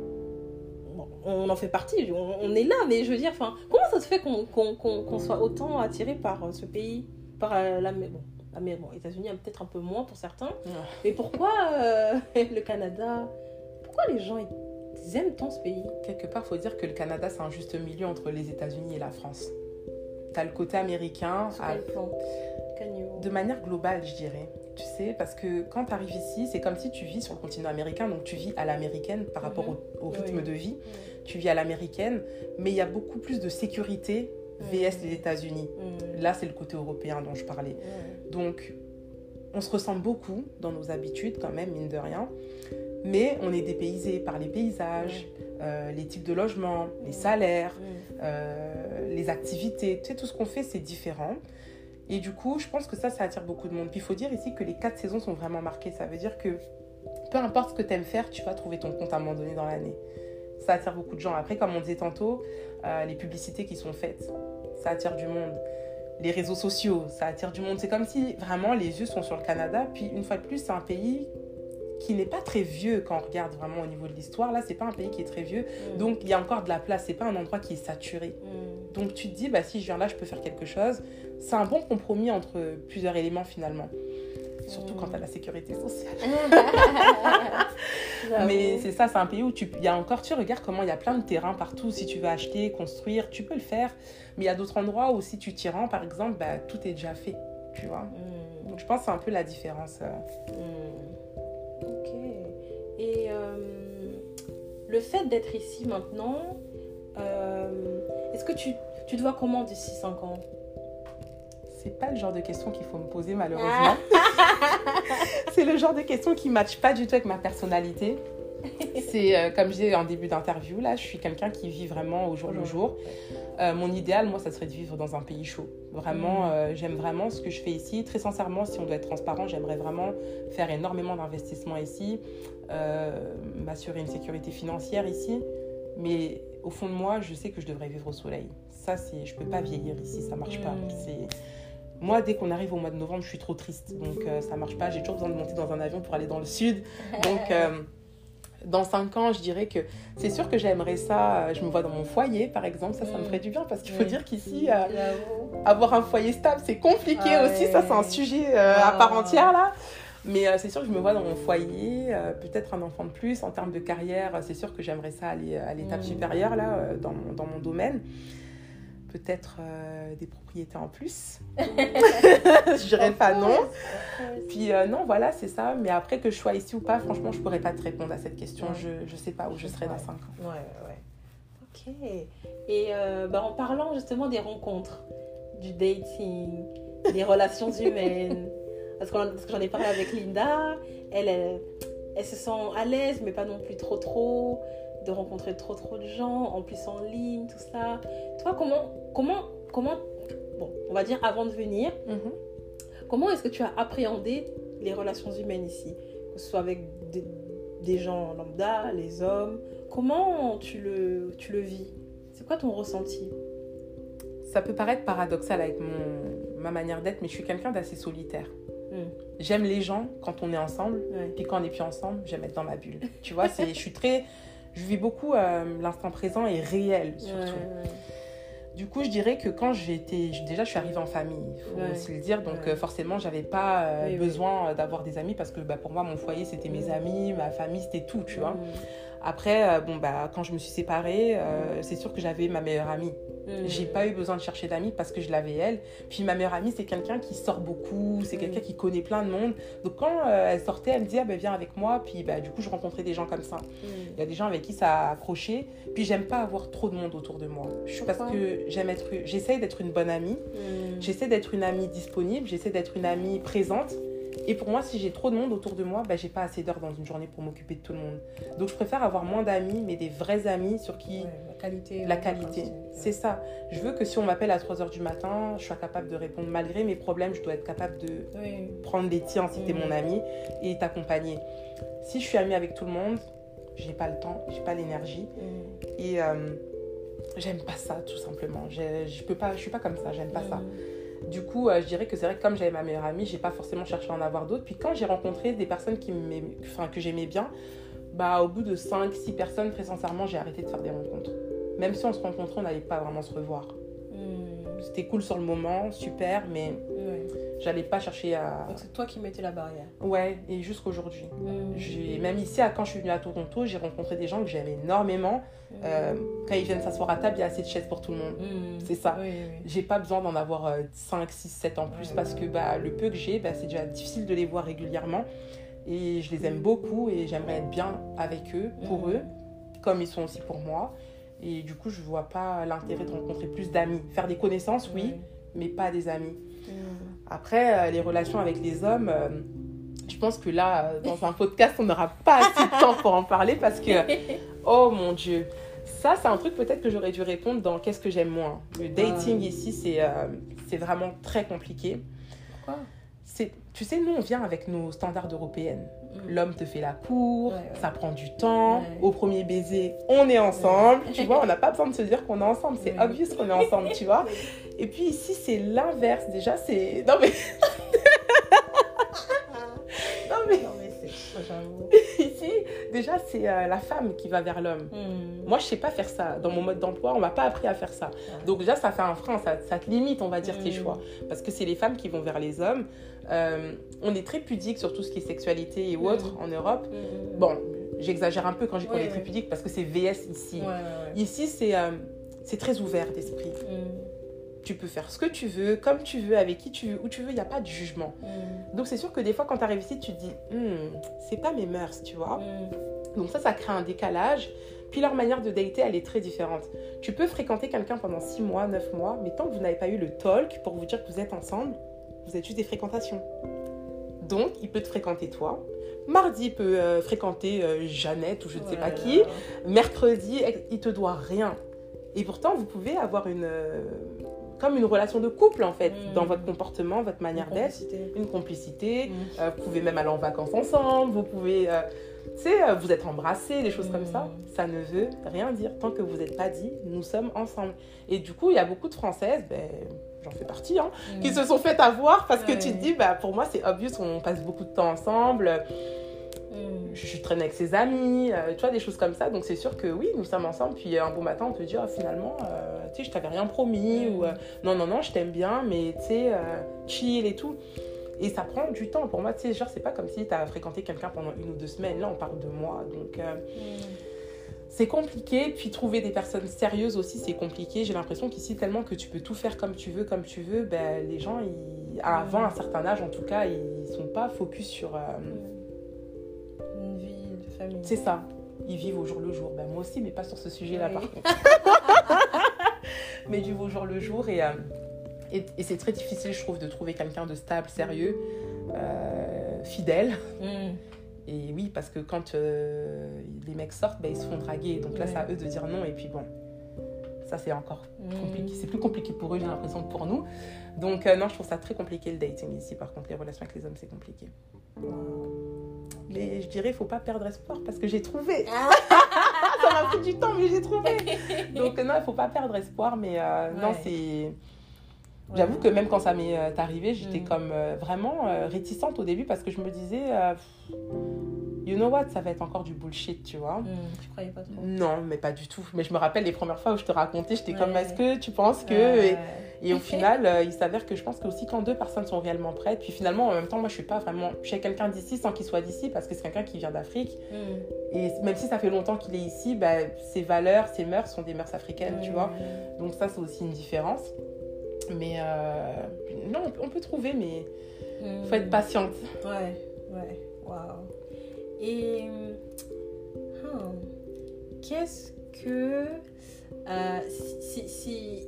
on en fait partie, on, on est là, mais je veux dire, enfin, comment ça se fait qu'on soit autant attiré par euh, ce pays, par euh, la... Bon, la bon, États-Unis, peut-être un peu moins pour certains, mais pourquoi euh, *laughs* le Canada Pourquoi les gens ils aiment tant ce pays? Quelque part, il faut dire que le Canada, c'est un juste milieu entre les États-Unis et la France. Tu as le côté américain, à- de manière globale, je dirais. Tu sais, parce que quand tu arrives ici, c'est comme si tu vis sur le continent américain, donc tu vis à l'américaine par rapport au, au rythme Oui. de vie. Tu vis à l'américaine, mais il y a beaucoup plus de sécurité VS les États-Unis. Mm. Là, c'est le côté européen dont je parlais. Donc, on se ressemble beaucoup dans nos habitudes, quand même, mine de rien. Mais on est dépaysé par les paysages, euh, les types de logements, les salaires, euh, les activités. Tu sais, tout ce qu'on fait, c'est différent. Et du coup, je pense que ça, ça attire beaucoup de monde. Puis il faut dire ici que les quatre saisons sont vraiment marquées. Ça veut dire que peu importe ce que tu aimes faire, tu vas trouver ton compte à un moment donné dans l'année. Ça attire beaucoup de gens. Après, comme on disait tantôt, euh, les publicités qui sont faites, ça attire du monde. Les réseaux sociaux, ça attire du monde. C'est comme si vraiment les yeux sont sur le Canada. Puis une fois de plus, c'est un pays qui n'est pas très vieux quand on regarde vraiment au niveau de l'histoire. Là, c'est pas un pays qui est très vieux. Mm. Donc il y a encore de la place. C'est pas un endroit qui est saturé. Mm. Donc tu te dis, bah, si je viens là, je peux faire quelque chose. C'est un bon compromis entre plusieurs éléments finalement. Surtout quand tu as la sécurité sociale. *laughs* Mais c'est ça, c'est un pays où tu, il y a encore, tu regardes comment il y a plein de terrains partout. Si tu veux acheter, construire, tu peux le faire. Mais il y a d'autres endroits où si tu t'y rends, par exemple, bah, tout est déjà fait. Tu vois Mm. Donc je pense que c'est un peu la différence. euh. Mm. Ok. Et euh, le fait d'être ici maintenant, est-ce que tu, tu te vois comment d'ici 5 ans? C'est pas le genre de question qu'il faut me poser malheureusement. *laughs* c'est le genre de question qui ne matche pas du tout avec ma personnalité. c'est euh, comme je disais en début d'interview, là, je suis quelqu'un qui vit vraiment au jour le jour. Euh, mon idéal, moi, ça serait de vivre dans un pays chaud. Vraiment, Mm. euh, j'aime vraiment ce que je fais ici. Très sincèrement, si on doit être transparent, j'aimerais vraiment faire énormément d'investissements ici, euh, m'assurer une sécurité financière ici. Mais au fond de moi, je sais que je devrais vivre au soleil. Ça, c'est, je peux pas vieillir ici, ça marche pas. Mm. C'est moi, dès qu'on arrive au mois de novembre, je suis trop triste. Donc, euh, ça marche pas. J'ai toujours besoin de monter dans un avion pour aller dans le sud. *laughs* Donc, euh, dans cinq ans, je dirais que c'est sûr que j'aimerais ça. euh, Je me vois dans mon foyer, par exemple. Ça, ça me Mm. ferait du bien parce qu'il faut Oui. dire qu'ici, euh, avoir un foyer stable, c'est compliqué Ah aussi. Ça, c'est un sujet à part entière, là. Mais euh, c'est sûr que je me vois dans mon foyer, euh, peut-être un enfant de plus. En termes de carrière, c'est sûr que j'aimerais ça aller à l'étape Mm. supérieure, là, euh, dans, mon- dans mon domaine. Peut-être euh, des propriétés en plus. *laughs* je dirais pas non. Puis euh, non, voilà, c'est ça. Mais après que je sois ici ou pas, franchement, je pourrais pas te répondre à cette question. Ouais. Je, je sais pas où je serai dans Ouais. 5 ans. Ouais, ouais. Ok. Et euh, bah, en parlant justement des rencontres, du dating, des relations *laughs* humaines, parce, que j'en ai parlé avec Linda, elle, elle, elle se sent à l'aise, mais pas non plus trop trop, de rencontrer trop trop de gens, en plus en ligne, tout ça. Toi, comment, comment, comment, bon, on va dire avant de venir, Comment est-ce que tu as appréhendé les relations humaines ici? Que ce soit avec des, des gens lambda, les hommes. Comment tu le, tu le vis? C'est quoi ton ressenti? Ça peut paraître paradoxal avec mon, ma manière d'être, mais je suis quelqu'un d'assez solitaire. J'aime les gens quand on est ensemble, Ouais. puis quand on n'est plus ensemble, j'aime être dans ma bulle. *laughs* Tu vois, c'est, je suis très. Je vis beaucoup euh, l'instant présent et réel surtout. Ouais, Du coup, je dirais que quand j'étais. Déjà, je suis arrivée en famille, il faut Ouais. aussi le dire. Donc, euh, forcément, j'avais pas euh, Oui, besoin euh, d'avoir des amis parce que bah, pour moi, mon foyer, c'était mes amis, ma famille, c'était tout, tu vois. Hmm. Après, euh, bon, bah, quand je me suis séparée, euh, c'est sûr que j'avais ma meilleure amie. Hmm. J'ai pas eu besoin de chercher d'amis parce que je l'avais elle. Puis ma meilleure amie, c'est quelqu'un qui sort beaucoup, c'est Mm. quelqu'un qui connaît plein de monde. Donc quand euh, elle sortait, elle me disait, ah, ben, viens avec moi. Puis bah, du coup, je rencontrais des gens comme ça. Hmm. Il y a des gens avec qui ça a accroché. Puis j'aime pas avoir trop de monde autour de moi. Parce que j'aime être, j'essaye d'être une bonne amie. Hmm. J'essaie d'être une amie disponible. J'essaie d'être une amie présente. Et pour moi, si j'ai trop de monde autour de moi, bah, j'ai pas assez d'heures dans une journée pour m'occuper de tout le monde. Donc je préfère avoir moins d'amis, mais des vrais amis sur qui Ouais, la qualité. la qualité. C'est ça. Je veux que si on m'appelle à 3h du matin, je sois capable de répondre. Malgré mes problèmes, je dois être capable de Oui. prendre les tiens si t'es Mm. mon ami et t'accompagner. Si je suis amie avec tout le monde, j'ai pas le temps, j'ai pas l'énergie Hmm. et euh, j'aime pas ça tout simplement. Je, je peux pas, je suis pas comme ça, j'aime pas ça. Du coup, euh, je dirais que c'est vrai que comme j'avais ma meilleure amie, j'ai pas forcément cherché à en avoir d'autres. Puis quand j'ai rencontré des personnes que j'aimais bien, bah au bout de 5 6 personnes, très sincèrement, j'ai arrêté de faire des rencontres. Même si on se rencontrait, on n'allait pas vraiment se revoir. C'était cool sur le moment, super, mais Ouais. j'allais pas chercher à. Donc c'est toi qui mettais la barrière. Ouais, et jusqu'aujourd'hui. J'ai même ici, quand je suis venue à Toronto, j'ai rencontré des gens que j'aime énormément. Euh, quand ils viennent s'asseoir à table, il y a assez de chaises pour tout le monde. Hmm. C'est ça. Oui, oui. J'ai pas besoin d'en avoir 5, 6, 7 en plus parce que bah, le peu que j'ai, bah, c'est déjà difficile de les voir régulièrement. Et je les aime beaucoup et j'aimerais être bien avec eux, pour eux, comme ils sont aussi pour moi. Et du coup, je vois pas l'intérêt de rencontrer plus d'amis. Faire des connaissances, oui, mais pas des amis. Hmm. Après, euh, les relations avec les hommes, euh, je pense que là, euh, dans un podcast, on n'aura pas assez de temps pour en parler parce que, *laughs* oh mon Dieu, ça, c'est un truc peut-être que j'aurais dû répondre dans Qu'est-ce que j'aime moins? Le dating ici, c'est euh, vraiment très compliqué. Pourquoi? Tu sais, nous, on vient avec nos standards européennes. Hmm. L'homme te fait la cour, Ouais, ouais. ça prend du temps. Ouais. Au premier baiser, on est ensemble. Tu vois, on n'a pas besoin de se dire qu'on est ensemble. C'est obvious qu'on est ensemble, tu vois. Et puis ici, c'est l'inverse. Déjà, c'est. Non, mais. *laughs* non, mais Non, mais c'est. J'avoue. *laughs* ici, déjà, c'est euh, la femme qui va vers l'homme. Hmm. Moi, je sais pas faire ça. Dans mon mode d'emploi, on m'a pas appris à faire ça. Donc déjà, ça fait un frein, ça, ça te limite, on va dire, tes Mm. choix. Parce que c'est les femmes qui vont vers les hommes. Euh, on est très pudique sur tout ce qui est sexualité et Mm. autres en Europe. Hmm. Bon, j'exagère un peu quand je dis qu'on est très pudique parce que c'est VS ici. Ici, c'est euh, c'est très ouvert d'esprit. Tu peux faire ce que tu veux, comme tu veux, avec qui tu veux, où tu veux, il n'y a pas de jugement. Donc c'est sûr que des fois, quand tu arrives ici, tu te dis, Hmm, c'est pas mes mœurs, tu vois. Donc ça, ça crée un décalage. Puis leur manière de dater, elle est très différente. Tu peux fréquenter quelqu'un pendant 6 mois, 9 mois, mais tant que vous n'avez pas eu le talk pour vous dire que vous êtes ensemble, vous êtes juste des fréquentations. Donc, il peut te fréquenter toi. Mardi, il peut euh, fréquenter euh, Jeannette ou je ne sais Oh pas qui. Mercredi, il te doit rien. Et pourtant, vous pouvez avoir une, euh, comme une relation de couple, en fait, dans votre comportement, votre manière d'être, une complicité. Mm. Euh, vous pouvez même aller en vacances ensemble. Vous pouvez, tu sais, vous êtes embrassés, des choses comme ça. Mm. Ça ne veut rien dire. Tant que vous n'êtes pas dit, nous sommes ensemble. Et du coup, il y a beaucoup de Françaises, ben, j'en fais partie, hein, qui se sont fait avoir parce que Ouais. tu te dis, bah, pour moi, c'est obvious, on passe beaucoup de temps ensemble. Mm. Je, traîne avec ses amis, euh, tu vois, des choses comme ça. Donc, c'est sûr que oui, nous sommes ensemble. Puis, euh, un beau matin, on peut dire, ah, finalement, euh, tu sais, je t'avais rien promis. Mm. Ou euh, non, non, non, je t'aime bien, mais tu sais, chill et tout. Et ça prend du temps. Pour moi, tu sais, genre, c'est pas comme si tu as fréquenté quelqu'un pendant une ou deux semaines. Là, on parle de mois. Donc, Mm. C'est compliqué. Puis trouver des personnes sérieuses aussi, c'est compliqué. J'ai l'impression qu'ici, tellement que tu peux tout faire comme tu veux, comme tu veux, ben, les gens, ils, avant un certain âge en tout cas, ils sont pas focus sur. euh, Une vie de famille. c'est ça. Ils vivent au jour le jour. Ben, moi aussi, mais pas sur ce sujet-là Oui. par contre. *laughs* mais ils vivent au jour le jour et, euh, et, et c'est très difficile, je trouve, de trouver quelqu'un de stable, sérieux, euh, fidèle. Mm. Et oui, parce que quand euh, les mecs sortent, ben, ils se font draguer. Donc là, Ouais. c'est à eux de dire non. Et puis bon, ça c'est encore Mm. compliqué. C'est plus compliqué pour eux, j'ai l'impression, que pour nous. Donc euh, non, je trouve ça très compliqué le dating ici. Par contre, les relations avec les hommes, c'est compliqué. Mais je dirais, il faut pas perdre espoir parce que j'ai trouvé. Ah. *laughs* ça m'a pris du temps, mais j'ai trouvé. *laughs* Donc non, il faut pas perdre espoir. Mais euh, non, c'est... J'avoue que même quand ça m'est euh, arrivé, j'étais Mm. comme euh, vraiment euh, réticente au début parce que je me disais, you know what, ça va être encore du bullshit, tu vois. Mm. Tu croyais pas trop Non, mais pas du tout. Mais je me rappelle les premières fois où je te racontais, j'étais comme, est-ce que tu penses que... Ouais. Et, et au *laughs* final, euh, il s'avère que je pense que aussi quand deux personnes sont réellement prêtes, puis finalement, en même temps, moi, je suis pas vraiment... Je suis quelqu'un d'ici sans qu'il soit d'ici parce que c'est quelqu'un qui vient d'Afrique. Mm. Et même si ça fait longtemps qu'il est ici, bah, ses valeurs, ses mœurs sont des mœurs africaines, tu vois. Donc ça, c'est aussi une différence. Mais euh, non, on peut- trouver, mais Mm. faut être patiente. Ouais, ouais, waouh. Et hum, qu'est-ce que euh, si, si, si-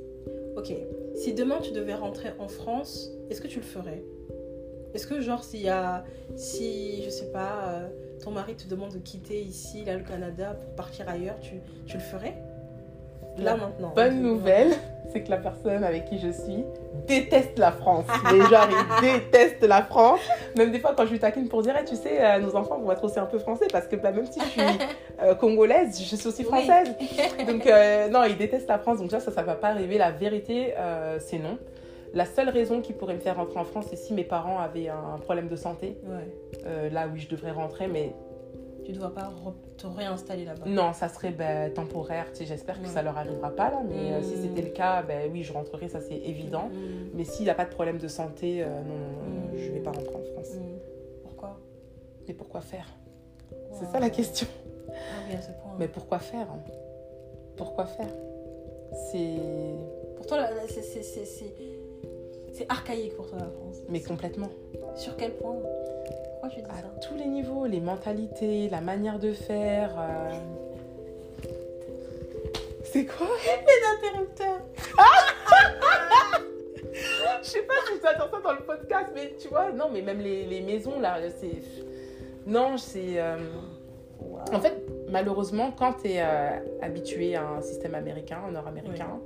ok, si demain tu devais rentrer en France, est-ce que tu le ferais? Est-ce que genre s'il y a, si je sais pas, euh, ton mari te demande de quitter ici, là le Canada pour partir ailleurs, tu, tu le ferais? Là maintenant. Bonne nouvelle, *laughs* c'est que la personne avec qui je suis déteste la France. *laughs* Les gens, ils détestent la France. Même des fois, quand je lui taquine pour dire, Eh, tu sais, euh, nos enfants vont être aussi un peu français parce que bah, même si je suis *laughs* euh, congolaise, je suis aussi Oui. française. Donc, euh, non, ils détestent la France. Donc, ça, ça, ça va pas arriver. La vérité, c'est non. La seule raison qui pourrait me faire rentrer en France, c'est si mes parents avaient un problème de santé. Ouais. Là, oui, je devrais rentrer, mais Tu ne dois pas te réinstaller là-bas. non, ça serait ben, temporaire. Tu sais, J'espère que Ouais. ça leur arrivera pas là, mais euh, si Mm. c'était le cas, ben oui, je rentrerai, ça c'est évident. Mm. Mais s'il n'a pas de problème de santé, euh, non, non, non, Mm. je vais pas rentrer en France. Mm. Pourquoi? Mais pourquoi faire? C'est ça la question. Ah oui, à ce point. Mais pourquoi faire Pourquoi faire? C'est. Pour toi, c'est archaïque pour toi la France. Mais complètement. Sur quel point? Pourquoi tu dis À ça tous les niveaux, les mentalités, la manière de faire. euh. C'est quoi *laughs* Les interrupteurs *laughs* Je sais pas si tu attends ça dans le podcast, mais tu vois, non, mais même les, les maisons là, c'est. Non, c'est. euh, En fait, malheureusement, quand tu es habitué à un système américain, nord-américain,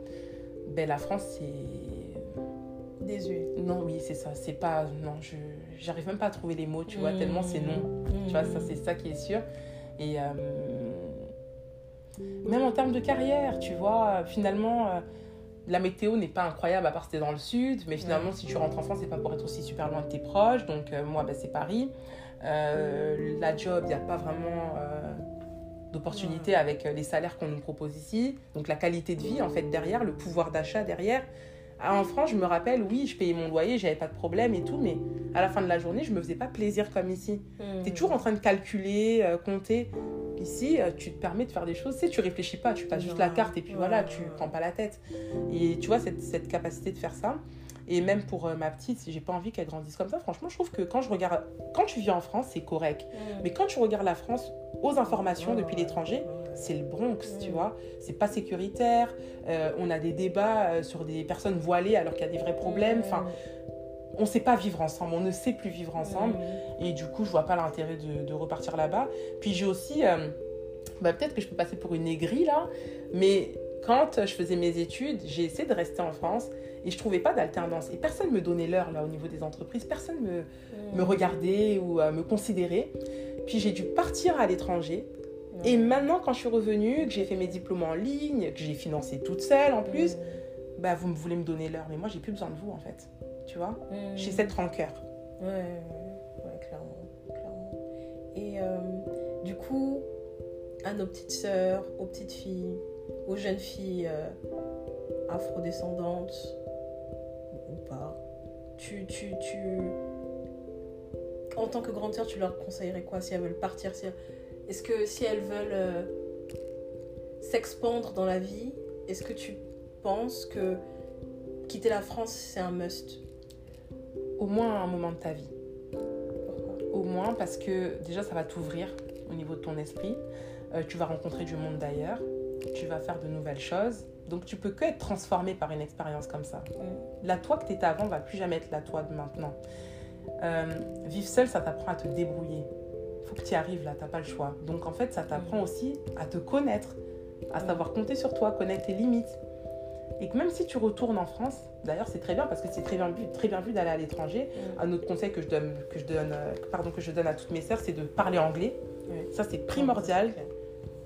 ben la France, c'est. Désuet. Non, oui, c'est ça. C'est pas. Non, je j'arrive même pas à trouver les mots, tu vois, Mm. tellement c'est non. Tu vois, ça, c'est ça qui est sûr. Et. euh, Même en termes de carrière, tu vois, finalement. euh, La météo n'est pas incroyable à part si t'es dans le sud, mais finalement, si tu rentres en France, c'est pas pour être aussi super loin de tes proches. Donc, euh, moi, ben, c'est Paris. La job, il n'y a pas vraiment d'opportunité avec euh, les salaires qu'on nous propose ici. Donc la qualité de vie, en fait, derrière, le pouvoir d'achat derrière. Ah, En France, je me rappelle, oui, je payais mon loyer, j'avais pas de problème et tout, mais à la fin de la journée, je me faisais pas plaisir comme ici. Mm. Tu es toujours en train de calculer, euh, compter. Ici, euh, tu te permets de faire des choses, tu sais, tu réfléchis pas, tu passes juste la carte et puis voilà, tu prends pas la tête. Et tu vois, cette, cette capacité de faire ça. Et même pour euh, ma petite, si j'ai pas envie qu'elle grandisse comme ça, franchement, je trouve que quand je regarde, quand tu vis en France, c'est correct. Mm. Mais quand tu regardes la France aux informations depuis l'étranger. C'est le Bronx, tu Mm. vois. C'est pas sécuritaire. euh, on a des débats euh, sur des personnes voilées alors qu'il y a des vrais problèmes. Enfin, on sait pas vivre ensemble, on ne sait plus vivre ensemble. Et du coup, je vois pas l'intérêt de, de repartir là-bas. Puis j'ai aussi, euh, bah, peut-être que je peux passer pour une aigrie là, mais quand je faisais mes études, j'ai essayé de rester en France et je trouvais pas d'alternance. Et personne me donnait l'heure là au niveau des entreprises, personne me, me regardait ou euh, me considérait. Puis j'ai dû partir à l'étranger. Et maintenant, quand je suis revenue, que j'ai fait mes diplômes en ligne, que j'ai financé toute seule en plus, bah, vous me voulez me donner l'heure. Mais moi, j'ai plus besoin de vous en fait. Tu vois? J'ai cette rancœur. Ouais, ouais, clairement, clairement. Et euh, du coup, à nos petites sœurs, aux petites filles, aux jeunes filles euh, afrodescendantes ou pas, tu, tu, tu, en tant que grande sœur, tu leur conseillerais quoi si elles veulent partir si Est-ce que si elles veulent euh, s'expandre dans la vie, est-ce que tu penses que quitter la France, c'est un must? Au moins à un moment de ta vie. Au moins parce que déjà, ça va t'ouvrir au niveau de ton esprit. Euh, tu vas rencontrer du monde d'ailleurs. Tu vas faire de nouvelles choses. Donc tu peux que être transformé par une expérience comme ça. La toi que tu étais avant va plus jamais être la toi de maintenant. Euh, vivre seul, ça t'apprend à te débrouiller. Faut que tu y arrives là, t'as pas le choix. Donc en fait, ça t'apprend aussi à te connaître, à savoir compter sur toi, connaître tes limites. Et que même si tu retournes en France, d'ailleurs c'est très bien parce que c'est très bien vu, très bien vu d'aller à l'étranger. Un autre conseil que je donne, que je donne, euh, pardon, que je donne à toutes mes sœurs, c'est de parler anglais. Ça c'est primordial.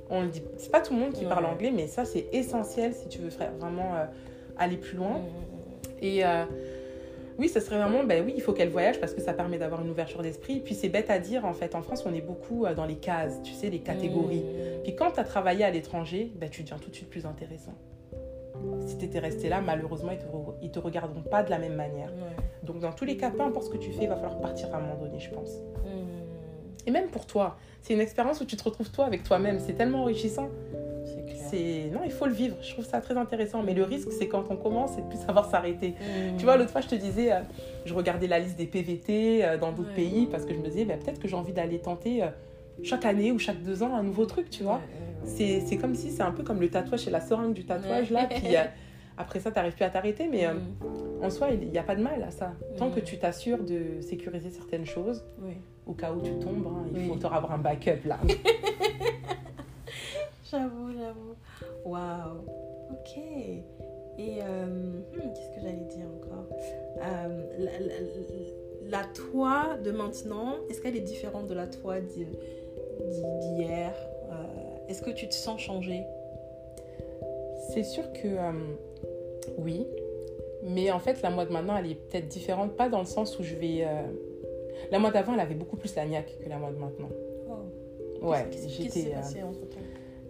On le dit, c'est pas tout le monde qui parle anglais, mais ça c'est essentiel si tu veux vraiment euh, aller plus loin. Et euh, oui, ce serait vraiment, ben oui, il faut qu'elle voyage parce que ça permet d'avoir une ouverture d'esprit. Puis c'est bête à dire, en fait, en France, on est beaucoup dans les cases, tu sais, les catégories. Puis quand tu as travaillé à l'étranger, ben, tu deviens tout de suite plus intéressant si tu étais resté là, malheureusement, ils ne te, regarderont pas de la même manière. Donc, dans tous les cas, peu importe ce que tu fais, il va falloir partir à un moment donné, je pense. Hmm. Et même pour toi, c'est une expérience où tu te retrouves toi avec toi-même. C'est tellement enrichissant. C'est non, il faut le vivre. Je trouve ça très intéressant. Mais le risque, c'est quand on commence, c'est de plus *laughs* savoir s'arrêter. Hmm. Tu vois, l'autre fois, je te disais, euh, je regardais la liste des PVT euh, dans d'autres pays parce que je me disais, bah, peut-être que j'ai envie d'aller tenter euh, chaque année ou chaque deux ans un nouveau truc, tu vois. C'est comme si c'est un peu comme le tatouage, c'est la seringue du tatouage là. Puis après ça, tu n'arrives plus à t'arrêter, mais euh, mm. en soi, il n'y a pas de mal à ça. Tant que mm. tu t'assures de sécuriser certaines choses, au cas où tu tombes, hein, il faut avoir un backup là. *laughs* j'avoue, j'avoue. Waouh. Ok. Et euh, hmm, qu'est-ce que j'allais dire encore? La, la, toi de maintenant, est-ce qu'elle est différente de la toi d'hier? Est-ce que tu te sens changer C'est sûr que euh, oui. Mais en fait, la moi de maintenant, elle est peut-être différente. Pas dans le sens où je vais. Euh, la moi d'avant, elle avait beaucoup plus la niaque que la moi de maintenant. Oh. Ouais, j'étais. Euh,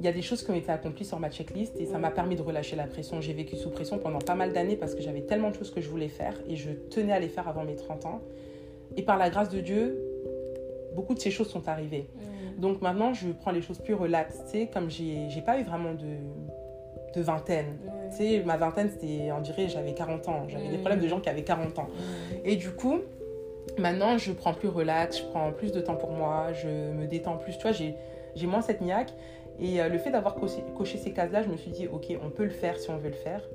il y a des choses qui ont été accomplies sur ma checklist et ça m'a permis de relâcher la pression. J'ai vécu sous pression pendant pas mal d'années parce que j'avais tellement de choses que je voulais faire et je tenais à les faire avant mes 30 ans. Et par la grâce de Dieu, beaucoup de ces choses sont arrivées. Donc maintenant, je prends les choses plus relaxes, tu sais, comme j'ai pas eu vraiment de, de vingtaine. Tu sais, ma vingtaine, c'était, on dirait, j'avais 40 ans. J'avais des problèmes de gens qui avaient 40 ans. Et du coup, maintenant, je prends plus relax, je prends plus de temps pour moi, je me détends plus. Tu vois, j'ai moins cette niaque. Et euh, le fait d'avoir coché, ces cases-là, je me suis dit, ok, on peut le faire si on veut le faire.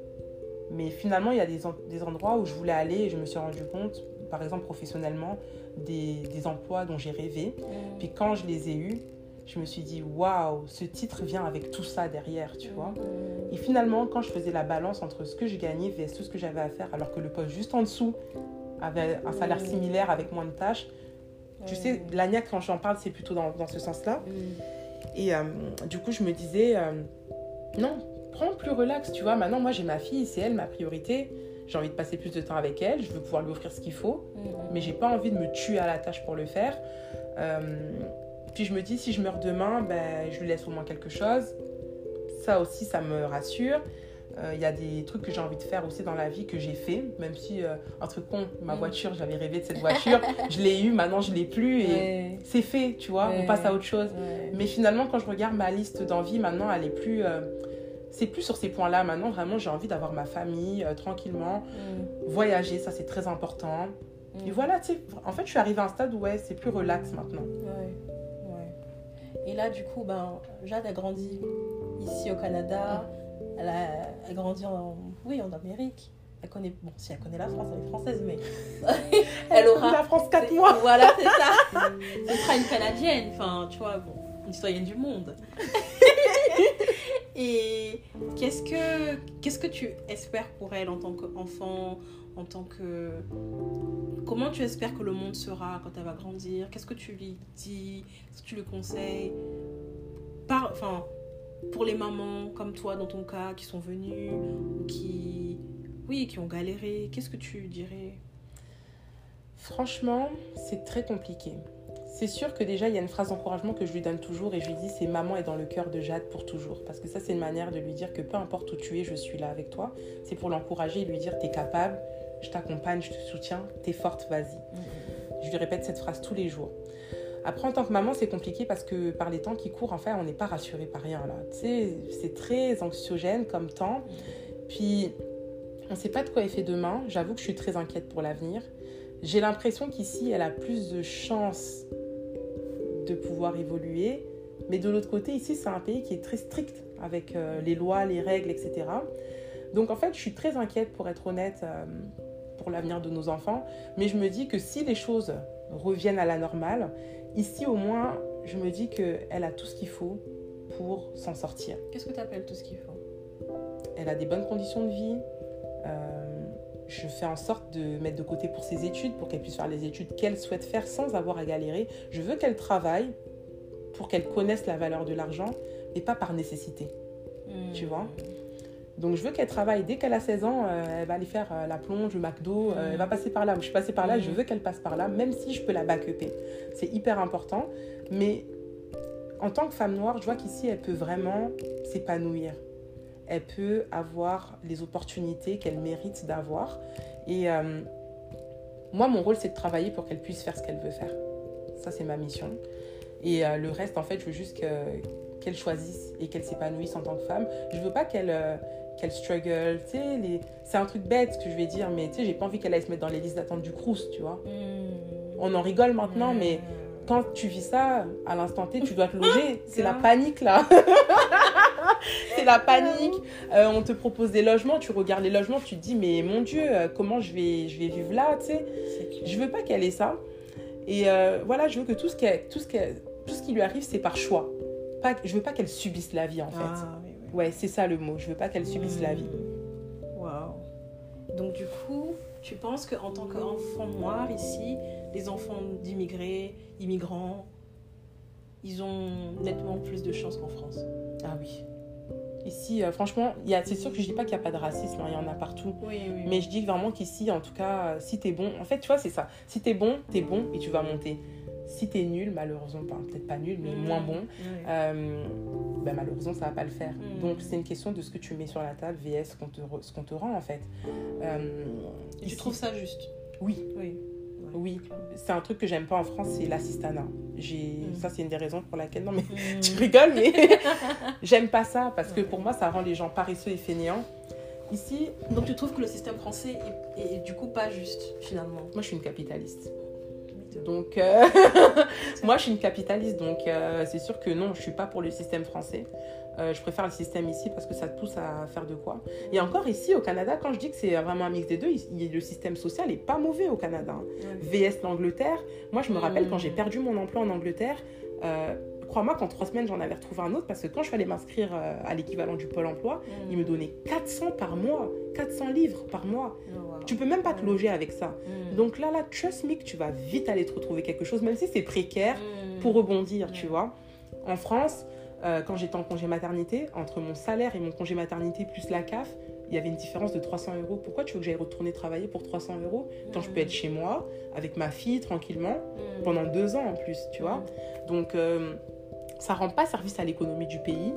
Mais finalement, il y a des, des endroits où je voulais aller et je me suis rendu compte, par exemple professionnellement, des, des emplois dont j'ai rêvé. Mm. Puis quand je les ai eus, je me suis dit, waouh, ce titre vient avec tout ça derrière, tu vois. Mm. Et finalement, quand je faisais la balance entre ce que je gagnais versus ce que j'avais à faire, alors que le poste juste en dessous avait un salaire mm. similaire avec moins de tâches, tu sais, l'agnac, quand j'en parle, c'est plutôt dans, dans ce sens-là. Et euh, du coup, je me disais, euh, non, prends plus relax, tu vois. Maintenant, moi, j'ai ma fille, c'est elle ma priorité j'ai envie de passer plus de temps avec elle, je veux pouvoir lui offrir ce qu'il faut, mais mais j'ai pas envie de me tuer à la tâche pour le faire. Euh, puis je me dis, si je meurs demain, ben, je lui laisse au moins quelque chose. Ça aussi, ça me rassure. Euh, il y a des trucs que j'ai envie de faire aussi dans la vie que j'ai fait, même si, euh, entre con, ma mhm. voiture, j'avais rêvé de cette voiture, *laughs* je l'ai eue, maintenant je l'ai plus et c'est fait, tu vois, on passe à autre chose. Mais finalement, quand je regarde ma liste d'envie, maintenant, elle est plus c'est plus sur ces points-là. Maintenant, vraiment, j'ai envie d'avoir ma famille euh, tranquillement, mm. voyager, ça c'est très important. Et mm. voilà, tu sais, en fait, je suis arrivée à un stade où ouais, c'est plus relax maintenant. Ouais, ouais. Et là, du coup, ben, Jade a grandi ici au Canada. Mm. Elle a, grandi en, oui, en Amérique. Elle connaît, bon, si elle connaît la France, elle est française, mais *laughs* Elle aura la France 4 mois. *laughs* Voilà, c'est ça. Ce sera une Canadienne, enfin, tu vois, bon, une citoyenne du monde. *laughs* Et qu'est-ce que, qu'est-ce que tu espères pour elle en tant qu'enfant, en tant que... Comment tu espères que le monde sera quand elle va grandir? Qu'est-ce que tu lui dis? Qu'est-ce que tu lui conseilles? Par, enfin, pour les mamans comme toi, dans ton cas, qui sont venues, ou qui, oui, qui ont galéré, qu'est-ce que tu dirais? Franchement, c'est très compliqué. C'est sûr que déjà, il y a une phrase d'encouragement que je lui donne toujours et je lui dis c'est maman est dans le cœur de Jade pour toujours. Parce que ça, c'est une manière de lui dire que peu importe où tu es, je suis là avec toi. C'est pour l'encourager et lui dire t'es capable, je t'accompagne, je te soutiens, t'es forte, vas-y. Mm-hmm. Je lui répète cette phrase tous les jours. Après, en tant que maman, c'est compliqué parce que par les temps qui courent, en fait, on n'est pas rassuré par rien là. C'est très anxiogène comme temps. Puis, on ne sait pas de quoi est fait demain. J'avoue que je suis très inquiète pour l'avenir. J'ai l'impression qu'ici, elle a plus de chances de pouvoir évoluer. Mais de l'autre côté, ici, c'est un pays qui est très strict avec euh, les lois, les règles, etc. Donc, en fait, je suis très inquiète, pour être honnête, euh, pour l'avenir de nos enfants. Mais je me dis que si les choses reviennent à la normale, ici, au moins, je me dis qu'elle a tout ce qu'il faut pour s'en sortir. Qu'est-ce que tu appelles tout ce qu'il faut? Elle a des bonnes conditions de vie. Euh, je fais en sorte de mettre de côté pour ses études, pour qu'elle puisse faire les études qu'elle souhaite faire sans avoir à galérer. Je veux qu'elle travaille pour qu'elle connaisse la valeur de l'argent, mais pas par nécessité. Tu vois? Donc je veux qu'elle travaille. Dès qu'elle a 16 ans, euh, elle va aller faire euh, la plonge, le McDo, euh, elle va passer par là. Je suis passée par là, je veux qu'elle passe par là, même si je peux la backuper. C'est hyper important. Mais en tant que femme noire, je vois qu'ici, elle peut vraiment s'épanouir elle peut avoir les opportunités qu'elle mérite d'avoir. Et moi, mon rôle, c'est de travailler pour qu'elle puisse faire ce qu'elle veut faire. Ça, c'est ma mission. Et le reste, en fait, je veux juste qu'elle choisisse et qu'elle s'épanouisse en tant que femme. Je veux pas qu'elle euh, qu'elle struggle. Tu sais, les... c'est un truc bête ce que je vais dire, mais tu sais, j'ai pas envie qu'elle aille se mettre dans les listes d'attente du Crous, tu vois. On en rigole maintenant, mais quand tu vis ça, à l'instant T, tu dois te loger. *laughs* *laughs* C'est la panique, là. c'est la panique. Euh, on te propose des logements, tu regardes les logements, tu te dis, mais mon Dieu, euh, comment je vais, je vais vivre là, tu sais. Je veux pas qu'elle ait ça. Et euh, voilà, je veux que tout ce, tout, ce tout ce qui lui arrive, c'est par choix. Pas, je veux pas qu'elle subisse la vie, en fait. Ah. Ouais, c'est ça le mot. Je veux pas qu'elle subisse la vie. Waouh. Donc, du coup, tu penses qu'en tant qu'enfant noir ici, les enfants d'immigrés, immigrants, ils ont nettement plus de chances qu'en France? Ah oui. Ici, euh, franchement, c'est sûr que je dis pas qu'il n'y a pas de racisme, hein, il y en a partout. Oui, oui, Mais je dis vraiment qu'ici, en tout cas, si tu es bon, en fait, tu vois, c'est ça. Si tu es bon, tu es bon et tu vas monter. Si tu es nul, malheureusement, peut-être pas nul, mais Mm. moins bon, euh, ben, malheureusement, ça va pas le faire. Mm. Donc, c'est une question de ce que tu mets sur la table, VS, ce qu'on te, re- ce qu'on te rend, en fait. Euh, tu ici- trouves ça juste? Oui, Oui. oui. C'est un truc que j'aime pas en France, c'est l'assistanat. J'ai... Mm. Ça, c'est une des raisons pour laquelle... Non, mais *laughs* tu rigoles, mais *laughs* j'aime pas ça parce que pour moi, ça rend les gens paresseux et fainéants. Ici, Donc tu trouves que le système français est, est- est du coup pas juste finalement? moi, je suis une capitaliste. Donc, euh, *laughs* moi, je suis une capitaliste, donc euh, c'est sûr que non, je suis pas pour le système français. Euh, je préfère le système ici parce que ça te pousse à faire de quoi. Et encore ici, au Canada, quand je dis que c'est vraiment un mix des deux, il- il- le système social est pas mauvais au Canada. hein. VS l'Angleterre. Moi, je me rappelle Mm. quand j'ai perdu mon emploi en Angleterre, crois-moi qu'en trois semaines, j'en avais retrouvé un autre parce que quand je fallais m'inscrire euh, à l'équivalent du Pôle emploi, Mm. ils me donnaient 400 par mois, 400 livres par mois. Oh, wow. Tu peux même pas te Mm. loger avec ça. Mm. Donc là, là, trust me que tu vas vite aller te retrouver quelque chose, même si c'est précaire, Mm. pour rebondir, tu vois. En France, euh, quand j'étais en congé maternité, entre mon salaire et mon congé maternité plus la CAF, il y avait une différence de 300 euros. Pourquoi tu veux que j'aille retourner travailler pour 300 euros quand je peux être chez moi, avec ma fille, tranquillement, pendant deux ans en plus, tu vois Donc, euh, ça rend pas service à l'économie du pays.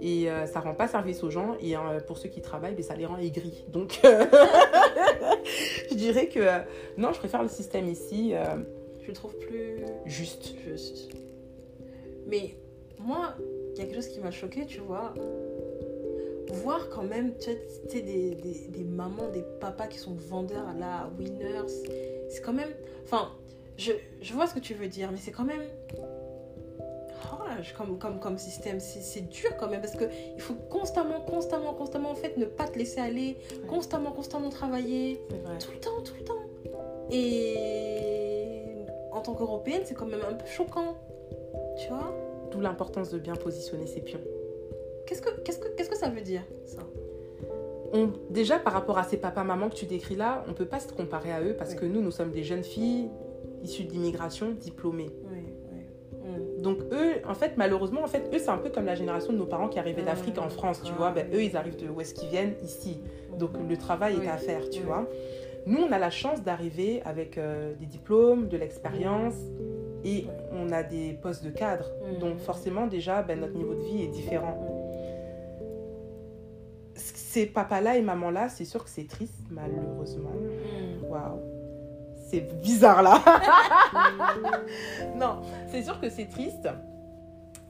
Et euh, ça rend pas service aux gens. Et euh, pour ceux qui travaillent, ben, ça les rend aigris. Donc, euh, *laughs* je dirais que euh, non, je préfère le système ici Je le trouve plus juste. juste. Mais moi, il y a quelque chose qui m'a choqué, tu vois. Voir quand même, tu sais, tu sais, des, des, des mamans, des papas qui sont vendeurs à la Winners, c'est quand même. Enfin, je, je vois ce que tu veux dire, mais c'est quand même oh, comme, comme, comme système, c'est dur quand même parce qu'il faut constamment, constamment, constamment en fait ne pas te laisser aller, constamment, constamment travailler, tout le temps, tout le temps. Et en tant qu'Européenne, c'est quand même un peu choquant, tu vois D'où l'importance de bien positionner ses pions. Qu'est-ce que, qu'est-ce que, qu'est-ce que ça veut dire, ça? On, déjà par rapport à ces papas-mamans que tu décris là, on peut pas se comparer à eux parce que nous, nous sommes des jeunes filles issues d'immigration diplômées. Donc eux, en fait, malheureusement, en fait, eux, c'est un peu comme la génération de nos parents qui arrivaient d'Afrique en France, tu vois. Ben, eux, ils arrivent de où est-ce qu'ils viennent? Ici. Donc le travail est à faire, tu vois. Nous, on a la chance d'arriver avec euh, des diplômes, de l'expérience et on a des postes de cadre. Donc forcément, déjà, ben, notre niveau de vie est différent. Ces papas-là et mamans-là, c'est sûr que c'est triste, malheureusement. Waouh c'est bizarre là. *laughs* non, c'est sûr que c'est triste.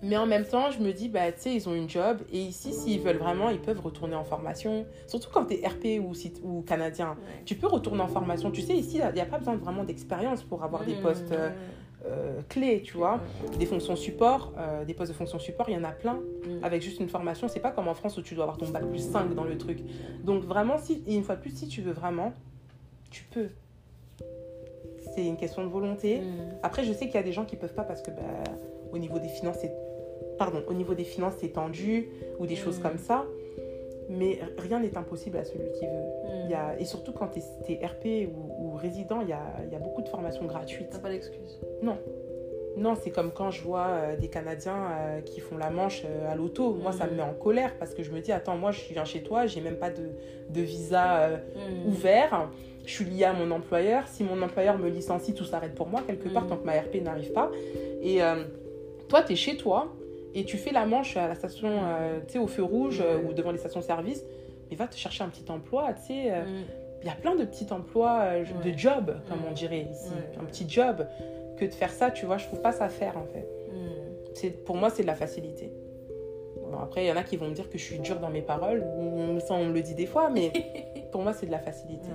Mais en même temps, je me dis, bah, tu sais, ils ont une job. Et ici, s'ils veulent vraiment, ils peuvent retourner en formation. Surtout quand tu es RP ou, ou canadien. Tu peux retourner en formation. Tu sais, ici, il n'y a pas besoin vraiment d'expérience pour avoir des mmh, postes euh, euh, clés, tu vois. Des fonctions support, euh, des postes de fonction support, il y en a plein. Mmh. Avec juste une formation. C'est pas comme en France où tu dois avoir ton bac plus 5 dans le truc. Donc, vraiment, si, une fois de plus, si tu veux vraiment, tu peux c'est une question de volonté. Mm. Après, je sais qu'il y a des gens qui peuvent pas parce que bah, au niveau des finances, c'est pardon, au niveau des finances, c'est tendu ou des choses mm. comme ça. Mais rien n'est impossible à celui qui veut. Mm. Il y a, et surtout quand tu es, RP ou, résident, il y a, y a, beaucoup de formations gratuites. T'as pas d'excuse Non. Non, c'est comme quand je vois euh, des Canadiens euh, qui font la manche euh, à l'auto. Moi, ça me met en colère parce que je me dis, attends, moi, je viens chez toi, j'ai même pas de, de visa ouvert je suis liée à mon employeur. Si mon employeur me licencie, tout s'arrête pour moi quelque part mm. tant que ma RP n'arrive pas. Et euh, toi, tu es chez toi et tu fais la manche à la station, euh, tu sais, au feu rouge euh, ou devant les stations-service. Mais va te chercher un petit emploi, tu sais. Mm. Il y a plein de petits emplois, de job, comme on dirait ici. Un petit job. Que de faire ça, tu vois, je trouve pas ça faire en fait. Mm. C'est Pour moi, c'est de la facilité. Bon, après, il y en a qui vont me dire que je suis dure dans mes paroles. Ça, on me le dit des fois, mais *laughs* pour moi, c'est de la facilité.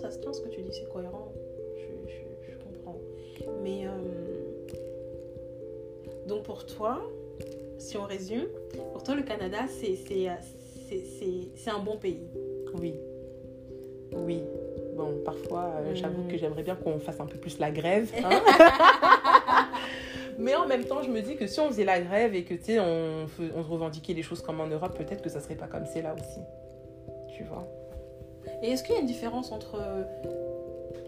Ça se tient ce que tu dis, c'est cohérent. Je, comprends. Mais euh, donc pour toi, si on résume, pour toi le Canada, c'est un bon pays. Oui. Oui. Bon, parfois, euh, j'avoue que j'aimerais bien qu'on fasse un peu plus la grève. Hein. *laughs* Mais en même temps, je me dis que si on faisait la grève et que, tu sais, on, on revendiquait les choses comme en Europe, peut-être que ça serait pas comme c'est là aussi. Tu vois? Et est-ce qu'il y a une différence entre.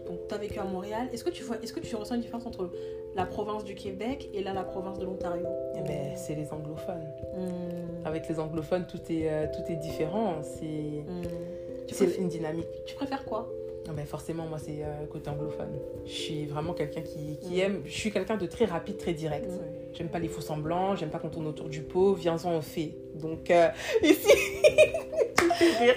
Donc, tu as vécu à Montréal. Est-ce que, tu vois, est-ce que tu ressens une différence entre la province du Québec et là, la province de l'Ontario? Eh ben, C'est les anglophones. Hmm. Avec les anglophones, tout est, euh, tout est différent. C'est hmm. une dynamique. Tu préfères quoi? Non, ben forcément, moi, c'est euh, côté anglophone. Je suis vraiment quelqu'un qui, qui hmm. aime. Je suis quelqu'un de très rapide, très direct. J'aime pas les faux semblants, j'aime pas qu'on tourne autour du pot. Viens-en, on fait. Donc, euh, *laughs* ici, tu fais rire.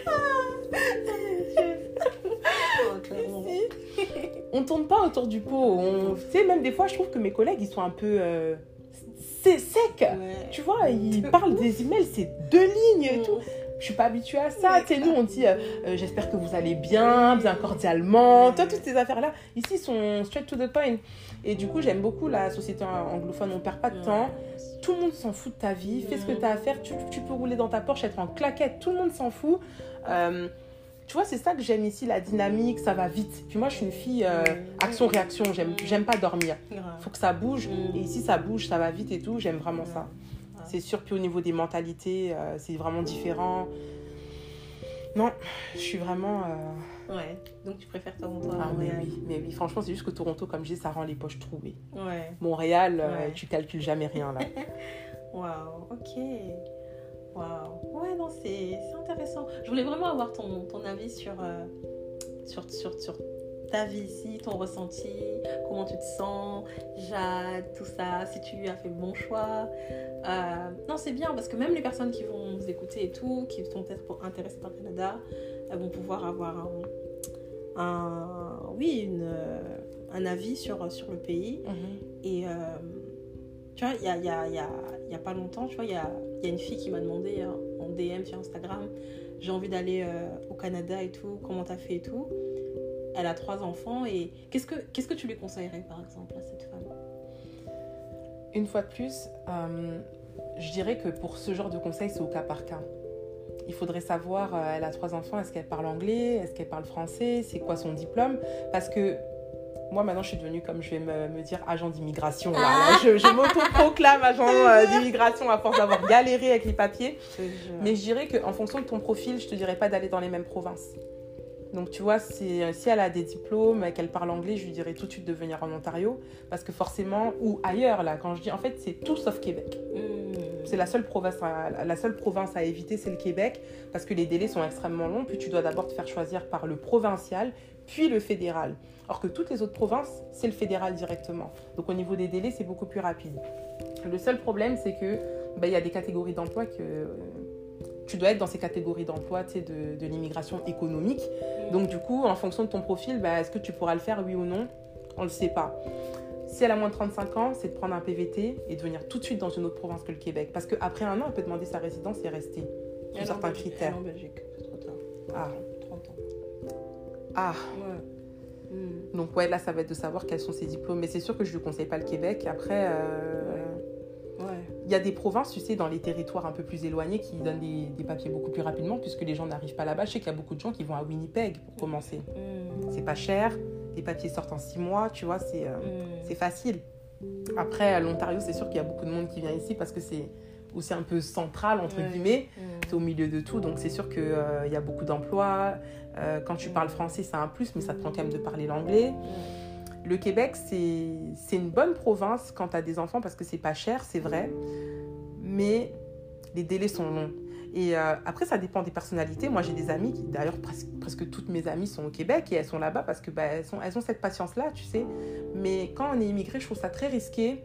on tourne pas autour du pot. Tu sais, même des fois, je trouve que mes collègues, ils sont un peu euh, secs. Tu vois, ils parlent des emails, c'est deux lignes et tout. Je suis pas habituée à ça. Tu sais, nous, on dit euh, euh, j'espère que vous allez bien, bien cordialement. Toi, toutes ces affaires-là, ici, ils sont straight to the point. Et du coup, j'aime beaucoup la société anglophone. On perd pas de temps. Tout le monde s'en fout de ta vie. Fais ce que tu as à faire. Tu, tu, peux rouler dans ta Porsche, être en claquette. Tout le monde s'en fout. Euh, tu vois, c'est ça que j'aime ici, la dynamique, ça va vite. Puis moi, je suis une fille euh, action-réaction, j'aime, j'aime pas dormir. Il faut que ça bouge. Et ici, ça bouge, ça va vite et tout, j'aime vraiment ça. C'est sûr, puis au niveau des mentalités, euh, c'est vraiment différent. Non, je suis vraiment. Euh, ouais, donc tu préfères Toronto à ah, Montréal. Mais oui, mais oui, franchement, c'est juste que Toronto, comme je dis, ça rend les poches trouées. Ouais. Montréal, tu calcules jamais rien là. *laughs* Waouh, ok. Waouh. Ouais, non, c'est intéressant. Je voulais vraiment avoir ton, ton avis sur, euh, sur, sur, sur, ta vie ici, ton ressenti, comment tu te sens, Jade, tout ça, si tu as fait le bon choix. Euh, non, c'est bien parce que même les personnes qui vont nous écouter et tout, qui sont peut-être intéressées par le Canada, elles vont pouvoir avoir un, oui, une, un avis sur, sur le pays. Mm-hmm. Et euh, tu vois, il y a, y, a, y, a, y a pas longtemps, tu vois, il y a il y a une fille qui m'a demandé hein, en DM sur Instagram, j'ai envie d'aller euh, au Canada et tout, comment t'as fait et tout. elle a trois enfants et qu'est-ce que, qu'est-ce que tu lui conseillerais par exemple à cette femme? Une fois de plus, euh, je dirais que pour ce genre de conseil, c'est au cas par cas. Il faudrait savoir, euh, elle a trois enfants, est-ce qu'elle parle anglais, est-ce qu'elle parle français, c'est quoi son diplôme? Parce que moi maintenant je suis devenue comme je vais me, me dire agent d'immigration. là, Ah. là. Je, je m'auto-proclame agent euh, *laughs* d'immigration à force d'avoir galéré avec les papiers. Mais je dirais qu'en fonction de ton profil, je te dirais pas d'aller dans les mêmes provinces. Donc tu vois, si, si elle a des diplômes et qu'elle parle anglais, je lui dirais tout de suite de venir en Ontario. Parce que forcément, ou ailleurs là, quand je dis en fait c'est tout sauf Québec. Hmm. C'est la seule province à, la seule province à éviter, c'est le Québec, parce que les délais sont extrêmement longs. Puis tu dois d'abord te faire choisir par le provincial, puis le fédéral. Or que toutes les autres provinces, c'est le fédéral directement. Donc au niveau des délais, c'est beaucoup plus rapide. Le seul problème, c'est que ben, il y a des catégories d'emploi que euh, tu dois être dans ces catégories d'emploi, tu sais, de, de l'immigration économique. Donc du coup, en fonction de ton profil, ben, est-ce que tu pourras le faire, oui ou non? On ne le sait pas. Si elle a moins de 35 ans, c'est de prendre un PVT et de venir tout de suite dans une autre province que le Québec. Parce qu'après un an, elle peut demander sa résidence et rester. Sous Elle est en certains Belgique- critères. elle en Belgique, c'est trop tard. Ah. 30 ans. Ah, Ouais. Hmm. donc ouais, là, ça va être de savoir quels sont ses diplômes. Mais c'est sûr que je ne lui conseille pas le Québec. Après, euh. Il y a des provinces, tu sais, dans les territoires un peu plus éloignés qui donnent des, des papiers beaucoup plus rapidement puisque les gens n'arrivent pas là-bas. Je sais qu'il y a beaucoup de gens qui vont à Winnipeg pour commencer. Hmm. C'est pas cher, les papiers sortent en six mois, tu vois, c'est... euh, Hmm. c'est facile. Après, à l'Ontario, c'est sûr qu'il y a beaucoup de monde qui vient ici parce que c'est aussi un peu central, entre Ouais. guillemets. C'est au milieu de tout, donc c'est sûr qu'il il y a beaucoup d'emplois. Euh, quand tu parles français, c'est un plus, mais ça te prend quand même de parler l'anglais. Le Québec, c'est une bonne province quand tu as des enfants parce que c'est pas cher, c'est vrai. Mais les délais sont longs. Et euh, après, ça dépend des personnalités. Moi, j'ai des amis, qui, d'ailleurs, presque, presque toutes mes amies sont au Québec et elles sont là-bas parce que bah, elles, sont, elles ont cette patience-là, tu sais. Mais quand on est immigré, je trouve ça très risqué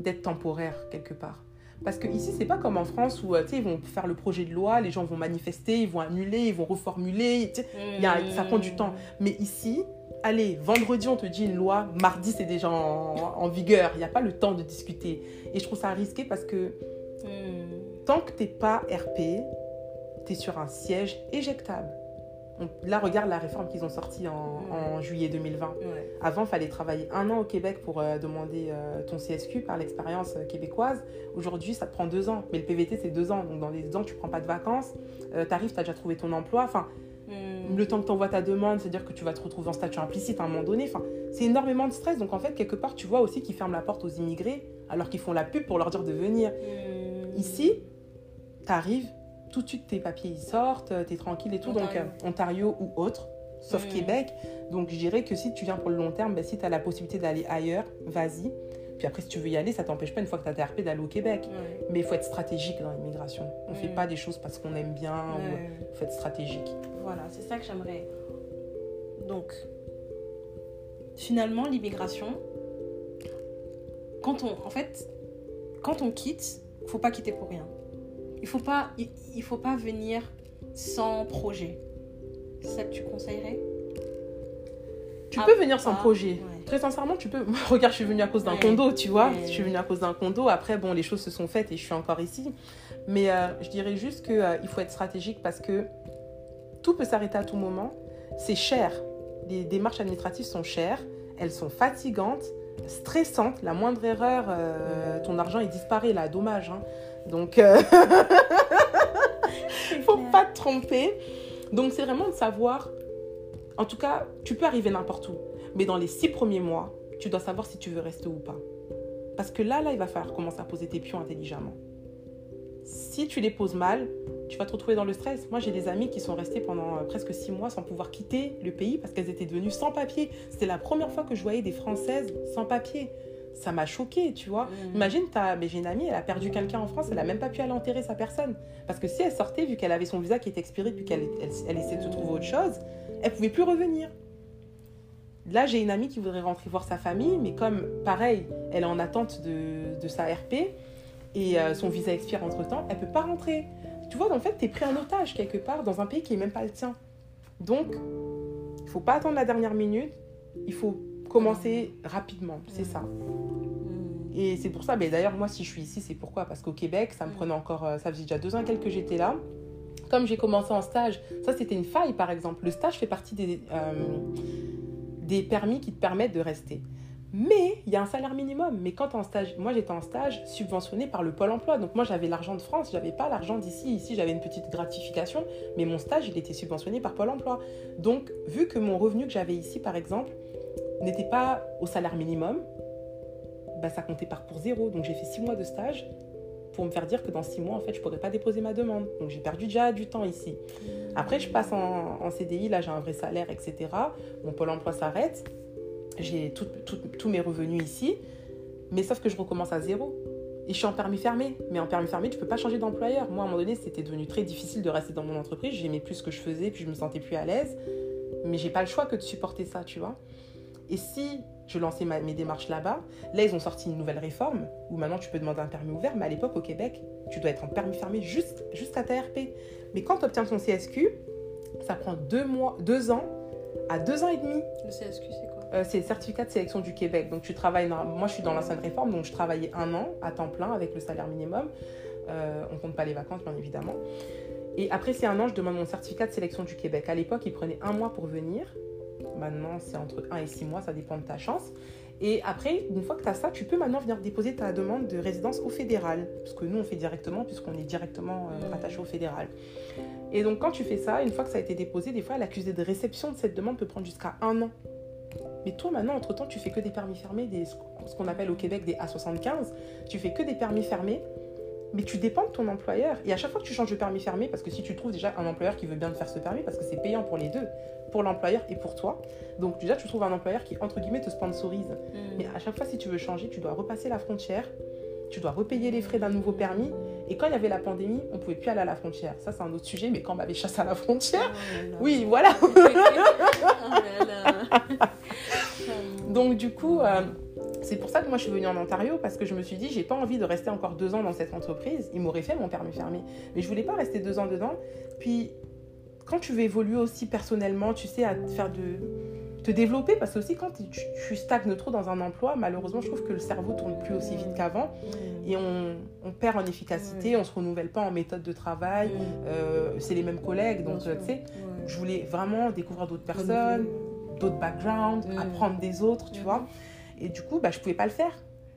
d'être temporaire quelque part. Parce que ici, c'est pas comme en France où euh, ils vont faire le projet de loi, les gens vont manifester, ils vont annuler, ils vont reformuler. y a- ça prend du temps. Mais ici, allez, vendredi, on te dit une loi, mardi, c'est déjà en, en vigueur. Il n'y a pas le temps de discuter. Et je trouve ça risqué parce que Hmm. tant que tu n'es pas RP, tu es sur un siège éjectable. On- là, regarde la réforme qu'ils ont sortie en, en juillet 2020. Ouais. Avant, il fallait travailler un an au Québec pour euh, demander euh, ton CSQ par l'expérience euh, québécoise. Aujourd'hui, ça te prend deux ans. Mais le PVT, c'est deux ans. Donc, dans les deux ans, tu prends pas de vacances. Tu arrives, tu as déjà trouvé ton emploi. Enfin, Hmm. le temps que tu envoies ta demande, c'est-à-dire que tu vas te retrouver en statut implicite à un moment donné. Enfin, c'est énormément de stress. Donc, en fait, quelque part, tu vois aussi qu'ils ferment la porte aux immigrés alors qu'ils font la pub pour leur dire de venir. Hmm. Ici, tu arrives, tout de suite tes papiers ils sortent, tu es tranquille et tout. Donc, Ontario. euh, Ontario ou autre, sauf Mm. Québec. Donc, je dirais que si tu viens pour le long terme, ben, si tu as la possibilité d'aller ailleurs, vas-y. Puis après, si tu veux y aller, ça t'empêche pas, une fois que tu as TRP, d'aller au Québec. Ouais. Mais il faut être stratégique dans l'immigration. On ne fait Mm. pas des choses parce qu'on aime bien. Il faut être stratégique. Voilà, c'est ça que j'aimerais. Donc, finalement, l'immigration, quand on, en fait, quand on quitte, faut pas quitter pour rien. Il faut pas, il, il faut pas venir sans projet. C'est ça que tu conseillerais? Tu Ah, peux venir sans ah, projet. ouais. Très sincèrement, tu peux. *laughs* Regarde, je suis venue à cause d'un condo, tu vois. Je suis venue à cause d'un condo. Après, bon, les choses se sont faites et je suis encore ici. Mais euh, je dirais juste qu'il faut être stratégique parce que tout peut s'arrêter à tout moment. C'est cher. Les démarches administratives sont chères. Elles sont fatigantes, stressantes. La moindre erreur, euh, ton argent, il disparaît là. Dommage. hein. Donc, euh, *laughs* faut pas te tromper. Donc, c'est vraiment de savoir. En tout cas, tu peux arriver n'importe où. Mais dans les six premiers mois, tu dois savoir si tu veux rester ou pas. Parce que là, là, il va falloir commencer à poser tes pions intelligemment. Si tu les poses mal, tu vas te retrouver dans le stress. Moi, j'ai des amis qui sont restés pendant euh, presque six mois sans pouvoir quitter le pays parce qu'elles étaient devenues sans papier. C'était la première fois que je voyais des Françaises sans papier. Ça m'a choqué, tu vois. Mm. Imagine, mais j'ai une amie, elle a perdu quelqu'un en France, elle a même pas pu aller enterrer sa personne. Parce que si elle sortait, vu qu'elle avait son visa qui était expiré, puis qu'elle elle, elle essayait de se trouver autre chose, elle pouvait plus revenir. Là, j'ai une amie qui voudrait rentrer voir sa famille, mais comme, pareil, elle est en attente de, de sa RP et euh, son visa expire entre-temps, elle peut pas rentrer. Tu vois, en fait, tu es pris en otage quelque part dans un pays qui est même pas le tien. Donc, il faut pas attendre la dernière minute, il faut commencer rapidement, c'est ça. Hmm. Et c'est pour ça, mais d'ailleurs, moi, si je suis ici, c'est pourquoi? Parce qu'au Québec, ça me Mm. prenait encore. euh, Ça faisait déjà deux ans quelques que j'étais là. Comme j'ai commencé en stage, ça, c'était une faille, par exemple. Le stage fait partie des, euh, des permis qui te permettent de rester. Mais il y a un salaire minimum. Mais quand en stage, moi j'étais en stage subventionné par le Pôle emploi. Donc moi j'avais l'argent de France, j'avais pas l'argent d'ici. Ici j'avais une petite gratification, mais mon stage il était subventionné par Pôle emploi. Donc vu que mon revenu que j'avais ici par exemple n'était pas au salaire minimum, bah, ça comptait par pour zéro. Donc j'ai fait six mois de stage pour me faire dire que dans six mois en fait je pourrais pas déposer ma demande. Donc j'ai perdu déjà du temps ici. Après je passe en, CDI, là j'ai un vrai salaire, etc. Mon Pôle emploi s'arrête j'ai tous mes revenus ici, mais sauf que je recommence à zéro. Et je suis en permis fermé. Mais en permis fermé, tu peux pas changer d'employeur. Moi, à un moment donné, c'était devenu très difficile de rester dans mon entreprise. J'aimais plus ce que je faisais, puis je me sentais plus à l'aise. Mais j'ai pas le choix que de supporter ça, tu vois. Et si je lançais mes démarches là-bas, là, ils ont sorti une nouvelle réforme où maintenant tu peux demander un permis ouvert. Mais à l'époque, au Québec, tu dois être en permis fermé juste, juste à ta RP. Mais quand tu obtiens ton CSQ, ça prend deux, mois, deux ans à deux ans et demi. Le CSQ, c'est quoi? Euh, c'est le certificat de sélection du Québec. Donc, tu travailles. Moi, je suis dans l'ancienne réforme, donc je travaillais un an à temps plein avec le salaire minimum. Euh, on compte pas les vacances, bien évidemment. Et après c'est un an, je demande mon certificat de sélection du Québec. À l'époque, il prenait un mois pour venir. Maintenant, c'est entre un et six mois, ça dépend de ta chance. Et après, une fois que tu as ça, tu peux maintenant venir déposer ta demande de résidence au fédéral. Parce que nous, on fait directement, puisqu'on est directement euh, rattaché au fédéral. Et donc, quand tu fais ça, une fois que ça a été déposé, des fois, l'accusé de réception de cette demande peut prendre jusqu'à un an. Mais toi, maintenant, entre-temps, tu fais que des permis fermés, des, ce qu'on appelle au Québec des A75. Tu fais que des permis fermés, mais tu dépends de ton employeur. Et à chaque fois que tu changes de permis fermé, parce que si tu trouves déjà un employeur qui veut bien te faire ce permis, parce que c'est payant pour les deux, pour l'employeur et pour toi. Donc déjà, tu trouves un employeur qui, entre guillemets, te sponsorise. Mm. Mais à chaque fois, si tu veux changer, tu dois repasser la frontière, tu dois repayer les frais d'un nouveau permis. Et quand il y avait la pandémie, on pouvait plus aller à la frontière. Ça, c'est un autre sujet, mais quand on m'avait chassé à la frontière, oh oui, voilà. *laughs* oh Donc du coup, euh, c'est pour ça que moi je suis venue en Ontario parce que je me suis dit j'ai pas envie de rester encore deux ans dans cette entreprise. Il m'aurait fait mon permis fermé, mais je voulais pas rester deux ans dedans. Puis quand tu veux évoluer aussi personnellement, tu sais, à faire de te développer parce que aussi quand tu, tu, stagnes trop dans un emploi, malheureusement je trouve que le cerveau tourne plus aussi vite qu'avant. Et on, on, perd en efficacité, on se renouvelle pas en méthode de travail. Euh, c'est les mêmes collègues, donc tu sais, je voulais vraiment découvrir d'autres personnes d'autres backgrounds, apprendre des autres, tu vois. Et du coup, bah, je pouvais pas le faire.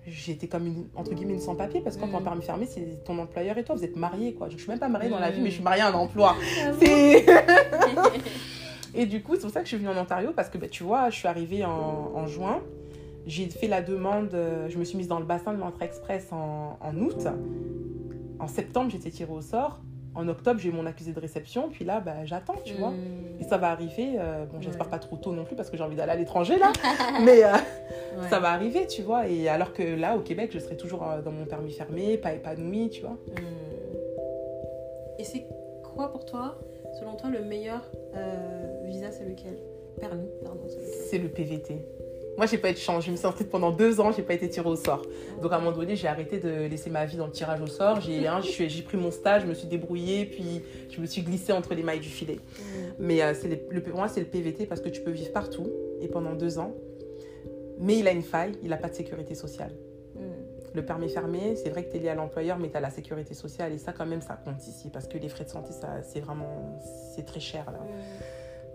J'étais comme une, entre guillemets, une sans-papier parce que quand tu es en permis fermé, c'est ton employeur et toi, vous êtes mariés, quoi. Je suis même pas mariée dans la vie, mais je suis mariée à un emploi. Ah *laughs* et du coup, c'est pour ça que je suis venue en Ontario parce que, bah, tu vois, je suis arrivée en, en juin. J'ai fait la demande, euh, je me suis mise dans le bassin de l'entrée express en, en août. En septembre, j'étais tirée au sort en octobre, j'ai mon accusé de réception, puis là, bah, j'attends, tu vois. Et ça va arriver, euh, bon, j'espère pas trop tôt non plus parce que j'ai envie d'aller à l'étranger là, *laughs* mais euh, ça va arriver, tu vois. Et alors que là, au Québec, je serai toujours euh, dans mon permis fermé, pas épanouie, tu vois. Hmm. Et c'est quoi pour toi, selon toi, le meilleur visa, c'est lequel? Permis, pardon, C'est le PVT. Moi, j'ai pas été chance. Je me suis inscrite pendant deux ans, j'ai pas été tirée au sort. Donc, à un moment donné, j'ai arrêté de laisser ma vie dans le tirage au sort. J'ai hein, pris mon stage, je me suis débrouillée, puis je me suis glissée entre les mailles du filet. Mais euh, le, pour moi, c'est le PVT parce que tu peux vivre partout et pendant deux ans. Mais il a une faille, il n'a pas de sécurité sociale. Mm. Le permis fermé, c'est vrai que tu es lié à l'employeur, mais tu as la sécurité sociale et ça, quand même, ça compte ici parce que les frais de santé, c'est vraiment c'est très cher là. Mm.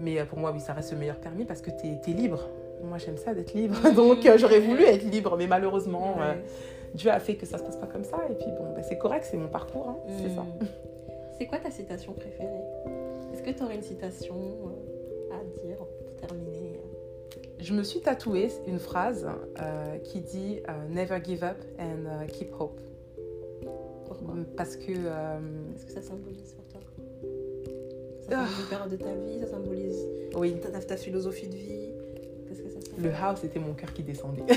Mais euh, pour moi, oui, ça reste le meilleur permis parce que tu es, es libre moi j'aime ça d'être libre, *laughs* donc euh, j'aurais voulu être libre, mais malheureusement, euh, Dieu a fait que ça se passe pas comme ça, et puis bon, bah, c'est correct, c'est mon parcours, hein, c'est ça. Hmm. *laughs* C'est quoi ta citation préférée? Est-ce que tu aurais une citation euh, à dire pour terminer? Je me suis tatouée une phrase qui dit Never give up and keep hope. Pourquoi? Parce que. Est-ce que ça symbolise pour toi Ça symbolise une période de ta vie, ça symbolise oui. ta, ta philosophie de vie le house, c'était mon cœur qui descendait. *laughs*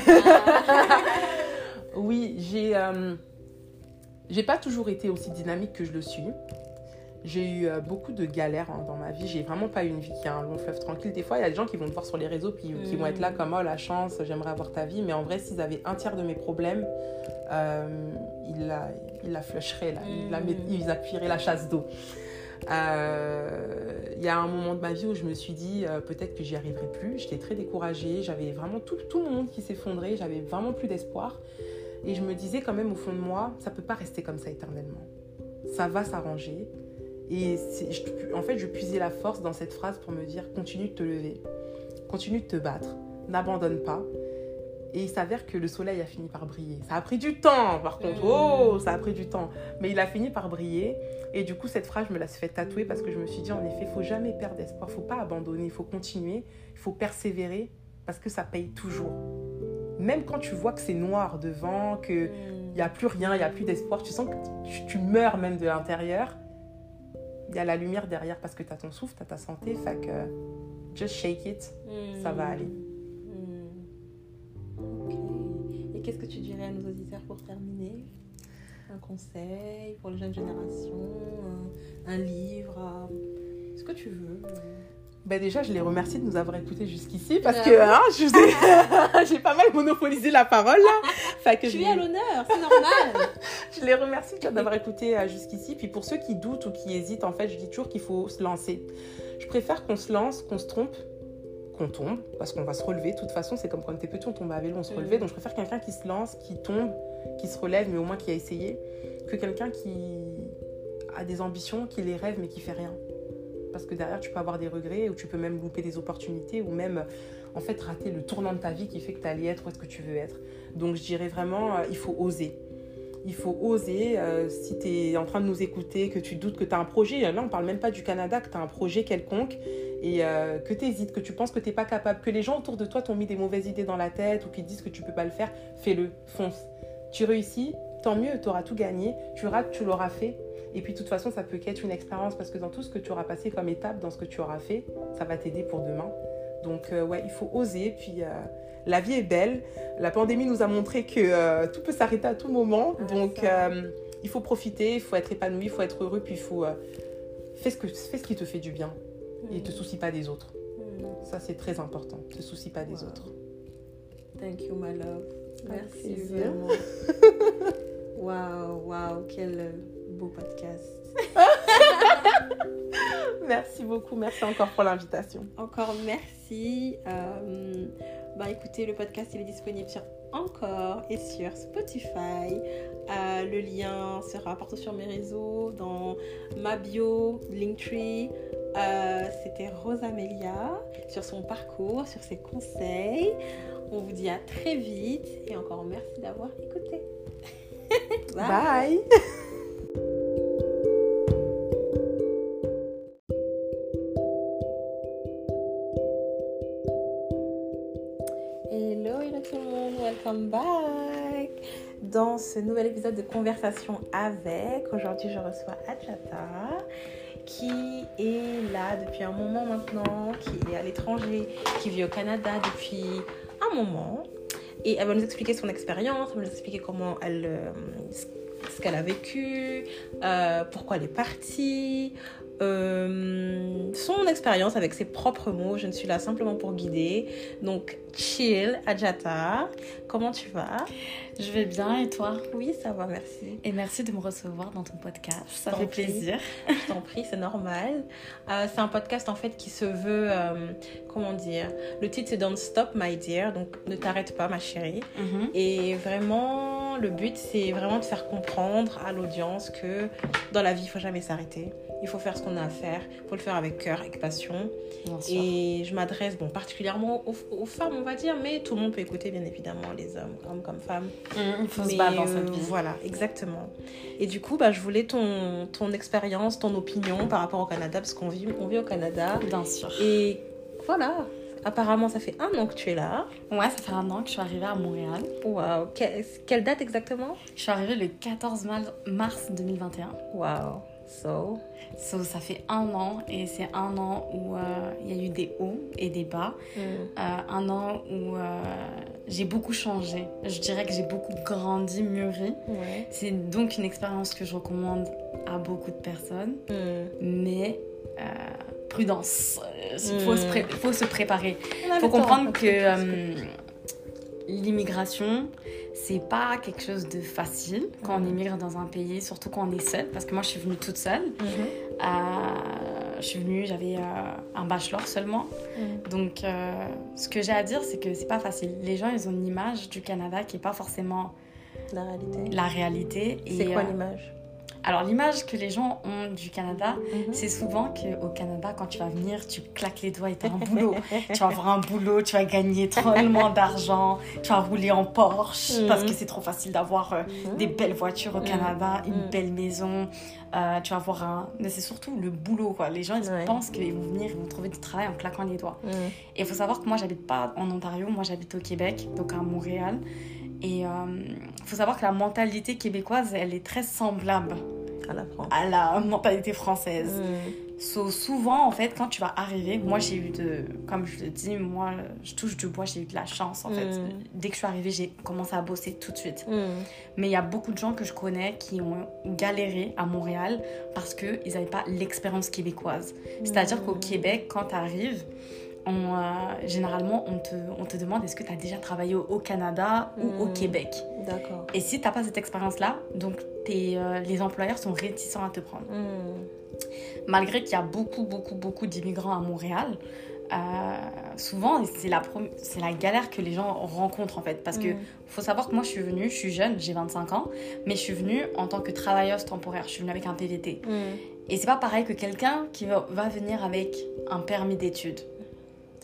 oui, j'ai euh, j'ai pas toujours été aussi dynamique que je le suis. J'ai eu euh, beaucoup de galères hein, dans ma vie. J'ai vraiment pas eu une vie qui a un long fleuve tranquille. Des fois, il y a des gens qui vont te voir sur les réseaux puis qui vont être là mm. comme oh la chance, j'aimerais avoir ta vie. Mais en vrai, s'ils avaient un tiers de mes problèmes, euh, ils la, ils la flusheraient, là. Ils, la, mm. ils appuieraient la chasse d'eau. Euh, il y a un moment de ma vie où je me suis dit euh, peut-être que j'y arriverai plus. J'étais très découragée, j'avais vraiment tout, tout le monde qui s'effondrait, j'avais vraiment plus d'espoir. Et je me disais quand même au fond de moi, ça peut pas rester comme ça éternellement. Ça va s'arranger. Et en fait, je puisais la force dans cette phrase pour me dire continue de te lever, continue de te battre. n'abandonne pas. Et il s'avère que le soleil a fini par briller. Ça a pris du temps, par contre. Oh, ça a pris du temps. Mais il a fini par briller. Et du coup, cette phrase, je me la suis fait tatouer parce que je me suis dit, en effet, il faut jamais perdre espoir. Il faut pas abandonner. Il faut continuer. Il faut persévérer parce que ça paye toujours. Même quand tu vois que c'est noir devant, qu'il n'y a plus rien, il n'y a plus d'espoir, tu sens que tu, tu meurs même de l'intérieur. Il y a la lumière derrière parce que tu as ton souffle, tu as ta santé. Fait que just shake it. Ça va aller. Qu'est-ce que tu dirais à nos auditeurs pour terminer? Un conseil pour les jeunes générations Un, un livre Ce que tu veux Ben déjà, je les remercie de nous avoir écoutés jusqu'ici parce Ah que hein, je vous ai- *laughs* j'ai pas mal monopolisé la parole là. Que Tu je, es à l'honneur, c'est normal *laughs* je les remercie d'avoir écouté euh, jusqu'ici. Puis pour ceux qui doutent ou qui hésitent, en fait, je dis toujours qu'il faut se lancer. Je préfère qu'on se lance, qu'on se trompe, qu'on tombe, parce qu'on va se relever. De toute façon, c'est comme quand on était petit, on tombait à vélo, on se Mhm. relevait. Donc je préfère quelqu'un qui se lance, qui tombe, qui se relève, mais au moins qui a essayé, que quelqu'un qui a des ambitions, qui les rêve, mais qui fait rien. Parce que derrière, tu peux avoir des regrets, ou tu peux même louper des opportunités, ou même, en fait, rater le tournant de ta vie qui fait que tu allais être où est-ce que tu veux être. Donc je dirais vraiment, euh, il faut oser. Il faut oser, euh, si tu es en train de nous écouter, que tu doutes que tu as un projet, là on parle même pas du Canada, que tu as un projet quelconque, et euh, que tu hésites, que tu penses que tu n'es pas capable, que les gens autour de toi t'ont mis des mauvaises idées dans la tête ou qui disent que tu peux pas le faire, fais-le, fonce. Tu réussis, tant mieux, tu auras tout gagné, tu rates, tu l'auras fait. Et puis de toute façon, ça peut qu'être une expérience parce que dans tout ce que tu auras passé comme étape, dans ce que tu auras fait, ça va t'aider pour demain. Donc euh, ouais, il faut oser, puis euh, la vie est belle. La pandémie nous a montré que euh, tout peut s'arrêter à tout moment. Ah, donc il faut profiter, il faut être épanoui, il faut être heureux, puis il faut... fais, ce que, fais ce qui te fait du bien et te soucie pas des autres. Hmm. Ça, c'est très important. Te soucie pas des Wow. autres. Thank you, my love. Merci vraiment. *laughs* Waouh, waouh, quel beau podcast. *laughs* *laughs* Merci beaucoup. Merci encore pour l'invitation. Encore merci. Euh, bah écoutez, le podcast il est disponible sur encore et sur Spotify. Euh, le lien sera partout sur mes réseaux, dans ma bio, Linktree. Euh, C'était Rosamélia sur son parcours, sur ses conseils. On vous dit à très vite et encore merci d'avoir écouté. *laughs* Bye. Welcome back dans ce nouvel épisode de Conversation avec. Aujourd'hui, je reçois Adjata qui est là depuis un moment maintenant, qui est à l'étranger, qui vit au Canada depuis un moment. Et elle va nous expliquer son expérience, elle va nous expliquer comment elle, euh, ce qu'elle a vécu, euh, pourquoi elle est partie, euh, son expérience avec ses propres mots. Je ne suis là simplement pour guider. Donc, chill, Adjata. Comment tu vas? Je vais bien et toi? Oui, ça va, merci. Et merci de me recevoir dans ton podcast. Ça fait prie. plaisir. Je t'en prie, c'est normal. Euh, c'est un podcast en fait qui se veut, euh, comment dire, le titre c'est Don't Stop My Dear, donc ne t'arrête pas ma chérie. Mhm. Et vraiment, le but c'est vraiment de faire comprendre à l'audience que dans la vie il faut jamais s'arrêter. Il faut faire ce qu'on a à faire, il faut le faire avec cœur, avec passion. Et je m'adresse bon, particulièrement aux, aux femmes, on va dire, mais tout le monde peut écouter, bien évidemment, les hommes, hommes comme femmes. Mhm, Il faut se Mais, battre dans euh, cette vie. Voilà, exactement. Et du coup, bah, je voulais ton, ton expérience, ton opinion par rapport au Canada, parce qu'on vit, on vit au Canada. Bien sûr. Et voilà, apparemment, ça fait un an que tu es là. Ouais, ça fait un an que je suis arrivée à Montréal. Waouh, Que- quelle date exactement? Je suis arrivée le 14 mal- mars 2021. Waouh, so? So, ça fait un an et c'est un an où euh, il y a eu des hauts et des bas. hmm, Euh, un an où euh, j'ai beaucoup changé. Je dirais que j'ai beaucoup grandi, mûri. Ouais. C'est donc une expérience que je recommande à beaucoup de personnes. Hmm. mais prudence. Il faut, Mm. se pré- faut se préparer. Il faut comprendre que euh, l'immigration, c'est pas quelque chose de facile quand on Mhm. immigre dans un pays, surtout quand on est seul. Parce que moi, je suis venue toute seule. Mhm. Euh, je suis venue, j'avais euh, un bachelor seulement. Donc, euh, ce que j'ai à dire, c'est que c'est pas facile. Les gens, ils ont une image du Canada qui est pas forcément La réalité. la réalité. C'est quoi euh, l'image? Alors, l'image que les gens ont du Canada, Mhm. c'est souvent qu'au Canada, quand tu vas venir, tu claques les doigts et tu as un boulot. *laughs* tu vas avoir un boulot, tu vas gagner tellement d'argent, tu vas rouler en Porsche Mhm. parce que c'est trop facile d'avoir euh, Mhm. des belles voitures au. Canada, une belle maison. euh, tu vas avoir un. Mais c'est surtout le boulot, quoi. Les gens, ils Ouais. pensent qu'ils vont venir, ils vont trouver du travail en claquant les doigts. Et il faut savoir que moi, j'habite pas en Ontario, moi, j'habite au Québec, donc à Montréal. Et il faut savoir que la mentalité québécoise, elle est très semblable À la France. à la mentalité française. So, souvent, en fait, quand tu vas arriver, moi j'ai eu de. Comme je le dis, moi je touche du bois, j'ai eu de la chance en fait. Mm. Dès que je suis arrivée, j'ai commencé à bosser tout de suite. Mhm. Mais il y a beaucoup de gens que je connais qui ont galéré à Montréal parce qu'ils n'avaient pas l'expérience québécoise. C'est-à-dire qu'au Québec, quand tu arrives, on, euh, généralement, on te, on te demande est-ce que tu as déjà travaillé au, au Canada ou au Mm. Québec? D'accord. Et si tu n'as pas cette expérience-là, donc t'es, euh, les employeurs sont réticents à te prendre Mhm. malgré qu'il y a beaucoup, beaucoup, beaucoup d'immigrants à Montréal, euh, souvent c'est la, prom- c'est la galère que les gens rencontrent en fait. Parce que Mhm. faut savoir que moi je suis venue, je suis jeune, j'ai 25 ans, mais je suis venue en tant que travailleuse temporaire. Je suis venue avec un PVT. Mhm. Et c'est pas pareil que quelqu'un qui va, va venir avec un permis d'études.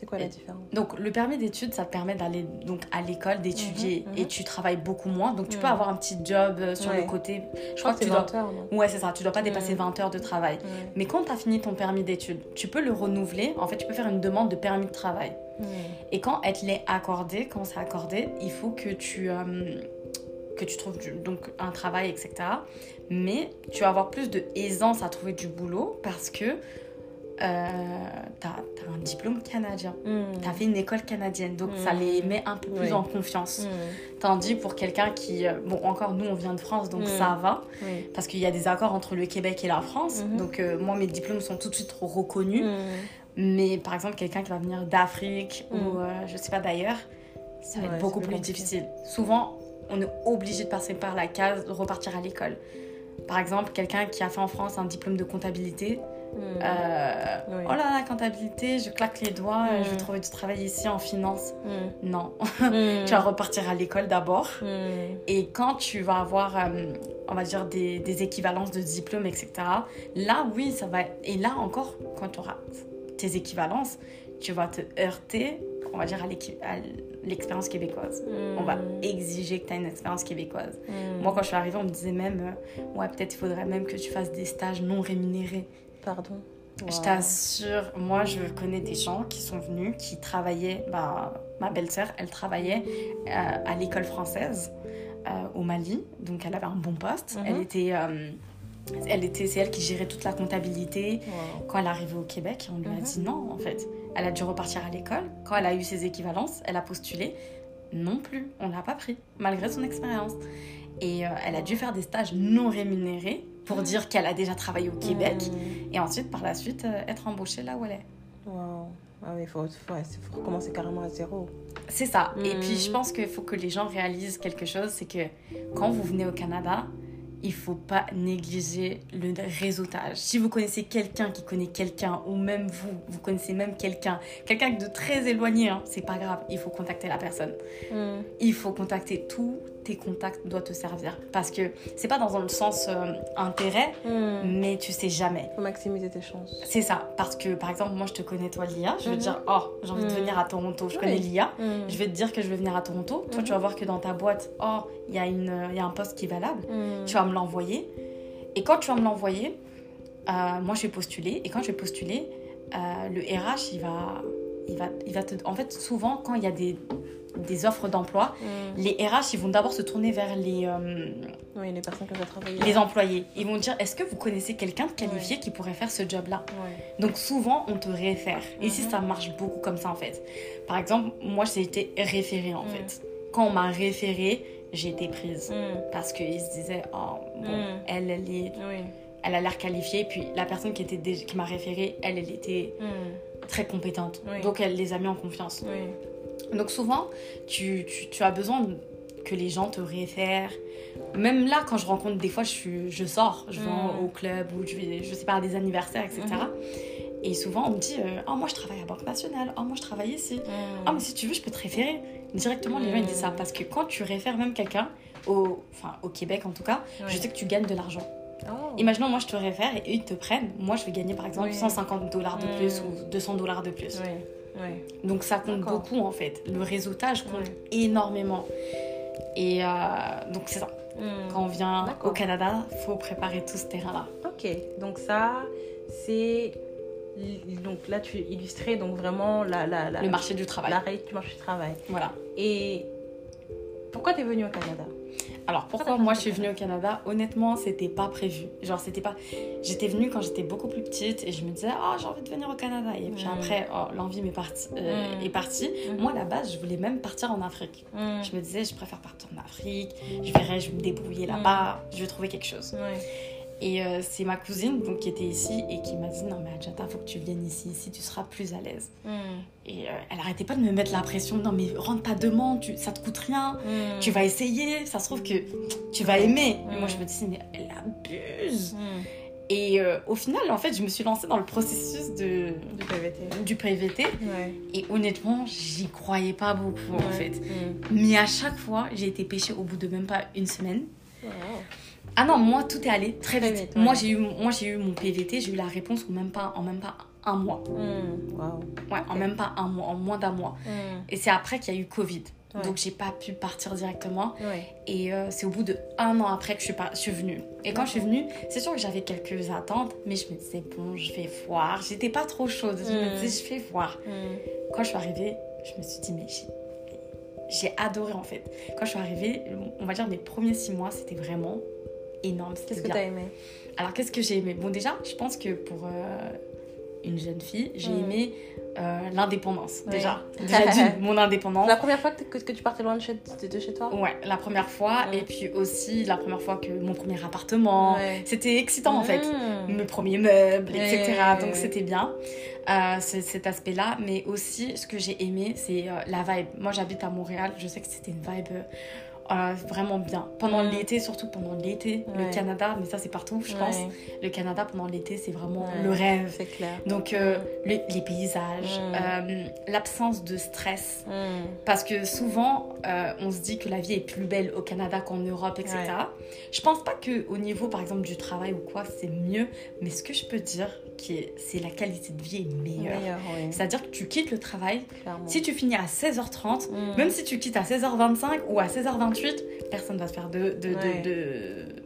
C'est quoi la différence? Donc le permis d'études, ça te permet d'aller donc à l'école, d'étudier Mhm, mhm. et tu travailles beaucoup moins. Donc tu peux Mhm. avoir un petit job euh, sur Ouais. le côté. Je crois que tu c'est dois. 20 heures, Ouais, c'est ça. Tu dois pas dépasser Mhm. 20 heures de travail. Mais quand tu as fini ton permis d'études, tu peux le renouveler. En fait, tu peux faire une demande de permis de travail. Et quand elle te l'est accordée, quand c'est accordé, il faut que tu, euh, que tu trouves du- donc un travail, etc. Mais tu vas avoir plus de aisance à trouver du boulot parce que tu as, un diplôme canadien. Mhm. Tu as fait une école canadienne. Donc ça Mhm. les met un peu plus Oui. en confiance. Mhm. Tandis pour quelqu'un qui... euh, Bon, encore, nous, on vient de France, donc Mhm. ça va. Oui. Parce qu'il y a des accords entre le Québec et la France. Donc, euh, moi, mes diplômes sont tout de suite reconnus. Mais par exemple, quelqu'un qui va venir d'Afrique ou euh, je sais pas d'ailleurs, ça va Ouais, être beaucoup plus plus compliqué. difficile. Souvent, on est obligé de passer par la case de repartir à l'école. Par exemple, quelqu'un qui a fait en France un diplôme de comptabilité. Euh, Oui. Oh là là, comptabilité, je claque les doigts, euh, je vais Mhm. trouver du travail ici en finance. Mhm. Non, Mhm. *laughs* tu vas repartir à l'école d'abord. Et quand tu vas avoir, euh, on va dire, des, des équivalences de diplômes, etc., là, oui, ça va. Et là encore, quand tu auras tes équivalences, tu vas te heurter, on va dire, à l'expérience québécoise. On va exiger que tu aies une expérience québécoise. Moi, quand je suis arrivée, on me disait même, euh, ouais, peut-être il faudrait même que tu fasses des stages non rémunérés. Pardon. Je t'assure, moi je connais des gens qui sont venus, qui travaillaient, bah, ma belle-sœur, elle travaillait euh, à l'école française euh, au Mali, donc elle avait un bon poste. Mhm. Elle était, euh, elle était, c'est elle qui gérait toute la comptabilité. Wow. Quand elle est arrivée au Québec, on lui a Mhm. dit non en fait. Elle a dû repartir à l'école. Quand elle a eu ses équivalences, elle a postulé. Non plus, on l'a pas pris, malgré son expérience. Et euh, elle a dû faire des stages non rémunérés pour dire qu'elle a déjà travaillé au Québec. Mhm. Et ensuite, par la suite, euh, être embauchée là où elle est. Wow. Ah oui, il faut, faut, ouais, faut recommencer carrément à zéro. C'est ça. Et puis, je pense qu'il faut que les gens réalisent quelque chose, c'est que quand vous venez au Canada, il faut pas négliger le réseautage. Si vous connaissez quelqu'un qui connaît quelqu'un, ou même vous, vous connaissez même quelqu'un, quelqu'un de très éloigné, hein, c'est pas grave, il faut contacter la personne. Il faut contacter tous tes contacts doivent te servir. Parce que c'est pas dans le sens euh, intérêt, Mhm. mais tu sais jamais. Faut maximiser tes chances. C'est ça, parce que par exemple, moi je te connais toi, Lia, je vais te dire, oh, j'ai envie de Mhm. venir à Toronto, je Oui. connais Lia, je vais te dire que je vais venir à Toronto. Toi, tu vas voir que dans ta boîte, oh, il y, a une- y a un poste qui est valable, tu vas me l'envoyer. Et quand tu vas me l'envoyer, euh, moi je vais postuler, et quand je vais postuler, euh, le RH, il va, il, va, il va te. En fait, souvent, quand il y a des, des offres d'emploi, Mhm. les RH, ils vont d'abord se tourner vers les. euh, Oui, les personnes employés. Ils vont dire est-ce que vous connaissez quelqu'un de qualifié qui pourrait faire ce job-là Ouais. Donc souvent, on te réfère. Ici, Mhm. ça marche beaucoup comme ça en fait. Par exemple, moi, j'ai été référée en Mhm. fait. Quand on m'a référée, j'ai été prise. Mhm. Parce qu'ils se disaient, oh, bon, elle, elle, est, Oui. elle a l'air qualifiée. Puis la personne qui, était qui m'a référée, elle, elle était très compétente. Oui. Donc elle les a mis en confiance. Oui. Donc souvent, tu, tu, tu as besoin que les gens te réfèrent. Même là, quand je rencontre, des fois, je, suis- je sors, je vais Mm. au club ou je vais, je sais pas, à des anniversaires, etc. Mm-hmm. Et souvent, on me dit, euh, oh, moi, je travaille à Banque Nationale, oh, moi, je travaille ici. Mhm. Ah, mais si tu veux, je peux te référer. Directement, les gens, ils disent ça. Mm. Parce que quand tu réfères même quelqu'un, au, enfin, au Québec en tout cas, Ouais. je sais que tu gagnes de l'argent. Oh. Imaginons, moi, je te réfère et eux, ils te prennent. Moi, je vais gagner, par exemple, Oui. 150 dollars de plus ou 200 dollars de plus. Ouais. Donc, ça compte beaucoup, en fait. Le réseautage compte Ouais. énormément. Et euh, donc, c'est ça. Hmm. Quand on vient au Canada, faut préparer tout ce terrain-là. Ok, donc ça, c'est. Donc là, tu illustrais donc vraiment la, la, la, Le marché du travail. la réalité du marché du travail. Voilà. Et pourquoi tu es venue au Canada? Alors pourquoi moi je suis venue au Canada? Honnêtement, c'était pas prévu. Genre c'était pas. J'étais venue quand j'étais beaucoup plus petite et je me disais oh j'ai envie de venir au Canada. Et puis Mm. après oh, l'envie m'est partie. euh, Mm. est partie. Mhm. Moi à la base je voulais même partir en Afrique. Hmm. Je me disais je préfère partir en Afrique. Je verrai, je vais me débrouiller là-bas. Je vais trouver quelque chose. Et euh, c'est ma cousine donc qui était ici et qui m'a dit non mais Adjata faut que tu viennes ici. Ici tu seras plus à l'aise. Hmm. Et euh, elle arrêtait pas de me mettre la pression. Non mais rentre ta demande, tu, ça te coûte rien. Hmm. Tu vas essayer, ça se trouve que tu vas aimer. Mm. Moi, je me disais, mais elle abuse. Hmm. Et euh, au final, en fait, je me suis lancée dans le processus de, Du PVT. du PVT. Ouais. Et honnêtement, j'y croyais pas beaucoup, en fait. Mais à chaque fois, j'ai été pêchée au bout de même pas une semaine. Wow. Ah non, moi, tout est allé très Très vite. vite, ouais. Moi, j'ai eu, moi, j'ai eu mon PVT, j'ai eu la réponse en même pas, en même pas un mois. Hmm. Wow. Ouais, en même pas un mois, en moins d'un mois. Hmm. Et c'est après qu'il y a eu Covid. Ouais. Donc, j'ai pas pu partir directement. Ouais. Et euh, c'est au bout de un an après que je suis, pas, je suis venue. Et quand je suis venue, c'est sûr que j'avais quelques attentes, mais je me disais, bon, je vais voir. J'étais pas trop chaude. Je me Mm. disais, je vais voir. Hmm. Quand je suis arrivée, je me suis dit, mais j'ai adoré en fait. Quand je suis arrivée, on va dire mes premiers six mois, c'était vraiment énorme. Qu'est-ce que bien. tu as aimé? Alors, qu'est-ce que j'ai aimé? Bon, déjà, je pense que pour euh, une jeune fille, j'ai aimé euh, l'indépendance. Déjà, *laughs* déjà mon indépendance. La première fois que, tu partais loin de chez, de, de chez toi? Ouais, la première fois, et puis aussi la première fois que mon premier appartement. Ouais. C'était excitant en fait. Hmm. Mes premiers meubles, etc. Donc c'était bien, euh, ce- cet aspect-là. Mais aussi, ce que j'ai aimé, c'est euh, la vibe. Moi, j'habite à Montréal. Je sais que c'était une vibe euh, vraiment bien. Pendant Mm. l'été, surtout pendant l'été, Ouais. le Canada, mais ça c'est partout, je pense. Le Canada pendant l'été, c'est vraiment Ouais. le rêve. C'est clair. Donc euh, le- les paysages, Mm. euh, l'absence de stress. Hmm. Parce que souvent, euh, on se dit que la vie est plus belle au Canada qu'en Europe, etc. Je pense pas que au niveau, par exemple, du travail ou quoi, c'est mieux. Mais ce que je peux dire, c'est la qualité de vie est meilleure. Oui. C'est-à-dire que tu quittes le travail, Clairement. si tu finis à 16h30, Hmm. même si tu quittes à 16h25 ou à 16h28, personne va se faire de, de, de- Ouais. de,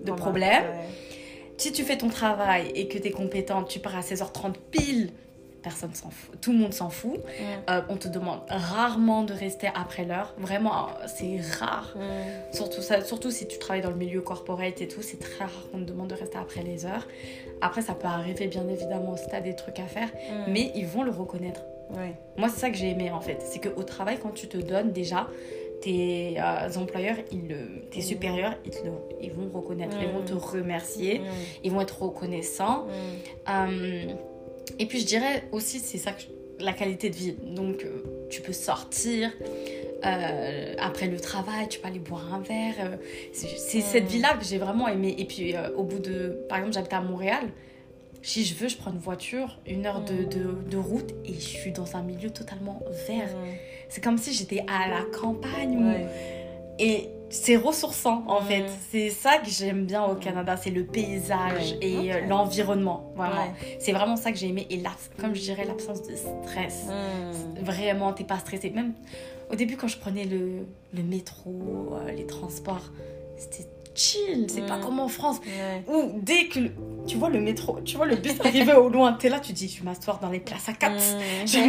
de Remarque, problème. ouais. Si tu fais ton travail et que tu es compétente, tu pars à 16h30 pile, personne s'en fout. Tout le monde s'en fout. Euh, on te demande rarement de rester après l'heure. Vraiment, c'est rare. Surtout, ça, surtout si tu travailles dans le milieu corporate et tout, c'est très rare qu'on te demande de rester après les heures. Après, ça peut arriver, bien évidemment, si tu as des trucs à faire, mais ils vont le reconnaître. Moi, c'est ça que j'ai aimé en fait. C'est qu'au travail, quand tu te donnes déjà, tes euh, employeurs, ils le- tes supérieurs, ils, te le- ils vont reconnaître, ils vont te remercier, ils vont être reconnaissants. Euh, et puis je dirais aussi, c'est ça que je- la qualité de vie. Donc euh, tu peux sortir euh, après le travail, tu peux aller boire un verre. euh, c'est Mm. cette vie-là que j'ai vraiment aimé. Et puis euh, au bout de, par exemple, j'habite à Montréal. Si je veux, je prends une voiture, une heure de, Mm. de, de route et je suis dans un milieu totalement vert. Hmm. C'est comme si j'étais à la campagne. Et c'est ressourçant en Mm. fait. C'est ça que j'aime bien au Mm. Canada, c'est le paysage et euh, l'environnement. Vraiment. Ouais. C'est vraiment ça que j'ai aimé. Et là, comme je dirais, l'absence de stress. Hmm. Vraiment, t'es pas stressé. Même au début, quand je prenais le, le métro, euh, les transports, c'était chill. C'est pas Mm. comme en France. Ouais. Où dès que tu vois le métro, tu vois le bus arriver au loin, t'es là, tu dis, je vais m'asseoir dans les places à quatre. Hmm. *laughs* Je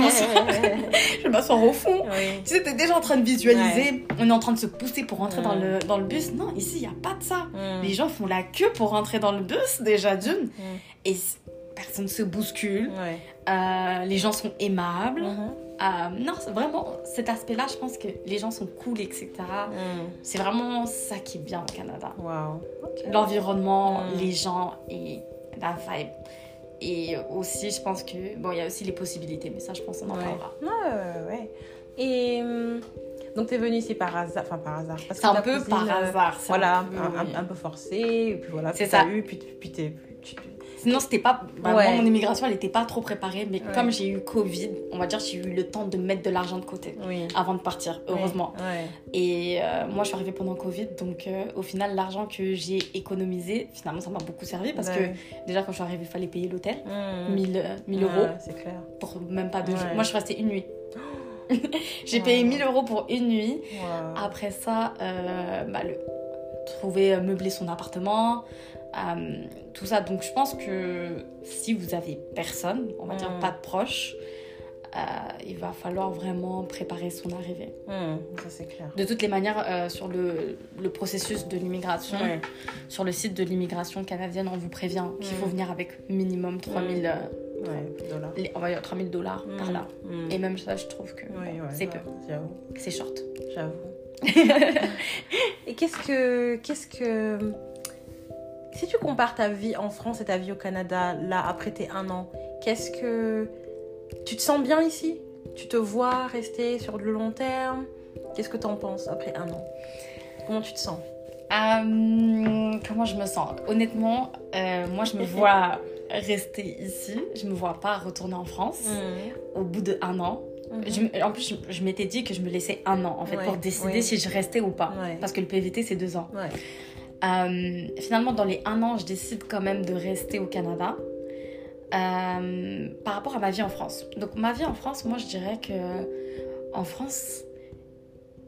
vais m'asseoir. Au fond. Oui. Tu sais, t'es déjà en train de visualiser. On est en train de se pousser pour rentrer dans, le, dans le bus. Non, ici, il n'y a pas de ça. Hmm. Les gens font la queue pour rentrer dans le bus, déjà d'une. Mm. Et personne se bouscule. Ouais. Euh, les gens sont aimables. Mhm. Euh, non, vraiment cet aspect-là, je pense que les gens sont cool, etc. Hmm. C'est vraiment ça qui est bien au Canada. Wow. L'environnement, Mm. les gens et la vibe. Et aussi, je pense que, bon, il y a aussi les possibilités, mais ça, je pense qu'on en Ouais. parlera. Ouais, ouais, ouais. Et hum, donc, tu es venue ici par hasard. Enfin, par hasard. Parce C'est que un peu cousine, par euh, hasard. c'est Voilà, un peu, un, un- oui. un peu forcé. Et puis voilà, C'est puis t'as ça. eu, puis, puis t'es- tu- Sinon, c'était pas. bah, Ouais. moi, mon immigration, elle était pas trop préparée. Mais Ouais. comme j'ai eu Covid, on va dire, j'ai eu le temps de mettre de l'argent de côté Oui. avant de partir, heureusement. Ouais. Et euh, moi, je suis arrivée pendant Covid. Donc, euh, au final, l'argent que j'ai économisé, finalement, ça m'a beaucoup servi. Parce que déjà, quand je suis arrivée, il fallait payer l'hôtel. Mm. 1000, euh, 1000 Ouais, euros c'est clair. pour même pas deux jours. Moi, je suis restée une nuit. *gasps* j'ai payé 1000 euros pour une nuit. Après ça, euh, bah, le, trouver, euh, meubler son appartement, euh, tout ça. Donc je pense que si vous avez personne, on va dire Mm. pas de proches, euh, il va falloir vraiment préparer son arrivée. Mm, Ça, c'est clair. De toutes les manières, euh, sur le, le processus de l'immigration, sur le site de l'immigration canadienne, on vous prévient qu'il faut Mm. venir avec minimum 3000 euh, Ouais, dollars. les- on va dire 3000 dollars par là. Et même ça, je trouve que ouais, c'est ouais, peu, J'avoue. c'est short. J'avoue. *laughs* et qu'est-ce que. Qu'est-ce que. Si tu compares ta vie en France et ta vie au Canada, là, après tes un an, qu'est-ce que. Tu te sens bien ici? Tu te vois rester sur le long terme? Qu'est-ce que tu en penses après un an? Comment tu te sens? Euh, comment je me sens? Honnêtement, euh, moi je me *laughs* vois rester ici. Je me vois pas retourner en France Mm. au bout de un an. Je me- en plus, je, je m'étais dit que je me laissais un an en fait Ouais, pour décider ouais. si je restais ou pas. Ouais. Parce que le PVT c'est deux ans. Euh, finalement, dans les un an, je décide quand même de rester au Canada. Euh, par rapport à ma vie en France. Donc ma vie en France, moi je dirais que en France,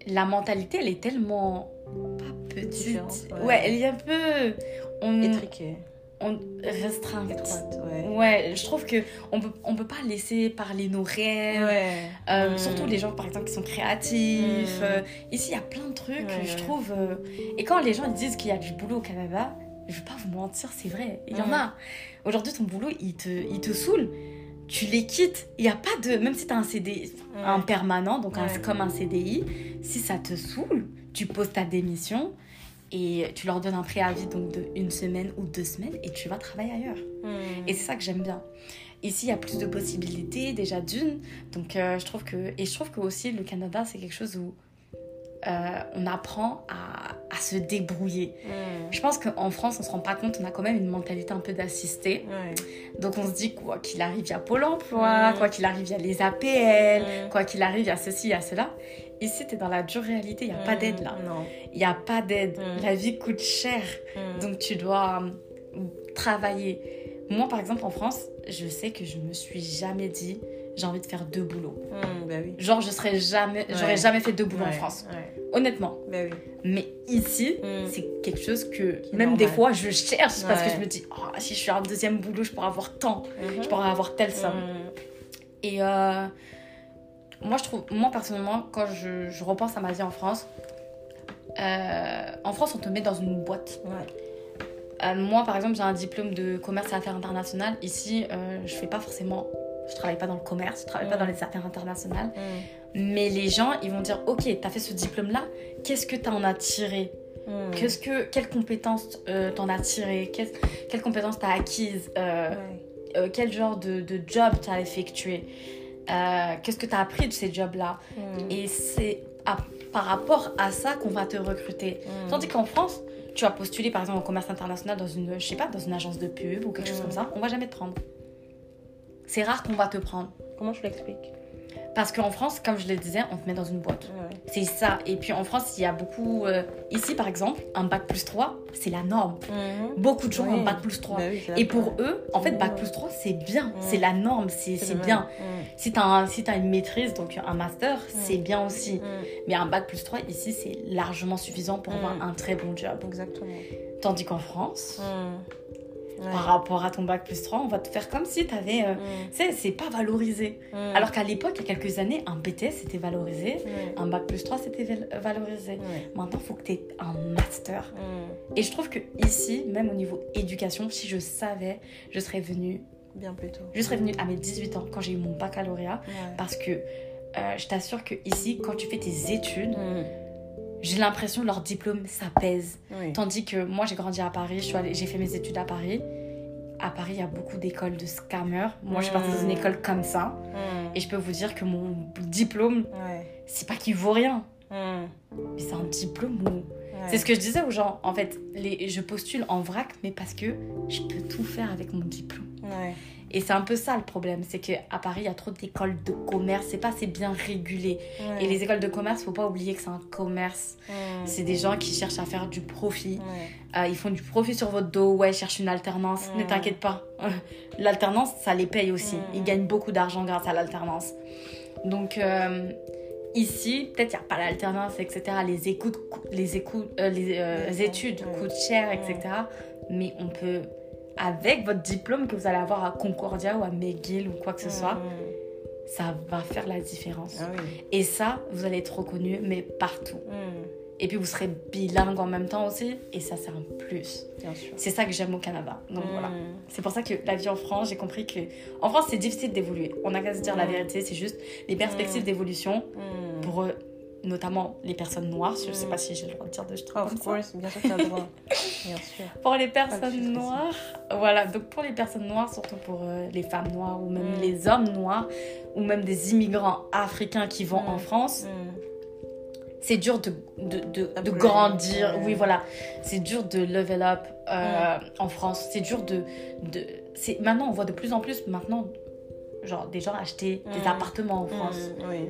la mentalité elle est tellement pas petite. Ouais. ouais. elle est un peu on, Étriqué. On restreinte. Ouais. Ouais, je trouve que on peut on peut pas laisser parler nos rêves. Ouais. Euh, Mm. Surtout les gens, par exemple, qui sont créatifs. Mm. Euh, ici, il y a plein de trucs, Ouais, je trouve. euh, Et quand les gens disent qu'il y a du boulot au Canada, je vais pas vous mentir, c'est vrai. Il y en a. Aujourd'hui, ton boulot, il te, il te saoule. Tu les quittes. Il n'y a pas de. Même si tu as un CD, un permanent, donc un- comme un CDI, si ça te saoule, tu poses ta démission et tu leur donnes un préavis donc de une semaine ou deux semaines et tu vas travailler ailleurs. Mm. Et c'est ça que j'aime bien. Ici, il y a plus de possibilités, déjà d'une. Donc, euh, je trouve que. Et je trouve que aussi, le Canada, c'est quelque chose où euh, on apprend à, à se débrouiller. Mm. Je pense qu'en France, on se rend pas compte, on a quand même une mentalité un peu d'assister. Ouais. Donc, on se dit, quoi qu'il arrive, il y a Pôle emploi, Mm. quoi qu'il arrive, il y a les APL, quoi qu'il arrive, il y a ceci, il y a cela. Ici, tu es dans la dure réalité, il n'y a pas d'aide là. Non. Il n'y a pas d'aide. Mm. La vie coûte cher. Mm. Donc tu dois travailler. Moi, par exemple, en France, je sais que je me suis jamais dit j'ai envie de faire deux boulots. Mm, bah oui. Genre, je serais jamais, Ouais. j'aurais jamais fait deux boulots en France. ouais. Honnêtement. Bah oui. Mais ici, c'est quelque chose que même normal. des fois je cherche parce que je me dis oh, si je fais un deuxième boulot, je pourrais avoir tant, je pourrais avoir telle somme. Mm. Et euh, moi, je trouve, moi personnellement, quand je, je repense à ma vie en France, euh, en France, on te met dans une boîte. Ouais. Euh, moi, par exemple, j'ai un diplôme de commerce et affaires internationales. Ici, euh, je fais pas forcément. Je travaille pas dans le commerce, je travaille pas dans les affaires internationales. Mais les gens, ils vont dire Ok, t'as fait ce diplôme-là, qu'est-ce que t'en as tiré? Qu'est-ce que, Quelles compétences euh, t'en as tiré? Qu'est-ce- Quelles compétences t'as acquises? Ouais. Quel genre de, de job t'as effectué? Euh, Qu'est-ce que t'as appris de ces jobs-là Mm. Et c'est par rapport à ça qu'on va te recruter. Mm. Tandis qu'en France, tu vas postuler par exemple au commerce international dans une, je sais pas, dans une agence de pub ou quelque chose Mm. comme ça, on va jamais te prendre. C'est rare qu'on va te prendre. Comment je l'explique? Parce qu'en France, comme je le disais, on te met dans une boîte. Ouais. C'est ça. Et puis en France, il y a beaucoup. euh, ici par exemple, un bac plus 3, c'est la norme. Mhm. Beaucoup de gens ont un bac plus 3. Bah oui, Et pour eux, en fait, bac plus 3, c'est bien. C'est la norme, c'est bien. Si tu as, si as une maîtrise, donc un master, c'est bien aussi. Mais un bac plus 3, ici, c'est largement suffisant pour avoir un très bon job. Exactement. Tandis qu'en France. Ouais. par rapport à ton bac plus 3, on va te faire comme si tu avais. Mm. Tu sais, c'est pas valorisé. Mm. Alors qu'à l'époque, il y a quelques années, un BTS c'était valorisé, Ouais. un bac plus 3 c'était val- valorisé. Maintenant, il faut que tu aies un master. Mm. Et je trouve que ici, même au niveau éducation, si je savais, je serais venue, Bien plus tôt. je serais venue à mes 18 ans quand j'ai eu mon baccalauréat. Ouais. Parce que euh, je t'assure que ici, quand tu fais tes études, Mm. J'ai l'impression que leur diplôme, ça pèse. Oui. Tandis que moi, j'ai grandi à Paris, j'ai fait mes études à Paris. À Paris, il y a beaucoup d'écoles de scammers. Moi, je suis partie dans une Mm. école comme ça. Mm. Et je peux vous dire que mon diplôme, Ouais. c'est pas qu'il vaut rien. Mm. Mais c'est un diplôme où C'est ce que je disais aux gens. En fait, les, je postule en vrac, mais parce que je peux tout faire avec mon diplôme. Ouais. Et c'est un peu ça le problème, c'est qu'à Paris, il y a trop d'écoles de commerce, c'est pas assez bien régulé. Ouais. Et les écoles de commerce, faut pas oublier que c'est un commerce. Mm. C'est des gens qui cherchent à faire du profit. Ouais. Euh, ils font du profit sur votre dos, ouais, cherche une alternance. Ne t'inquiète pas. *laughs* L'alternance, ça les paye aussi. Ils gagnent beaucoup d'argent grâce à l'alternance. Donc, euh, ici, peut-être il n'y a pas l'alternance, etc. Les, écoutes, cou- les, écoutes, euh, les, Les études coûtent cher, etc. Mais on peut, avec votre diplôme que vous allez avoir à Concordia ou à McGill ou quoi que ce soit, Mm. ça va faire la différence. Ah oui. Et ça, vous allez être reconnu, mais partout. Mm. Et puis vous serez bilingue en même temps aussi, et ça, c'est un plus. Bien sûr. C'est ça que j'aime au Canada. Donc Mm. voilà. C'est pour ça que la vie en France, j'ai compris que en France, c'est difficile d'évoluer. On a qu'à se dire la vérité, c'est juste les perspectives d'évolution pour euh, notamment les personnes noires. Je sais Mm. pas si j'ai le droit de dire de trucs Of comme ça. course, bien sûr que tu as le droit. Bien sûr. *laughs* Pour les personnes noires, voilà. Donc pour les personnes noires, surtout pour euh, les femmes noires ou même Mm. les hommes noirs ou même des immigrants africains qui vont Mm. en France, Mm. c'est dur de, de, de, grandir. Oui, voilà. C'est dur de level up euh, en France. C'est dur de. de maintenant, on voit de plus en plus, maintenant, genre, des gens acheter des Mm. appartements en France. Mm. Oui.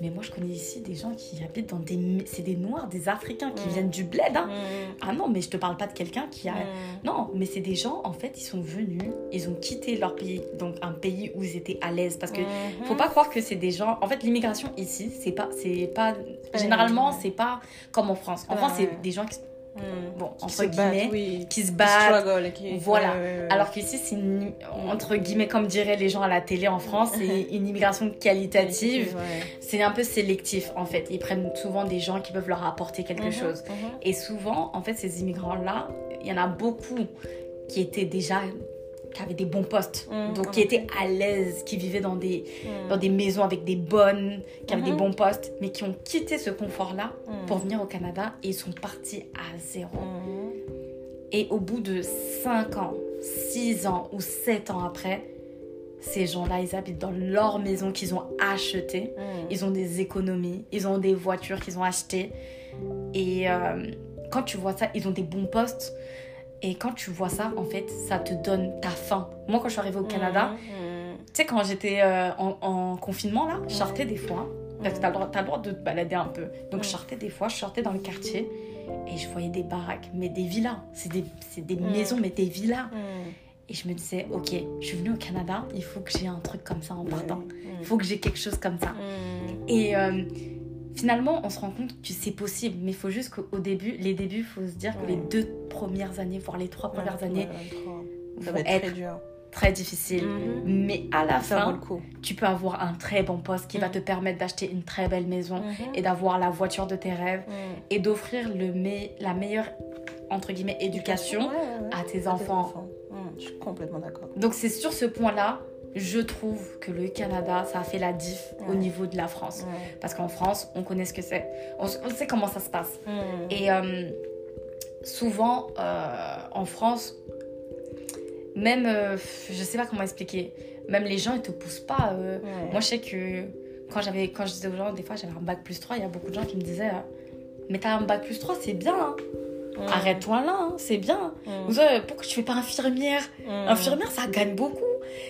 Mais moi, je connais ici des gens qui habitent dans des. C'est des Noirs, des Africains qui Mm. viennent du bled. hein. Mm. Ah non, mais je te parle pas de quelqu'un qui a. Mm. Non, mais c'est des gens, en fait, ils sont venus, ils ont quitté leur pays, donc un pays où ils étaient à l'aise. Parce que Mhm. faut pas croire que c'est des gens. En fait, l'immigration ici, c'est pas, c'est pas. Généralement, c'est pas comme en France. En France, c'est des gens qui, Mm. bon, Qui entre se battent, guillemets, oui. qui se Qui battent. struggle, qui- Voilà. Ouais, ouais, ouais. Alors qu'ici, c'est une- entre guillemets, comme diraient les gens à la télé en France, c'est *laughs* une immigration qualitative. C'est un peu sélectif en fait. Ils prennent souvent des gens qui peuvent leur apporter quelque Mhm, chose. mhm. Et souvent, en fait, ces immigrants-là, il y en a beaucoup qui étaient déjà qui avaient des bons postes, Mhm, donc en qui étaient à l'aise, qui vivaient dans des, Mm. dans des maisons avec des bonnes, qui avaient des bons postes, mais qui ont quitté ce confort-là pour venir au Canada et ils sont partis à zéro. Et au bout de 5 ans, 6 ans ou 7 ans après, ces gens-là, ils habitent dans leur maison qu'ils ont achetée. Ils ont des économies, ils ont des voitures qu'ils ont achetées. Et euh, quand tu vois ça, ils ont des bons postes. Et quand tu vois ça, en fait, ça te donne ta faim. Moi, quand je suis arrivée au Canada, Mm. tu sais, quand j'étais euh, en, en confinement, là, je sortais des fois. Parce que t'as le, droit, t'as le droit de te balader un peu. Donc, je Mm. sortais des fois, je sortais dans le quartier et je voyais des baraques, mais des villas. C'est des, c'est des Mm. maisons, mais des villas. Mm. Et je me disais, ok, je suis venue au Canada, il faut que j'ai un truc comme ça en partant. Il faut que j'ai quelque chose comme ça. Et euh, finalement, on se rend compte que c'est possible, mais il faut juste qu'au début, les débuts, il faut se dire que les deux premières années, voire les trois premières Ouais, années, ouais. Ça vont va être être très dur. très difficiles. Mhm. Mais à la Ça fin, tu peux avoir un très bon poste qui va Mhm. te permettre d'acheter une très belle maison Mhm. et d'avoir la voiture de tes rêves et d'offrir le me- la meilleure, entre guillemets, éducation à tes enfants. Je suis complètement d'accord. Donc c'est sur ce point-là, je trouve que le Canada, ça a fait la diff au niveau de la France. Ouais. Parce qu'en France, on connaît ce que c'est. On, on sait comment ça se passe. Mm. Et euh, souvent, euh, en France, même, euh, je sais pas comment expliquer, même les gens, ils te poussent pas. euh. Ouais. Moi, je sais que quand, j'avais, quand je disais aux gens, des fois, j'avais un bac plus 3, il y a beaucoup de gens qui me disaient Mais t'as un bac plus 3, c'est bien. hein. Arrête-toi là, hein, c'est bien. Pourquoi tu fais pas infirmière? Infirmière, ça gagne beaucoup.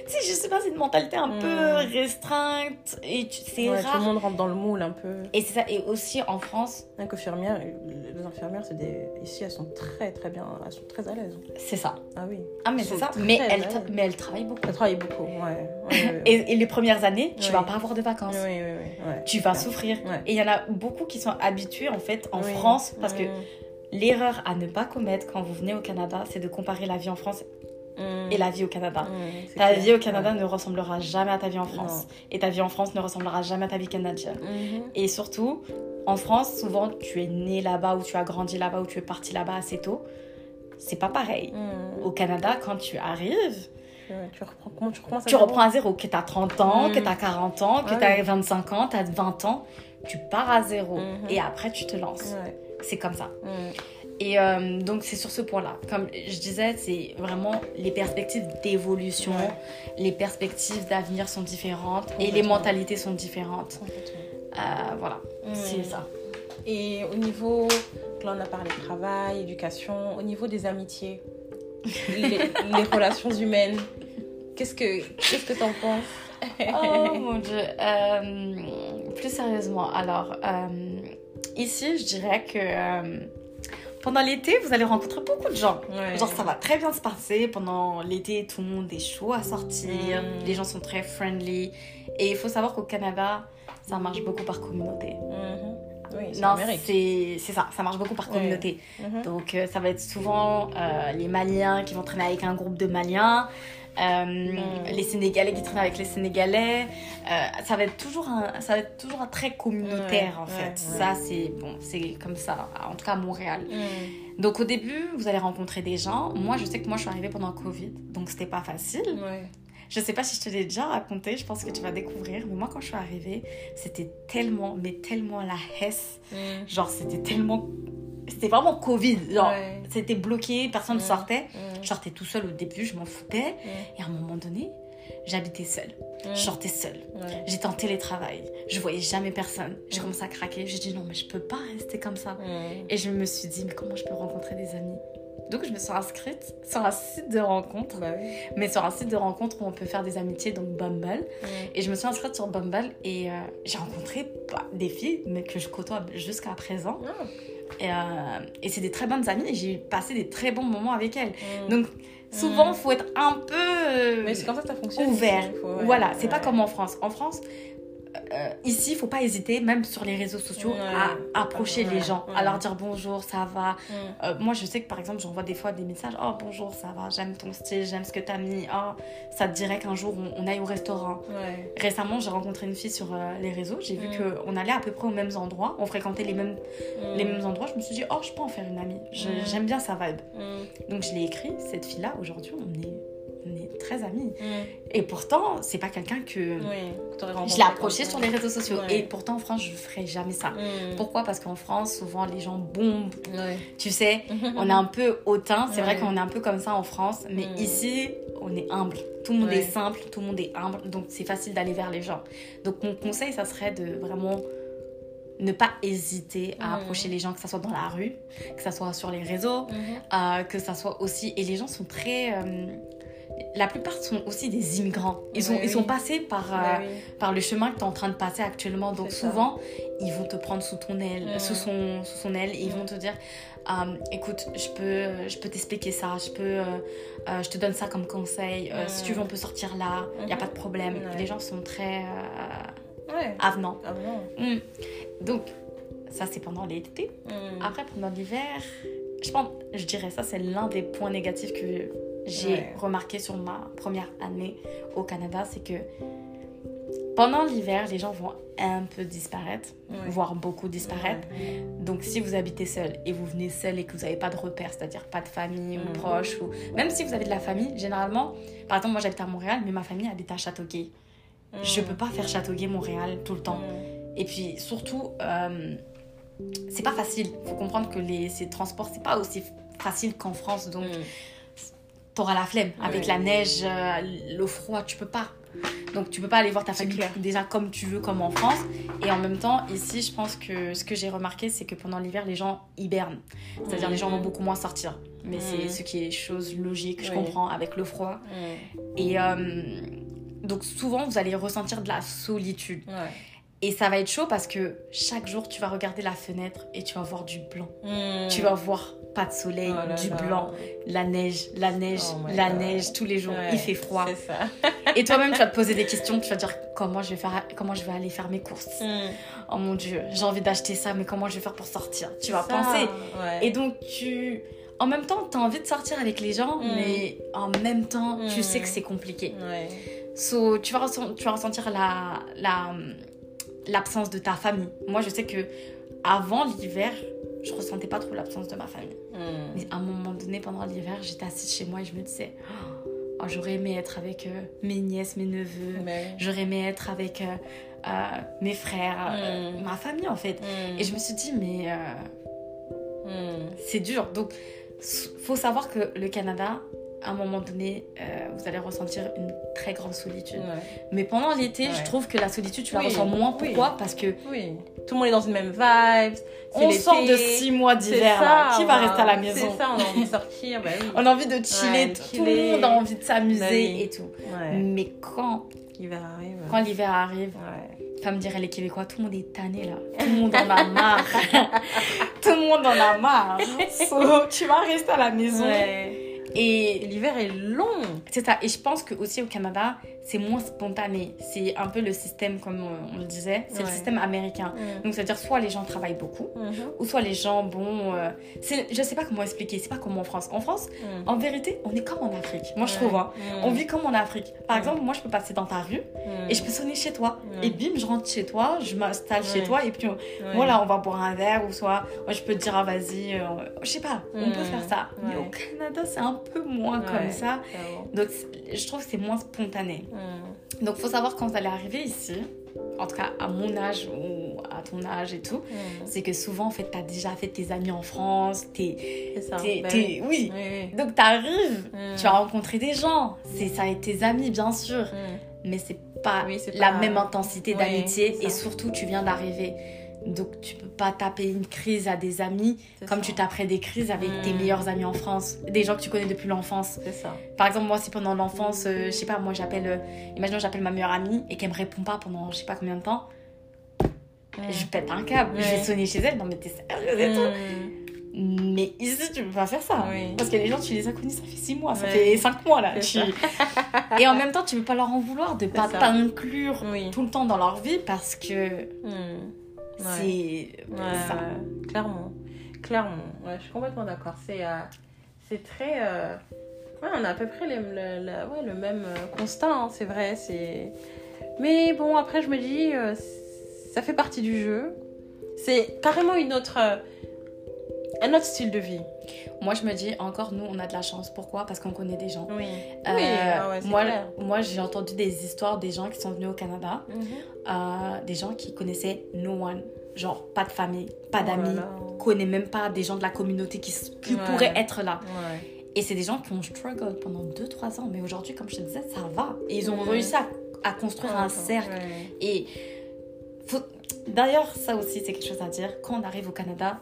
Tu sais, je sais pas, c'est une mentalité un peu restreinte. Et tu- c'est Ouais, tout le rare. monde rentre dans le moule un peu. Et c'est ça. Et aussi en France, Rien qu'infirmières, les infirmières, c'est des... ici, elles sont très très bien, elles sont très à l'aise. c'est ça. Ah oui. Ah, mais c'est ça. Mais à elle, l'aise. tra- mais elle travaille beaucoup. Elles travaillent beaucoup, ouais. ouais, ouais, *laughs* ouais. Et, et les premières années, tu vas pas avoir de vacances. Oui, oui, oui. Tu vas souffrir. Et il y en a beaucoup qui sont habitués en fait en. France parce que. L'erreur à ne pas commettre quand vous venez au Canada, c'est de comparer la vie en France Mm. et la vie au Canada. Mm, c'est Ta clair. vie au Canada Ouais. ne ressemblera jamais à ta vie en France. Et ta vie en France ne ressemblera jamais à ta vie canadienne. Mhm. Et surtout, en France, souvent, tu es né là-bas ou tu as grandi là-bas ou tu es parti là-bas assez tôt. C'est pas pareil. Au Canada, quand tu arrives, Ouais, Tu reprends, comment tu recommences à tu zéro reprends à zéro. Que tu as 30 ans, Mm. que tu as 40 ans, que Ah tu as oui. 25 ans, tu as 20 ans. Tu pars à zéro. Et après, tu te lances. Ouais. C'est comme ça. Mm. Et euh, donc, c'est sur ce point-là. Comme je disais, c'est vraiment les perspectives d'évolution, Ouais. les perspectives d'avenir sont différentes et les mentalités sont différentes. Euh, voilà, Mm. c'est ça. Et au niveau, là on a parlé travail, éducation, au niveau des amitiés, *laughs* les, les relations humaines, qu'est-ce que qu'est-ce que t'en penses? Oh mon dieu. Euh, plus sérieusement, alors, euh, ici, je dirais que euh, pendant l'été, vous allez rencontrer beaucoup de gens. Ouais. Genre, ça va très bien se passer. Pendant l'été, tout le monde est chaud à sortir. Mm. Les gens sont très friendly. Et il faut savoir qu'au Canada, ça marche beaucoup par communauté. Mhm. Oui, c'est Non, c'est c'est ça, ça marche beaucoup par communauté. Mhm. Donc, euh, ça va être souvent euh, les Maliens qui vont traîner avec un groupe de Maliens, euh, les Sénégalais qui traînent avec les Sénégalais. Euh, ça, va être toujours un, ça va être toujours un très communautaire, en fait. Ça, c'est bon, c'est comme ça, en tout cas à Montréal. Donc, au début, vous allez rencontrer des gens. Moi, je sais que moi, je suis arrivée pendant le Covid, donc c'était pas facile. Ouais. Je sais pas si je te l'ai déjà raconté, je pense que tu vas découvrir. Mais moi, quand je suis arrivée, c'était tellement, mais tellement la hesse. Genre, c'était tellement. C'était vraiment Covid. Genre, Ouais. c'était bloqué, personne ne Ouais. sortait. Mhm. Je sortais tout seul au début, je m'en foutais. Et à un moment donné, j'habitais seule. Je sortais seule. Ouais. J'étais en télétravail. Je voyais jamais personne. J'ai commencé à craquer. J'ai dit non, mais je peux pas rester comme ça. Et je me suis dit, mais comment je peux rencontrer des amis? Donc, je me suis inscrite sur un site de rencontre. Bah oui. Mais sur un site de rencontre où on peut faire des amitiés, donc Bumble. Et je me suis inscrite sur Bumble et euh, j'ai rencontré bah, des filles mais que je côtoie jusqu'à présent. Ah. Et, euh, et c'est des très bonnes amies et j'ai passé des très bons moments avec elles. Mhm. Donc souvent, Mm. il faut être un peu euh, Mais c'est comme ça ça fonctionne. ouvert. faut- ouais. Voilà, c'est pas comme en France. En France, euh, ici, il faut pas hésiter, même sur les réseaux sociaux, à approcher les gens, à leur dire bonjour, ça va. Mhm. Euh, moi, je sais que par exemple, j'envoie des fois des messages Oh bonjour, ça va, j'aime ton style, j'aime ce que t'as mis. Oh, ça te dirait qu'un jour on, on aille au restaurant. Récemment, j'ai rencontré une fille sur euh, les réseaux. J'ai vu Mm. qu'on allait à peu près aux mêmes endroits. On fréquentait les mêmes, Mhm. les mêmes endroits. Je me suis dit, oh, je peux en faire une amie. Mm. J'aime bien sa vibe. Donc, je l'ai écrit. Cette fille-là, aujourd'hui, on est, on est très amis. Mhm. Et pourtant, c'est pas quelqu'un que. Oui. Je l'ai approché sur ça. les réseaux sociaux. Ouais. Et pourtant, en France, je ferais jamais ça. Mhm. Pourquoi? Parce qu'en France, souvent, les gens bombent. Ouais. Tu sais, *laughs* on est un peu hautain. C'est vrai qu'on est un peu comme ça en France. Mais Mm. ici, on est humble. Tout le monde est simple, tout le monde est humble. Donc, c'est facile d'aller vers les gens. Donc, mon conseil, ça serait de vraiment ne pas hésiter à Mm. approcher les gens, que ce soit dans la rue, que ce soit sur les réseaux, Mhm. euh, que ça soit aussi. Et les gens sont très. euh, la plupart sont aussi des immigrants. Ils, sont, ils oui. sont passés par, euh, par le chemin que tu es en train de passer actuellement. Donc souvent, ils vont te prendre sous ton aile, Mm. sous, son, sous son aile, et ils Mm. vont te dire Euh, écoute, je peux, je peux t'expliquer ça, je peux, euh, euh, je te donne ça comme conseil. Euh, Mm. Si tu veux, on peut sortir là, il n'y a Mhm. pas de problème. Les gens sont très euh, Ouais. avenants. Ah Mm. Donc, ça, c'est pendant l'été. Mhm. Après, pendant l'hiver, je pense, je dirais ça, c'est l'un des points négatifs que j'ai Ouais. remarqué sur ma première année au Canada, c'est que pendant l'hiver, les gens vont un peu disparaître, Ouais. voire beaucoup disparaître. Ouais. Donc, si vous habitez seul et vous venez seul et que vous n'avez pas de repères, c'est-à-dire pas de famille ou Mhm. proches, ou même si vous avez de la famille, généralement, par exemple, moi j'habite à Montréal, mais ma famille habite à Châteauguay. Je Mhm. peux pas faire Châteauguay-Montréal tout le temps. Mhm. Et puis surtout, euh, c'est pas facile. faut comprendre que les, ces transports, c'est pas aussi facile qu'en France. Donc, Mhm. T'auras la flemme. Avec Ouais. la neige, euh, le froid, tu peux pas. Donc, tu peux pas aller voir ta famille clair. déjà comme tu veux, comme en France. Et en même temps, ici, je pense que ce que j'ai remarqué, c'est que pendant l'hiver, les gens hibernent. C'est-à-dire, les gens vont Mhm. beaucoup moins sortir. Mais c'est Mhm. ce qui est chose logique, je Oui. comprends, avec le froid. Mhm. Et euh, donc, souvent, vous allez ressentir de la solitude. Ouais. Et ça va être chaud parce que chaque jour, tu vas regarder la fenêtre et tu vas voir du blanc. Mhm. Tu vas voir pas de soleil, Oh là du là. blanc, la neige, la neige, Oh la God. neige tous les jours. Ouais, Il fait froid. Ça. Et toi-même, tu vas te *laughs* poser des questions. Tu vas dire comment je vais faire, comment je vais aller faire mes courses? Mhm. Oh mon dieu, j'ai envie d'acheter ça, mais comment je vais faire pour sortir? Tu vas ça. penser. Ouais. Et donc tu, en même temps, tu as envie de sortir avec les gens, Mm. mais en même temps, tu sais que c'est compliqué. Ouais. So, tu, vas ressent- tu vas ressentir la, la, l'absence de ta famille. Moi, je sais que avant l'hiver, je ressentais pas trop l'absence de ma famille. Mhm. Mais à un moment donné, pendant l'hiver, j'étais assise chez moi et je me disais, oh, j'aurais aimé être avec euh, mes nièces, mes neveux. Mais- J'aurais aimé être avec euh, euh, mes frères, euh, Mm. ma famille en fait. Mhm. Et je me suis dit, mais c'est dur. Donc, faut savoir que le Canada, à un moment donné, euh, vous allez ressentir une très grande solitude. Ouais. Mais pendant l'été, Ouais. je trouve que la solitude, tu la Oui, ressens moins. oui. Pourquoi? Parce que Oui. Tout le monde est dans une même vibe. on sort de six mois d'hiver. ça. Qui va rester à la maison C'est ça, on a envie de sortir. Bah. *laughs* On a envie de chiller, Ouais, tout chiller. le monde a envie de s'amuser Bah et tout. Mais quand, L'hiver arrive. quand l'hiver arrive, Ouais. comme diraient les Québécois, tout le monde est tanné là. Tout le monde en a marre. *laughs* tout le monde en a marre. *laughs* So, tu vas rester à la maison. Ouais. Et l'hiver est long. c'est ça. Et je pense que aussi au Canada, c'est moins spontané. C'est un peu le système, comme on, on le disait, c'est le système américain. Donc, c'est-à-dire soit les gens travaillent beaucoup, Mhm. ou soit les gens, bon, euh, je sais pas comment expliquer, c'est pas comme en France. En France, Mhm. en vérité, on est comme en Afrique. Moi, je trouve, hein. Mhm. On vit comme en Afrique. Par Mm. exemple, moi, je peux passer dans ta rue et je peux sonner chez toi. Mm. Et bim, je rentre chez toi, je m'installe chez toi et puis voilà, on va boire un verre ou soit moi, je peux te dire, ah, vas-y, euh, je sais pas, on Mm. peut faire ça. Mais au Canada, c'est un peu moins comme ça. Donc, je trouve que c'est moins spontané. Mhm. Donc, faut savoir quand vous allez arriver ici, en tout cas à mon âge ou à ton âge et tout, Mhm. c'est que souvent, en fait, t'as déjà fait tes amis en France, t'es. C'est ça. t'es- t'es- oui. oui. Donc, t'arrives, Mhm. tu as rencontré des gens, c'est ça et tes amis, bien sûr. Mhm. mais c'est pas Oui, la même intensité d'amitié et surtout tu viens d'arriver. Donc tu peux pas taper une crise à des amis comme ça. tu taperais des crises avec tes Mm. meilleurs amis en France, des gens que tu connais depuis l'enfance. C'est ça. Par exemple moi si pendant l'enfance, euh, je sais pas, moi j'appelle, euh, imaginons j'appelle ma meilleure amie et qu'elle me répond pas pendant je sais pas combien de temps, je pète un câble, je vais sonner chez elle, non mais t'es sérieuse et tout. Mhm. Mais ici tu peux pas faire ça. Oui. Parce que les gens tu les as connus ça fait 6 mois, ça Ouais. fait 5 mois là. Tu- *laughs* Et en même temps tu peux pas leur en vouloir de pas t'inclure Oui. tout le temps dans leur vie parce que. Ouais. C'est Ouais, ça. clairement. Clairement. Ouais, je suis complètement d'accord. C'est euh, c'est très. euh, Ouais, on a à peu près les- le, le- ouais, le même euh, constat, hein, c'est vrai. c'est Mais bon, après, je me dis, euh, ça fait partie du jeu. C'est carrément une autre. Un autre style de vie. Moi, je me dis encore, nous, on a de la chance. Pourquoi? Parce qu'on connaît des gens. Oui. Euh, oui, ah ouais, c'est moi, clair. moi j'ai entendu des histoires des gens qui sont venus au Canada, Mhm. euh, des gens qui connaissaient no one, genre pas de famille, pas Oh d'amis, là. connaît même pas des gens de la communauté qui, qui Ouais. pourraient être là. Ouais. Et c'est des gens qui ont struggle pendant 2-3 ans, mais aujourd'hui, comme je te disais, ça va. Et ils ont réussi à, à construire un cercle. Et faut... d'ailleurs, ça aussi, c'est quelque chose à dire. Quand on arrive au Canada,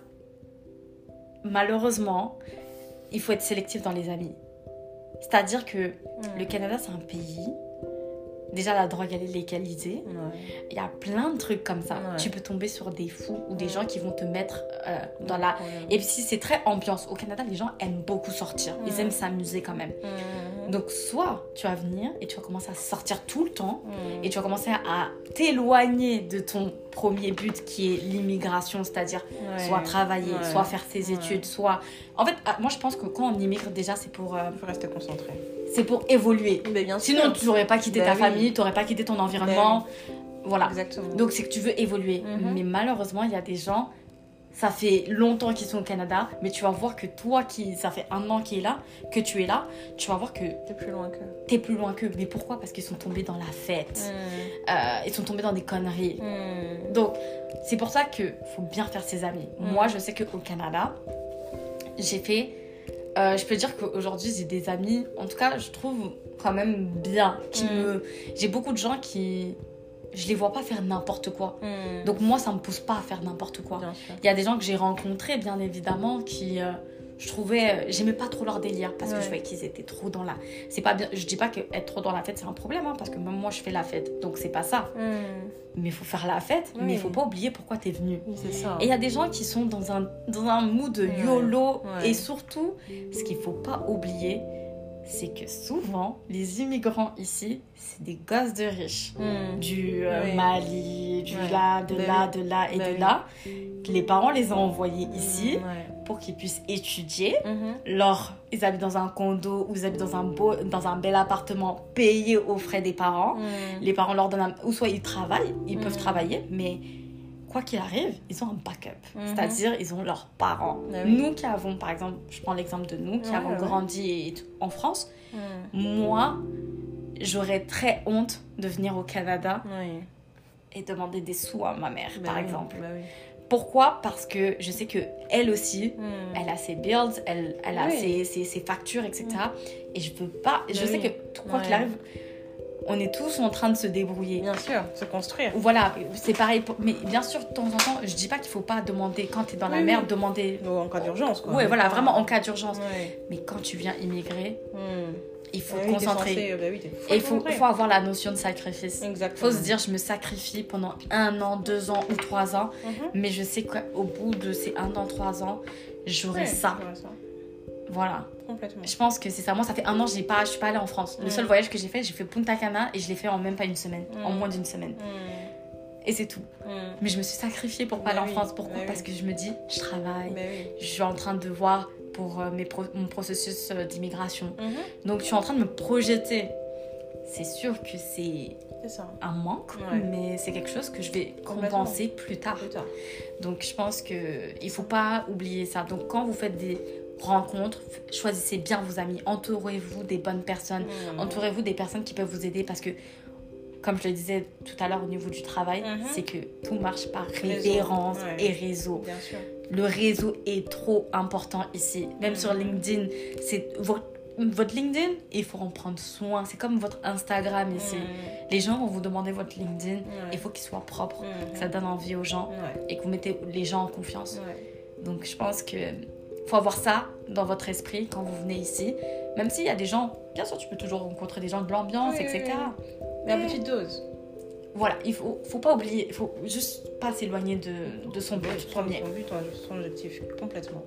malheureusement, il faut être sélectif dans les amis. C'est-à-dire que le Canada, c'est un pays. Déjà, la drogue, elle est légalisée. Ouais. Il y a plein de trucs comme ça. Ouais. Tu peux tomber sur des fous ou des Ouais. gens qui vont te mettre euh, dans la. Et puis, si c'est très ambiance. Au Canada, les gens aiment beaucoup sortir. Ils aiment s'amuser quand même. Donc, soit tu vas venir et tu vas commencer à sortir tout le temps Mhm. et tu vas commencer à t'éloigner de ton premier but qui est l'immigration, c'est-à-dire Ouais. soit travailler, Ouais. soit faire ses Ouais. études, soit... En fait, ah, moi je pense que quand on immigre déjà, c'est pour, euh, Il faut rester concentré. c'est pour évoluer. Mais bien Sinon, tu n'aurais pas quitté Bah ta oui. famille, tu n'aurais pas quitté ton environnement. Voilà. Exactement. Donc c'est que tu veux évoluer. Mhm. Mais malheureusement, il y a des gens, ça fait longtemps qu'ils sont au Canada, mais tu vas voir que toi, qui ça fait un an qu'il est là, que tu es là, tu vas voir que T'es plus loin que. tu es plus loin qu'eux. Mais pourquoi? Parce qu'ils sont tombés dans la fête. Mm. Euh, ils sont tombés dans des conneries. Mm. Donc, c'est pour ça qu'il faut bien faire ses amis. Mm. Moi, je sais qu'au Canada, j'ai fait. euh, je peux dire qu'aujourd'hui, j'ai des amis, en tout cas, je trouve quand même bien. Qui me... J'ai beaucoup de gens qui. Je les vois pas faire n'importe quoi. Mm. Donc, moi, ça me pousse pas à faire n'importe quoi. Il y a des gens que j'ai rencontrés, bien évidemment, qui. euh, je trouvais. J'aimais pas trop leur délire parce que je voyais qu'ils étaient trop dans la. C'est pas bien. Je dis pas que être trop dans la fête, c'est un problème, hein, parce que même moi, je fais la fête. Donc, c'est pas ça. Mm. Mais il faut faire la fête, mais il faut pas oublier pourquoi t'es venu. C'est ça. Et il y a des gens qui sont dans un, dans un mood. YOLO. Ouais. Et surtout, ce qu'il faut pas oublier, c'est que souvent, les immigrants ici, c'est des gosses de riches. Mm. Du euh, Oui. Mali, du Ouais. là, de là, oui. de là et de oui. là. Les parents les ont envoyés ici Ouais. pour qu'ils puissent étudier. Leur, ils habitent dans un condo ou ils habitent dans un, beau, dans un bel appartement payé aux frais des parents. Mm. Les parents leur donnent un... Ou soit ils travaillent, ils peuvent travailler, mais quoi qu'il arrive, ils ont un backup. Mhm. C'est-à-dire, ils ont leurs parents. Ah. Nous qui avons, par exemple, je prends l'exemple de nous, qui avons grandi et en France, Mm. moi, j'aurais très honte de venir au Canada et demander des sous à ma mère, Bah par oui, exemple. bah oui. Pourquoi? Parce que je sais que elle aussi, Hmm. elle a ses bills, elle, elle a Oui. ses, ses- ses factures, etc. Et je veux pas. Je Mais sais que quoi qu'il arrive, on est tous en train de se débrouiller. Bien sûr, se construire. Voilà, c'est pareil. pour- Mais bien sûr, de temps en temps, je dis pas qu'il faut pas demander quand tu es dans la merde, oui. demander. Ou en cas d'urgence, quoi. Ouais, voilà, vraiment en cas d'urgence. Mais quand tu viens immigrer, Hmm. il faut Ah te concentrer. censé- bah oui, t'es- Et il faut, faut avoir la notion de sacrifice. Exactement. faut se dire, je me sacrifie pendant un an, deux ans ou trois ans, Mhm. mais je sais qu'au bout de ces un an, trois ans, j'aurai ça. Voilà. Complètement. Je pense que c'est ça. Moi, ça fait un an, j'ai pas, je suis pas allée en France. Le Mm. seul voyage que j'ai fait, j'ai fait Punta Cana et je l'ai fait en même pas une semaine, Mm. en moins d'une semaine. Hmm. Et c'est tout. Hmm. Mais je me suis sacrifiée pour pas Bah aller oui, en France. Pourquoi? bah Parce oui. que je me dis, je travaille, oui. je suis en train de voir pour euh, mes pro- mon processus euh, d'immigration. Mhm. Donc, je suis en train de me projeter. C'est sûr que c'est un manque, Ouais. mais c'est quelque chose que je vais compenser plus tard. Plus tard. Donc je pense que il faut pas oublier ça. Donc quand vous faites des rencontres, choisissez bien vos amis, entourez-vous des bonnes personnes, Hmm. entourez-vous des personnes qui peuvent vous aider parce que comme je le disais tout à l'heure au niveau du travail, Mhm. c'est que tout marche par Ouais. et réseau. Bien sûr. Le réseau est trop important ici. Même sur LinkedIn, c'est votre votre LinkedIn, il faut en prendre soin. C'est comme votre Instagram ici. Les gens vont vous demander votre LinkedIn. Il faut qu'il soit propre, que ça donne envie aux gens et que vous mettez les gens en confiance. Donc je pense que faut avoir ça dans votre esprit quand vous venez ici. Même s'il y a des gens, bien sûr tu peux toujours rencontrer des gens de l'ambiance, Oui, etc. oui, oui. Mais à petite dose. Voilà, il faut, faut pas oublier, il faut juste pas s'éloigner de, de son but Ouais, premier. Ton but, ton, son objectif, complètement.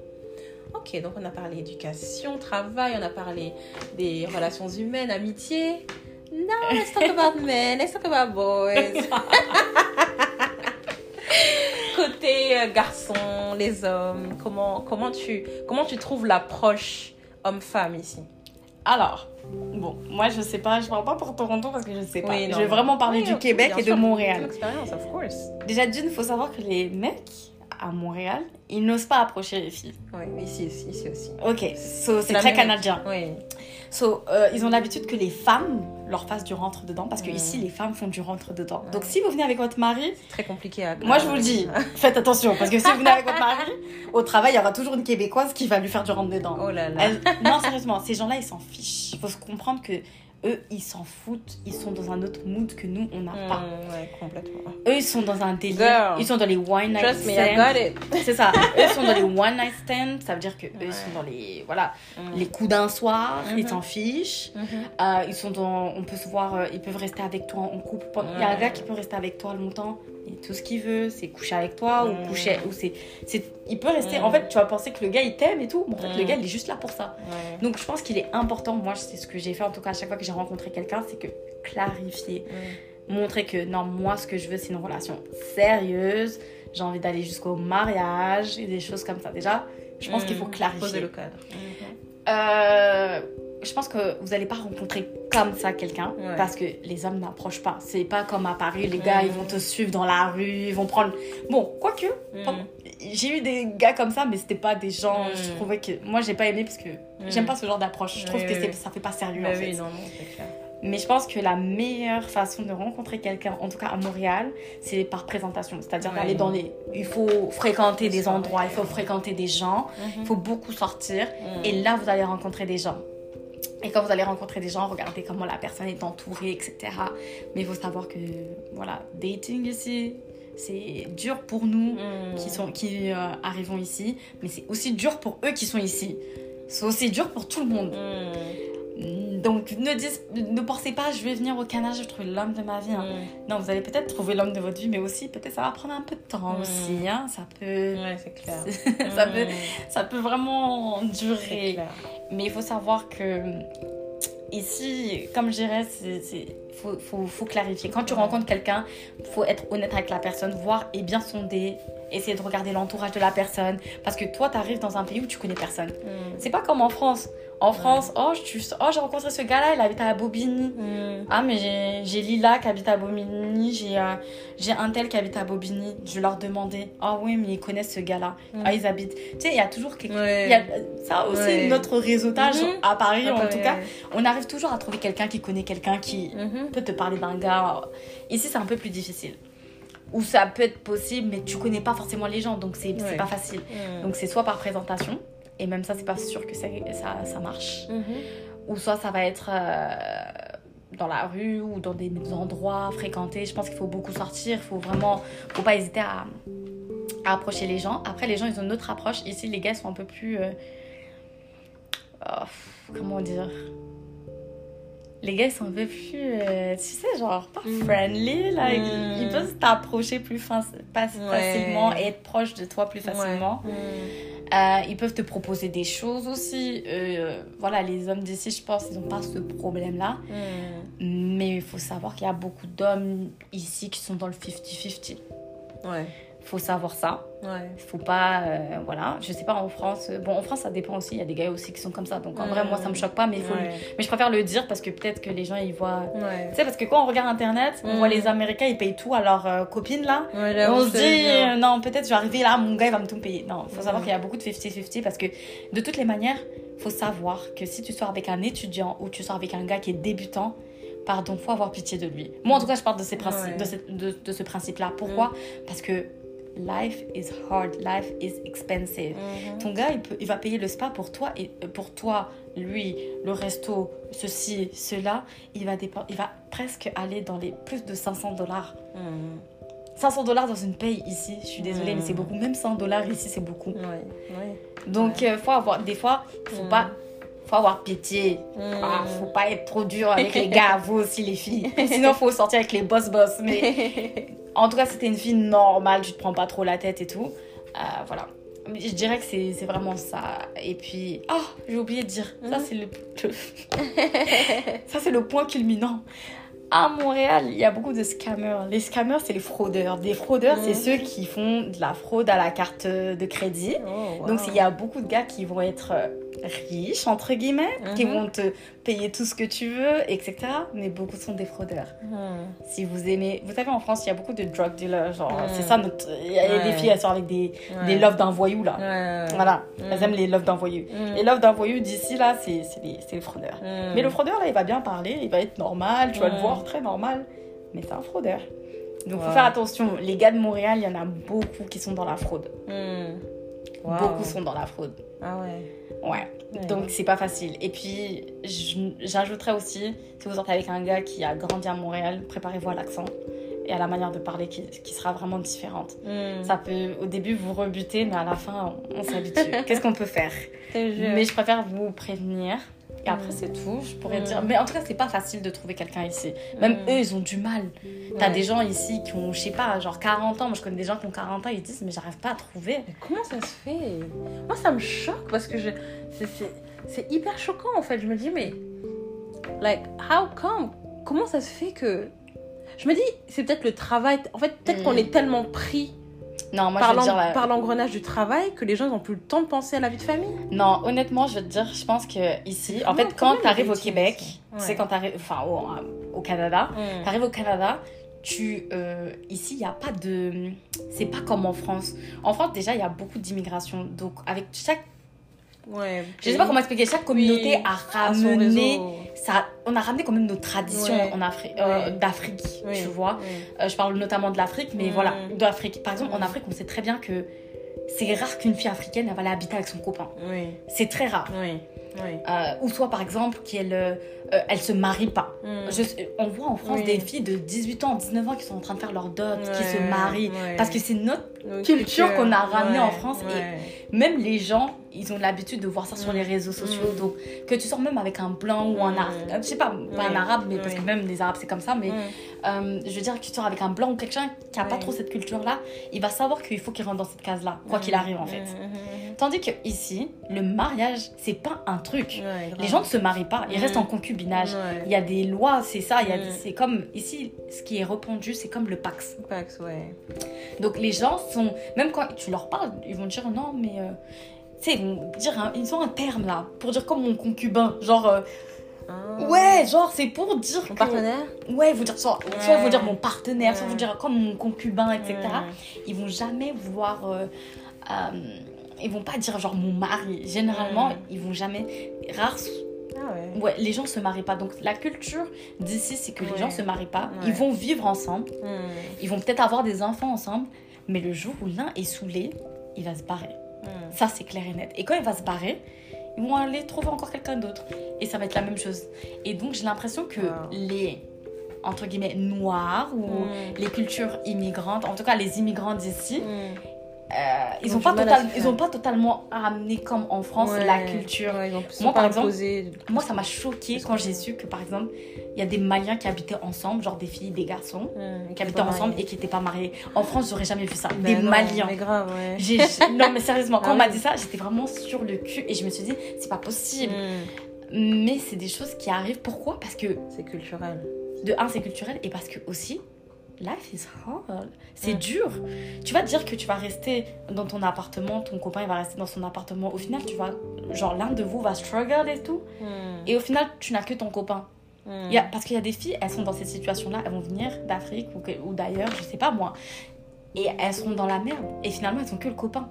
Ok, donc on a parlé éducation, travail, on a parlé des relations humaines, amitié. Now let's talk about men, let's talk about boys. *laughs* Côté euh, garçon, les hommes, comment, comment, tu, comment tu trouves l'approche homme-femme ici? Alors, bon, moi je sais pas, je parle pas pour Toronto parce que je sais pas. Oui, non, je vais non. vraiment parler Oui, du Québec et de sûr. Montréal. expérience, of course. Déjà d'une, faut savoir que les mecs à Montréal, ils n'osent pas approcher les filles. Oui, ici, aussi, ici aussi. Ok, so, c'est très même- canadien. Oui. So, euh, ils ont l'habitude que les femmes leur fassent du rentre dedans parce que ici les femmes font du rentre dedans. Donc si vous venez avec votre mari, Très compliqué à. moi je vous le dis, *laughs* faites attention parce que si vous venez avec votre mari, *laughs* au travail il y aura toujours une québécoise qui va lui faire du rentre dedans. Oh là là. Elle- Non sérieusement, ces gens-là ils s'en fichent. Il faut se comprendre que eux ils s'en foutent, ils sont dans un autre mood que nous on n'a pas. Mm, ouais, complètement. Eux ils sont dans un délire, Girl. ils sont dans les one night Trust me, I stands. got it. C'est ça, eux sont dans les one night stands, ça veut dire que eux Ouais. ils sont dans les voilà, Mm. les coups d'un soir, ils s'en fichent. Mhm. Euh, ils sont dans, on peut se voir, euh, ils peuvent rester avec toi en couple. Il y a un gars qui peut rester avec toi longtemps tout ce qu'il veut, c'est coucher avec toi ou coucher, ou c'est, c'est, il peut rester. En fait, tu vas penser que le gars il t'aime et tout, mais en fait le gars il est juste là pour ça. Donc je pense qu'il est important. Moi, c'est ce que j'ai fait en tout cas à chaque fois que j'ai rencontré quelqu'un, c'est que clarifier, montrer que non, moi ce que je veux c'est une relation sérieuse. J'ai envie d'aller jusqu'au mariage et des choses comme ça. Déjà, je pense qu'il faut clarifier. Poser le cadre. Euh, je pense que vous n'allez pas rencontrer comme ça quelqu'un Ouais. parce que les hommes n'approchent pas. C'est pas comme à Paris, les gars ils vont te suivre dans la rue, ils vont prendre. Bon, quoique, Mm. j'ai eu des gars comme ça, mais c'était pas des gens. Mhm. Je trouvais que moi j'ai pas aimé parce que j'aime pas ce genre d'approche. Je trouve Oui, que oui, oui. ça fait pas sérieux Bah en fait. oui, non, non, clair. Mais je pense que la meilleure façon de rencontrer quelqu'un, en tout cas à Montréal, c'est par présentation. C'est-à-dire d'aller dans les. Il faut fréquenter des endroits, il faut fréquenter des gens, il faut beaucoup sortir. Et là, vous allez rencontrer des gens. Et quand vous allez rencontrer des gens, regardez comment la personne est entourée, etc. Mais il faut savoir que, voilà, dating ici, c'est dur pour nous Mm. qui, sont, qui euh, arrivons ici, mais c'est aussi dur pour eux qui sont ici. C'est aussi dur pour tout le monde. Mm. Donc ne, dis- ne pensez pas, je vais venir au Canada, je vais trouver l'homme de ma vie. hein. Mm. Non, vous allez peut-être trouver l'homme de votre vie, mais aussi peut-être ça va prendre un peu de temps Mm. aussi. hein. Ça, peut, Ouais, c'est clair. *laughs* ça, Mm. peut, ça peut vraiment durer. clair. Mais il faut savoir que ici, comme je dirais, c'est- faut, faut, faut clarifier. Quand tu Ouais. rencontres quelqu'un, faut être honnête avec la personne, voir et bien sonder, essayer de regarder l'entourage de la personne. Parce que toi, tu arrives dans un pays où tu connais personne. Mm. C'est pas comme en France. En France, oh, tu- oh, j'ai rencontré ce gars-là, il habite à Bobigny. Mm. Ah, mais j'ai- Lila qui habite à Bobigny, j'ai euh, un tel qui habite à Bobigny. Je leur demandais, ah oui, mais ils connaissent ce gars-là. Mm. Ah, ils habitent. Tu sais, il y a toujours quelque Ouais. il y a ça aussi, Ouais. notre réseautage Mhm. à Paris en tout ouais. cas. On arrive toujours à trouver quelqu'un qui connaît quelqu'un qui peut te parler d'un gars. Ici, c'est un peu plus difficile. Ou ça peut être possible, mais tu connais pas forcément les gens, donc c'est Ouais. pas facile. Donc c'est soit par présentation, et même ça, c'est pas sûr que ça, ça, marche. Mhm. Ou soit ça va être euh, dans la rue ou dans des endroits fréquentés. Je pense qu'il faut beaucoup sortir, il faut vraiment, faut pas hésiter à, à approcher les gens. Après, les gens, ils ont une autre approche. Ici, les gars sont un peu plus. euh, oh, comment dire? Les gars ils sont un peu plus, euh, tu sais, genre pas Mm. friendly, là. Ils, Mm. ils peuvent t'approcher plus fin- pas- Ouais. facilement et être proche de toi plus facilement. Ouais. Euh, ils peuvent te proposer des choses aussi. Euh, voilà, les hommes d'ici, je pense, ils n'ont pas ce problème-là. Mm. Mais il faut savoir qu'il y a beaucoup d'hommes ici qui sont dans le 50-50. Ouais. Faut savoir ça. Ouais. Faut pas. euh, voilà, je sais pas en France. euh, Bon, en France, ça dépend aussi. Il y a des gars aussi qui sont comme ça. Donc en vrai, Mm. moi, ça me choque pas. Mais, faut le- mais je préfère le dire parce que peut-être que les gens, ils voient. Ouais. Tu sais, parce que quand on regarde Internet, on Mm. voit les Américains, ils payent tout à leurs euh, copines là. Et on se dit, euh, non, peut-être je vais arriver là, mon gars, il va me tout payer. Non, faut savoir Ouais. qu'il y a beaucoup de 50-50 parce que de toutes les manières, faut savoir que si tu sors avec un étudiant ou tu sors avec un gars qui est débutant, pardon, faut avoir pitié de lui. Moi, en tout cas, je parle de, ces principes, Ouais. de, cette- de, de ce principe-là. Pourquoi? Parce que life is hard, life is expensive. Mhm. Ton gars, il, peut, il va payer le spa pour toi et euh, pour toi, lui, le resto, ceci, cela, il va, il va presque aller dans les plus de 500 dollars. Mhm. 500 dollars dans une paye ici, je suis désolée, Mm. mais c'est beaucoup. Même 100 dollars ici, c'est beaucoup. Donc, euh, faut avoir, des fois, faut Mm. pas. Faut avoir pitié. Mhm. Ah, faut pas être trop dur avec les gars, vous aussi les filles. *laughs* Sinon, faut sortir avec les boss boss. Mais *laughs* en tout cas, c'était une fille normale, tu te prends pas trop la tête et tout. Euh, voilà. Je dirais que c'est vraiment ça. Et puis, oh, j'ai oublié de dire. Ça, Mhm. c'est le, le- *laughs* ça, c'est le point culminant. À Montréal, il y a beaucoup de scammers. Les scammers, c'est les fraudeurs. Des fraudeurs, c'est Mhm. ceux qui font de la fraude à la carte de crédit. Oh, wow. Donc, il y a beaucoup de gars qui vont être euh, riches, entre guillemets, qui Mhm. vont te payer tout ce que tu veux, etc. Mais beaucoup sont des fraudeurs. Mhm. Si vous aimez... Vous savez, en France, il y a beaucoup de drug dealers. Genre, Mhm. c'est ça notre... Il y a Ouais. des filles, elles sortent avec des, Ouais. des loves d'un voyou, là. Ouais. Voilà. Elles aiment les loves d'un voyou. Les loves d'un voyou d'ici, là, c'est les, c'est les fraudeurs. Mais le fraudeur, là, il va bien parler, il va être normal, tu vas le voir très normal. Mais c'est un fraudeur. Donc, faut Wow. faire attention. Les gars de Montréal, il y en a beaucoup qui sont dans la fraude. Wow. Beaucoup sont dans la fraude. Ah ouais. Ouais. Ouais. Donc c'est pas facile. Et puis j'ajouterais aussi, si vous sortez avec un gars qui a grandi à Montréal, préparez-vous à l'accent et à la manière de parler qui, qui sera vraiment différente. Mhm. Ça peut au début vous rebuter, mais à la fin on, on s'habitue. *laughs* Qu'est-ce qu'on peut faire? Mais je préfère vous prévenir. Et après Mm. c'est tout, je pourrais Mm. dire. Mais en tout cas c'est pas facile de trouver quelqu'un ici. Même Mm. eux ils ont du mal. T'as Ouais. des gens ici qui ont, je sais pas, genre 40 ans. Moi je connais des gens qui ont 40 ans, ils disent mais j'arrive pas à trouver. Mais comment ça se fait? Moi, ça me choque parce que je... c'est- hyper choquant en fait. Je me dis, mais. Like, how come? Comment ça se fait que. Je me dis, c'est peut-être le travail. En fait, peut-être Mm. qu'on est tellement pris Non, moi par je veux dire. la- par l'engrenage du travail que les gens n'ont plus le temps de penser à la vie de famille. Non, honnêtement, je vais te dire, je pense que ici, en fait, quand tu arrives au Québec, ici tu sais, Ouais. quand tu arrives, enfin, au, au Canada, tu arrives au Canada, tu, euh, ici, il n'y a pas de. C'est pas comme en France. En France, déjà, il y a beaucoup d'immigration. Donc, avec chaque. Ouais. Je sais pas comment expliquer, chaque communauté Oui, a ramené. Ça, on a ramené quand même nos traditions Ouais. en euh, Ouais. d'Afrique, tu vois. Euh, je parle notamment de l'Afrique, mais Mm. voilà, d'Afrique. Par exemple, en Mm. Afrique, on sait très bien que c'est rare qu'une fille africaine elle va aller habiter avec son copain. C'est très rare. Euh, ou soit par exemple qu'elle euh, euh, elle se marie pas. Mm. Je sais- on voit en France Oui. des filles de 18 ans, 19 ans qui sont en train de faire leur dot, qui se marient. ouais. Parce que c'est notre... Culture qu'on a ramenée en France et-. Même les gens, ils ont l'habitude de voir ça sur les réseaux sociaux. Mm. Donc que tu sors même avec un blanc ou un arabe, je sais pas, pas un arabe, mais parce que même les arabes c'est comme ça, mais euh, je veux dire que tu sors avec un blanc ou quelqu'un qui a pas trop cette culture-là, il va savoir qu'il faut qu'il rentre dans cette case-là, quoi qu'il arrive en fait. Tandis que ici, le mariage, c'est pas un truc. Les gens ne se marient pas, ils restent en concubinage. Ouais. Il y a des lois, c'est ça. il y a Mm. C'est comme ici, ce qui est répandu, c'est comme le Pax. Pax, ouais. Donc les gens sont, même quand tu leur parles, ils vont dire non, mais euh, tu sais, ils vont dire, un- ils ont un terme là pour dire comme mon concubin, genre euh, Ah. ouais, genre c'est pour dire Mon que- partenaire? Ouais, vont dire soit, soit ils vont Ouais. dire mon partenaire, soit ils vont Ouais. dire comme mon concubin, etc. Ouais. Ils vont jamais vouloir, euh, euh, ils vont pas dire genre mon mari. Généralement, ils vont jamais, rare, Ah ouais. Ouais, les gens se marient pas. Donc la culture d'ici, c'est que Ouais. les gens se marient pas. Ouais. Ils vont vivre ensemble. Hmm. Ils vont peut-être avoir des enfants ensemble. Mais le jour où l'un est saoulé, il va se barrer. Hmm. Ça, c'est clair et net. Et quand il va se barrer, ils vont aller trouver encore quelqu'un d'autre. Et ça va être la même chose. Et donc, j'ai l'impression que Wow. les, entre guillemets, noirs ou Hmm. les cultures immigrantes, en tout cas les immigrants d'ici, ils Ils n'ont ont pas, total- ils ont pas totalement amené comme en France Ouais. la culture. Ouais, Moi, par exemple. Moi, ça m'a choqué quand j'ai su que, par exemple, il y a des Maliens qui habitaient ensemble, genre des filles, des garçons, qui habitaient ensemble et qui n'étaient pas mariés. En France, j'aurais jamais vu ça. Ben des non, Maliens. Mais grave, ouais. *laughs* Non, mais sérieusement, quand Ah on m'a dit ça, j'étais vraiment sur le cul et je me suis dit, c'est pas possible. Hmm. Mais c'est des choses qui arrivent. Pourquoi? Parce que, C'est culturel. de un, c'est culturel et parce que aussi, life is hard. C'est Mm. dur. Tu vas te dire que tu vas rester dans ton appartement, ton copain il va rester dans son appartement. Au final, tu vas, genre, l'un de vous va struggle et tout. Hmm. Et au final, tu n'as que ton copain. Hmm. Y a- parce qu'il y a des filles, elles sont dans cette situation-là, elles vont venir d'Afrique ou, d'ailleurs, je sais pas moi. Et elles seront dans la merde. Et finalement, elles ont que le copain.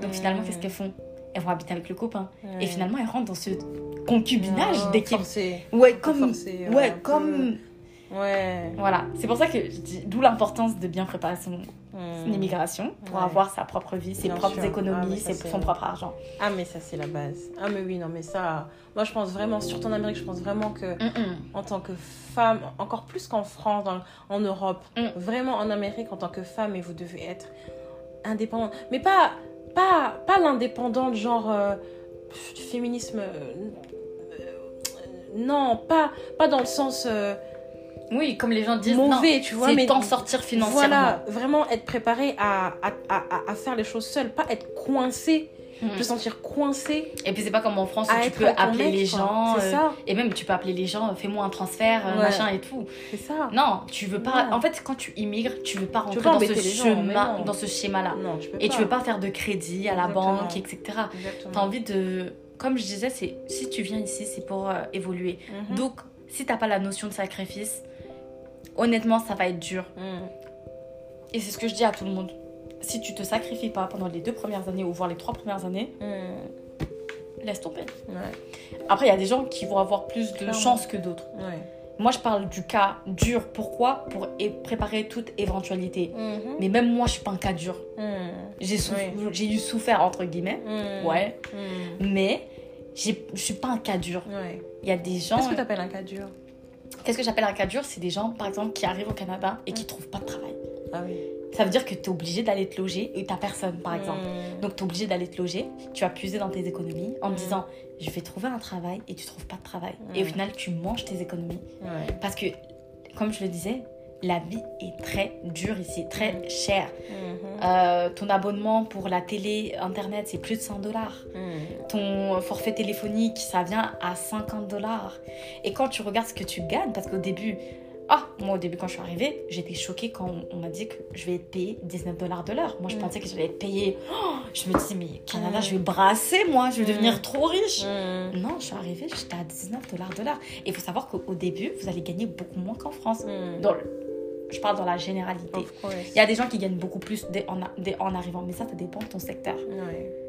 Donc Mm. finalement, qu'est-ce qu'elles font? Elles vont habiter avec le copain. Ouais. Et finalement, elles rentrent dans ce concubinage d'équipe. Ouais, comme. Forcé, ouais, peu. Ouais. Voilà. C'est pour ça que je dis, d'où l'importance de bien préparer son, son Hmm. immigration pour Ouais. avoir sa propre vie, ses Bien propres sûr. Ah, économies, mais ça, ses- c'est- son propre argent. Ah, mais ça, c'est la base. Ah, mais oui, non, mais ça. Moi, je pense vraiment, surtout en Amérique, je pense vraiment que, Mm-mm. en tant que femme, encore plus qu'en France, dans- en Europe, Mm. vraiment en Amérique, en tant que femme, et vous devez être indépendante. Mais pas, pas, pas l'indépendante, genre euh, pff, féminisme. euh, euh, non, pas, pas dans le sens Oui, comme les gens disent, mauvais, non, tu vois, c'est mais t'en sortir financièrement. Voilà, vraiment être préparé à, à, à, faire les choses seule, pas être coincé, Mm. te sentir coincé Et puis c'est pas comme en France où tu peux appeler mec, les quoi. gens. C'est euh, ça, Et même, tu peux appeler les gens, euh, fais-moi un transfert, euh, Ouais. machin et tout. c'est ça. Non, tu veux pas. Ouais. En fait, quand tu immigres, tu veux pas rentrer veux pas dans, ce non. dans ce schéma-là. Non, tu peux Et tu veux pas faire de crédit à la Exactement. banque, etc. T'as envie de. Comme je disais, c'est si tu viens ici, c'est pour euh, évoluer. Mhm. Donc, si t'as pas la notion de sacrifice, honnêtement, ça va être dur. Mhm. Et c'est ce que je dis à tout le monde. Si tu te sacrifies pas pendant les deux premières années ou voire les trois premières années, Mhm. laisse tomber. Ouais, Après, il y a des gens qui vont avoir plus de Clairement. chance que d'autres. ouais. Moi, je parle du cas dur. Pourquoi? Pour préparer toute éventualité. Mhm. Mais même moi, je suis pas un cas dur. Mhm. J'ai souff- Oui. j'ai eu souffert, entre guillemets. Ouais. Mais je suis pas un cas dur. Ouais. Il y a des gens. Qu'est-ce que tu appelles un cas dur? Qu'est-ce que j'appelle un cas dur? C'est des gens, par exemple, qui arrivent au Canada et qui trouvent pas de travail. Ah oui. Ça veut dire que tu es obligé d'aller te loger et t'as personne, par exemple. Mhm. Donc, tu es obligé d'aller te loger, tu vas puiser dans tes économies en te Mm. disant je vais trouver un travail et tu trouves pas de travail. Et au Mm. final, tu manges tes économies. Parce que, comme je le disais, la vie est très dure ici, très chère. Mhm. Euh, ton abonnement pour la télé, internet, c'est plus de 100 dollars. Mhm. Ton forfait téléphonique, ça vient à 50 dollars. Et quand tu regardes ce que tu gagnes, parce qu'au début, ah, moi au début quand je suis arrivée, j'étais choquée quand on, m'a dit que je vais être payée 19 dollars de l'heure. Moi je Mm. pensais que j'allais être payée. Oh, je me dis, mais Canada, Mm. je vais brasser moi, je vais Mm. devenir trop riche. Mhm. Non, je suis arrivée, j'étais à 19 dollars de l'heure. Et il faut savoir qu'au au début, vous allez gagner beaucoup moins qu'en France. Mhm. Dans le- je parle dans la généralité. Il y a des gens qui gagnent beaucoup plus dès en, dès en arrivant, mais ça, ça dépend de ton secteur. Ouais.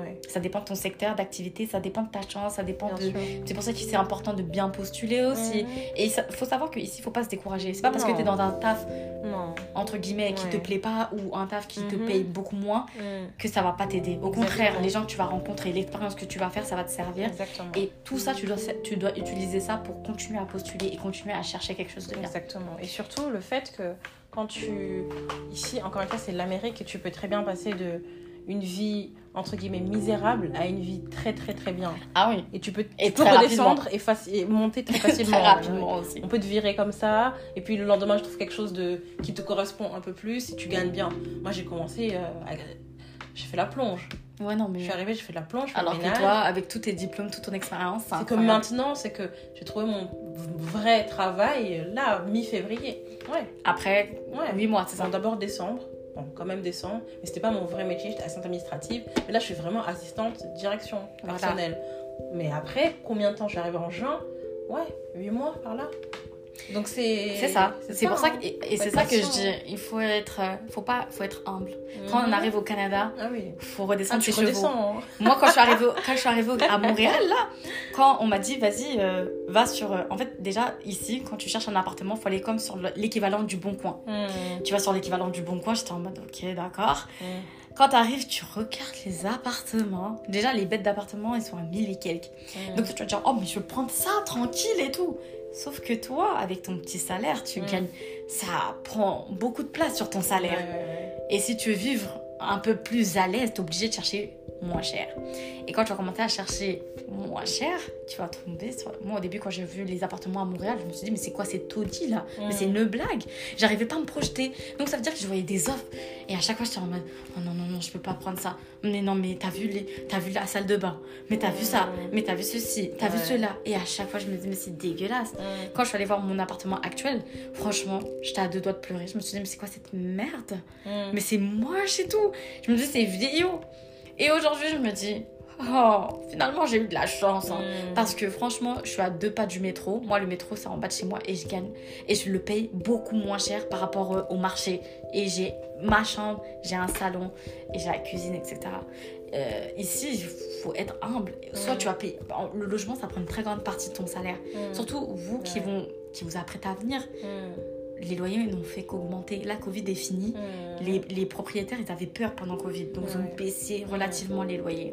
Ouais. Ça dépend de ton secteur d'activité, ça dépend de ta chance, ça dépend Bien de... C'est pour ça que c'est important de bien postuler aussi. Mhm. Et il faut savoir qu'ici, il faut pas se décourager. C'est pas parce que tu es dans un taf, Non. entre guillemets, qui te Ouais. plaît pas ou un taf qui te Mhm. paye beaucoup moins Mhm. que ça va pas t'aider. Au Exactement. contraire, les gens que tu vas rencontrer, l'expérience que tu vas faire, ça va te servir. Exactement. Et tout ça, tu dois, tu dois utiliser ça pour continuer à postuler et continuer à chercher quelque chose de bien. Exactement. Et surtout le fait que quand tu... Ici, encore une fois, c'est l'Amérique et tu peux très bien passer de une vie, entre guillemets, misérable à une vie très, très, très bien. Ah oui, Et tu peux, Et tu peux très redescendre et, et monter très *laughs* facilement. très rapidement aussi. On peut te virer comme ça, et puis le lendemain, je trouve quelque chose de, qui te correspond un peu plus, et tu gagnes bien. Moi, j'ai commencé, euh, à- j'ai fait la plonge. Ouais, non, Je mais. suis arrivée, j'ai fait de la plonge, je Alors que toi, avec tous tes diplômes, toute ton expérience, C'est que maintenant, c'est que j'ai trouvé mon vrai travail, là, mi-février. Ouais, Après ouais. 8 mois, c'est ça? D'abord décembre, bon, quand même décembre, mais c'était pas mon vrai métier, j'étais assistante administrative. Mais là, je suis vraiment assistante direction Voilà. personnelle. Mais après, combien de temps je suis arrivée en juin? Ouais, 8 mois par là. Donc c'est. C'est ça. C'est pour ça que, et, c'est ça que je dis. Il faut être, euh, faut pas, faut être humble. Quand on Mhm. arrive au Canada, Ah oui. faut Ah, redescendre tu ses chevaux. hein. Moi, quand je suis arrivée, *laughs* quand je suis arrivée à Montréal, là, quand on m'a dit, vas-y, euh, va sur. euh, en fait, déjà, ici, quand tu cherches un appartement, faut aller comme sur le- l'équivalent du Bon Coin. Mhm. Tu vas sur l'équivalent du Bon Coin, j'étais en mode, ok, d'accord. Mhm. Quand tu arrives, tu regardes les appartements. Déjà, les bêtes d'appartements, ils sont à 1000 et quelques. Mhm. Donc, tu vas te dire, oh, mais je veux prendre ça, tranquille et tout. Sauf que toi, avec ton petit salaire, tu gagnes. Ça prend beaucoup de place sur ton salaire. Ouais, ouais, ouais. Et si tu veux vivre un peu plus à l'aise, t'es obligé de chercher moins cher. Et quand tu vas commencer à chercher moins cher, tu vas tomber sur... Moi, au début, quand j'ai vu les appartements à Montréal, je me suis dit, mais c'est quoi ces taudis là? Mais c'est une blague. J'arrivais pas à me projeter. Donc, ça veut dire que je voyais des offres. Et à chaque fois, j'étais en mode, oh non, non, non, je peux pas prendre ça. Mais non, mais t'as vu, les... t'as vu la salle de bain. Mais t'as vu ça. Mais t'as vu ceci. T'as vu cela. Et à chaque fois, je me dis, mais c'est dégueulasse. Quand je suis allée voir mon appartement actuel, franchement, j'étais à deux doigts de pleurer. Je me suis dit, mais c'est quoi cette merde? Mais c'est moche et tout. Je me dis, c'est vieillot. Et aujourd'hui, je me dis, oh, finalement, j'ai eu de la chance. hein. Mhm. Parce que franchement, je suis à deux pas du métro. Moi, le métro, c'est en bas de chez moi et je gagne. Et je le paye beaucoup moins cher par rapport euh, au marché. Et j'ai ma chambre, j'ai un salon et j'ai la cuisine, etc. Euh, ici, il faut être humble. Soit Mhm. tu vas payer. Le logement, ça prend une très grande partie de ton salaire. Mhm. Surtout vous qui, vont, qui vous apprêtez à venir. Les loyers n'ont fait qu'augmenter. La Covid est finie Mhm. les, les propriétaires, ils avaient peur pendant Covid, donc ils ont baissé relativement les loyers.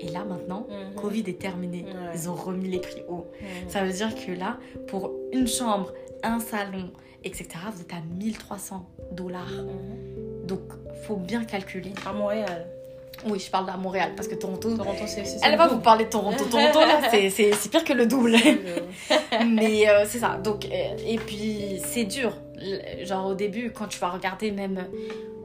Et là, maintenant, Mhm. Covid est terminé. Ils ont remis les prix haut. Mhm. Ça veut dire que là, pour une chambre, un salon, etc., vous êtes à 1300 dollars. Donc, faut bien calculer. À Montréal. Oui, je parle à Montréal parce que Toronto. Toronto, c'est. c'est- Elle va vous parler de Toronto. *laughs* Toronto, là, c'est- c'est c'est pire que le double. *laughs* Mais euh, c'est ça. Donc, euh, et puis, c'est dur. Genre, au début, quand tu vas regarder, même,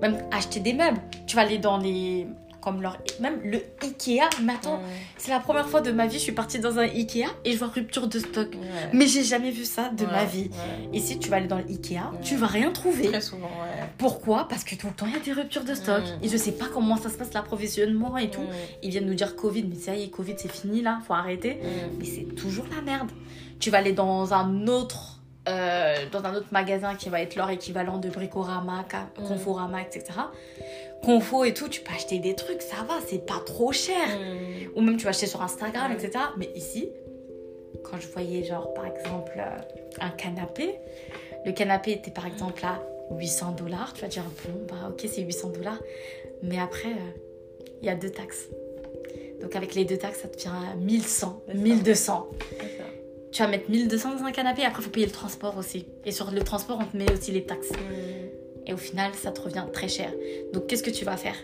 même acheter des meubles, tu vas aller dans les. Comme leur. Même le Ikea. Mais attends, Mhm. c'est la première fois de ma vie, je suis partie dans un Ikea et je vois rupture de stock. Ouais. Mais j'ai jamais vu ça de ma vie. ouais. Et si tu vas aller dans le Ikea, tu vas rien trouver. Très souvent, ouais. Pourquoi? Parce que tout le temps, il y a des ruptures de stock. Mm. Et je sais pas comment ça se passe, l'approvisionnement et tout. Mhm. Ils viennent nous dire Covid, mais ça y est, Covid, c'est fini là, faut arrêter. Mhm. Mais c'est toujours la merde. Tu vas aller dans un autre. euh, dans un autre magasin qui va être leur équivalent de Bricorama, Mm. Conforama, etc. Confo et tout, tu peux acheter des trucs, ça va, c'est pas trop cher. Mhm. Ou même tu vas acheter sur Instagram, etc. Mais ici, quand je voyais, genre, par exemple, euh, un canapé, le canapé était par exemple à 800 dollars. Tu vas dire, bon, bah ok, c'est 800 dollars. Mais après, euh, il y a deux taxes. Donc avec les deux taxes, ça te vient à 1100, C'est ça. 1200. C'est ça. Tu vas mettre 1200 dans un canapé, après, il faut payer le transport aussi. Et sur le transport, on te met aussi les taxes. Mhm. Et au final, ça te revient très cher. Donc, qu'est-ce que tu vas faire?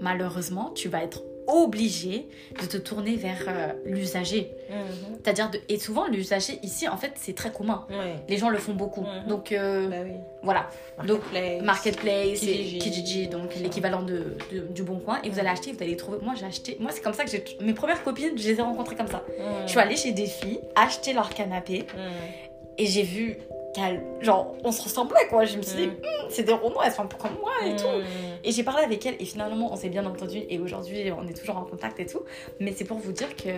Malheureusement, tu vas être obligé de te tourner vers euh, l'usager. Mhm. C'est-à-dire, de... et souvent, l'usager ici, en fait, c'est très commun. Les gens le font beaucoup. Mhm. Donc, euh, Bah oui. voilà. Donc, Marketplace. Marketplace, Kijiji. donc l'équivalent de, de- du Bon Coin. Et vous allez acheter, vous allez trouver. Moi, j'ai acheté. Moi, c'est comme ça que j'ai. Mes premières copines, je les ai rencontrées comme ça. Mhm. Je suis allée chez des filles, acheter leur canapé, Mhm. et j'ai vu Genre, on se ressemblait, quoi. Je me suis dit, Mhm. Hum, c'est des Renois, elles sont un peu comme moi et tout. Mhm. Et j'ai parlé avec elle et finalement on s'est bien entendu et aujourd'hui on est toujours en contact et tout. Mais c'est pour vous dire que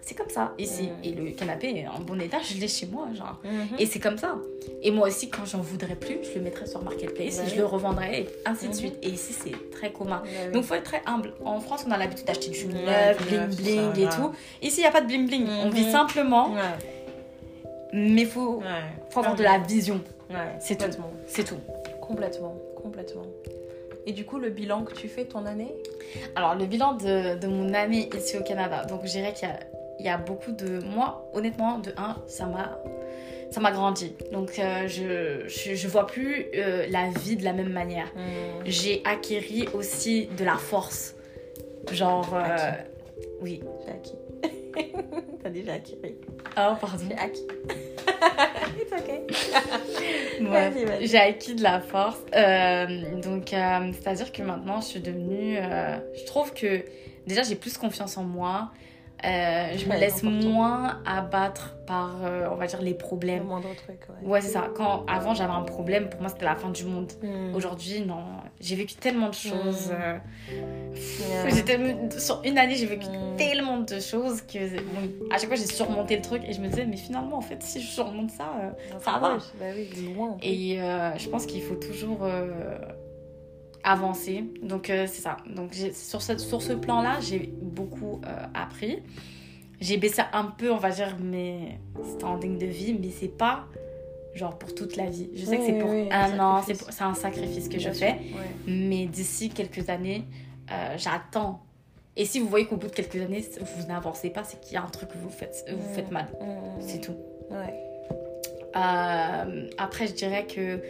c'est comme ça ici. Mm. Et le canapé en bon état, je l'ai chez moi. Genre. Mhm. Et c'est comme ça. Et moi aussi, quand j'en voudrais plus, je le mettrais sur Marketplace et je oui. le revendrais et ainsi de Mhm. suite. Et ici c'est très commun. Oui. Donc faut être très humble. En France, on a l'habitude d'acheter du neuf, bling bling et tout. Ici, il n'y a pas de bling bling. On vit simplement, Ouais. Mais faut, faut avoir de la vision. C'est tout. complètement. C'est tout. Complètement. Complètement. Et du coup, le bilan que tu fais ton année? Alors, le bilan de, de mon année ici au Canada. Donc, je dirais qu'il y y a beaucoup de. Moi, honnêtement, de un, ça m'a. Ça m'a grandi. Donc, euh, je, je, je vois plus euh, la vie de la même manière. J'ai acquéri aussi de la force. Genre. euh, oui. J'ai acquis. *laughs* T'as déjà acquis. Oh, pardon. J'ai acquis. *laughs* It's okay. *laughs* Vas-y. J'ai acquis de la force. Euh, donc, euh, c'est-à-dire que maintenant, je suis devenue. euh, je trouve que déjà, j'ai plus confiance en moi. Euh, je me laisse moins abattre par, euh, on va dire, les Le problèmes. moindre truc, ouais. Ouais, c'est ça. Quand avant j'avais un problème, pour moi c'était la fin du monde. Mm. Aujourd'hui, non. J'ai vécu tellement de choses. Mm. euh, Yeah. tellement- Sur une année, j'ai vécu Mm. tellement de choses que bon, à chaque fois j'ai surmonté le truc et je me disais, mais finalement, en fait, si je surmonte ça. euh, ça va. Bah oui, loin. en. Et je pense qu'il faut toujours avancer. Donc euh, c'est ça. Donc sur ce, sur ce plan-là, j'ai beaucoup euh, appris. J'ai baissé un peu, on va dire, mes standings de vie, mais c'est pas genre pour toute la vie. Je sais que c'est pour oui, un un an, c'est un sacrifice que je fais. ouais. Mais d'ici quelques années, euh, j'attends. Et si vous voyez qu'au bout de quelques années, vous n'avancez pas, c'est qu'il y a un truc que vous faites, vous Mm. faites mal. Mm. C'est tout. Ouais. Après, je dirais que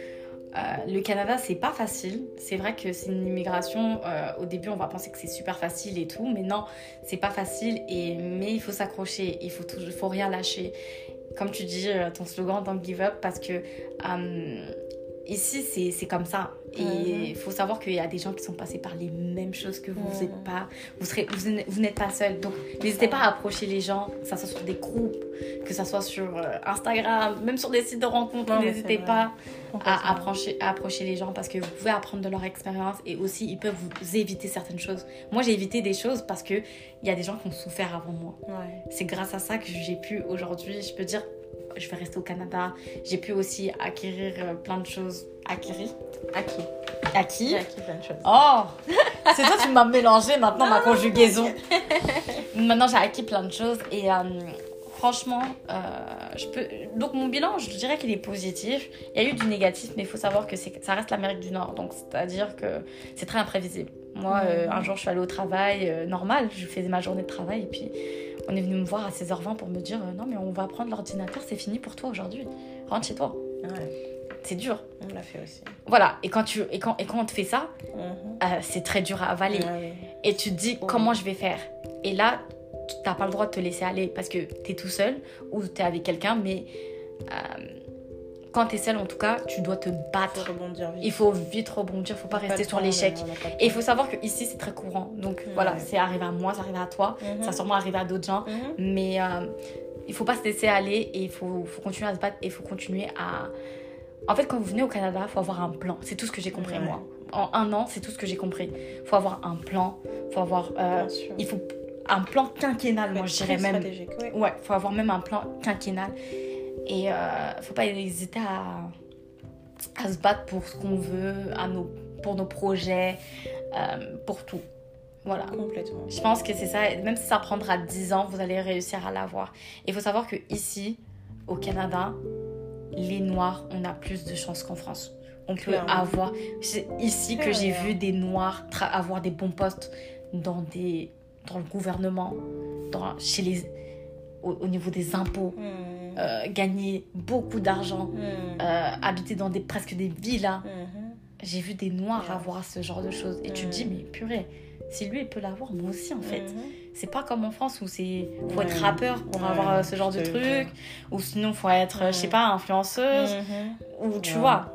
euh, le Canada, c'est pas facile. C'est vrai que c'est une immigration. euh, au début, on va penser que c'est super facile et tout, mais non, c'est pas facile. Et mais il faut s'accrocher. Il faut tout, faut rien lâcher. Comme tu dis, euh, ton slogan "Don't give up", parce que ici, c'est comme ça. Et il faut savoir qu'il y a des gens qui sont passés par les mêmes choses que vous. Vous Mhm. êtes pas, vous serez, vous, n'êtes- n'êtes pas seul. Donc, n'hésitez pas à approcher les gens, que ça soit sur des groupes, que ça soit sur euh, Instagram, même sur des sites de rencontres. N'hésitez pas à approcher, à approcher les gens parce que vous pouvez apprendre de leur expérience et aussi ils peuvent vous éviter certaines choses. Moi, j'ai évité des choses parce que il y a des gens qui ont souffert avant moi. Ouais. C'est grâce à ça que j'ai pu aujourd'hui, je peux dire, je vais rester au Canada. J'ai pu aussi acquérir euh, plein de choses. Acquérir Acquis. Acquis Acquis plein de choses. Oh *laughs* C'est toi, tu m'as mélangé maintenant ma conjugaison. maintenant, j'ai acquis plein de choses et euh, franchement, euh, je peux. Donc, mon bilan, je dirais qu'il est positif. Il y a eu du négatif, mais il faut savoir que ça reste l'Amérique du Nord. Donc, c'est-à-dire que c'est très imprévisible. Moi, euh, un jour, je suis allée au travail euh, normal, je faisais ma journée de travail et puis on est venu me voir à 16h20 pour me dire euh, non, mais on va prendre l'ordinateur, c'est fini pour toi aujourd'hui. Rentre chez toi. Ouais. C'est dur. On l'a fait aussi. Voilà. Et quand, tu, et quand, et quand on te fait ça, Mhm. euh, c'est très dur à avaler Ouais, et tu te dis Ouais. comment je vais faire? Et là, tu n'as pas le droit de te laisser aller parce que tu es tout seul ou tu es avec quelqu'un, mais euh, quand tu es seul, en tout cas, tu dois te Faut battre. rebondir vite. Il faut vite rebondir, faut pas rester sur l'échec. le Et il faut savoir que ici c'est très courant. Donc voilà, c'est arrivé à moi, c'est arrivé à toi, Mhm. ça sûrement arrivé à d'autres gens. Mhm. Mais euh, il faut pas se laisser aller et il faut, faut continuer à se battre et il faut continuer à. En fait, quand vous venez au Canada, il faut avoir un plan. C'est tout ce que j'ai compris moi. En un an, c'est tout ce que j'ai compris. Il faut avoir un plan, il faut avoir. euh, Bien sûr. il faut un plan quinquennal, moi je dirais même. ouais. Ouais, il faut avoir même un plan quinquennal. Et euh, faut pas hésiter à, à se battre pour ce qu'on veut, à nos, pour nos projets, euh, pour tout. Voilà. Complètement. Je pense que c'est ça. Même si ça prendra 10 ans, vous allez réussir à l'avoir. Il faut savoir que ici, au Canada, les Noirs, on a plus de chances qu'en France. On peut Clairement. avoir. C'est ici que j'ai vu des Noirs avoir des bons postes dans, des, dans le gouvernement, dans, chez les, au, au niveau des impôts, Mhm. euh, gagner beaucoup d'argent, Mhm. euh, habiter dans des, presque des villas. Mhm. J'ai vu des Noirs avoir ce genre de choses. Et tu te dis, mais purée, si lui il peut l'avoir, moi aussi en fait. C'est pas comme en France où c'est faut être rappeur pour avoir euh, ce genre de truc, ou sinon faut être, je sais pas, influenceuse, ou tu vois.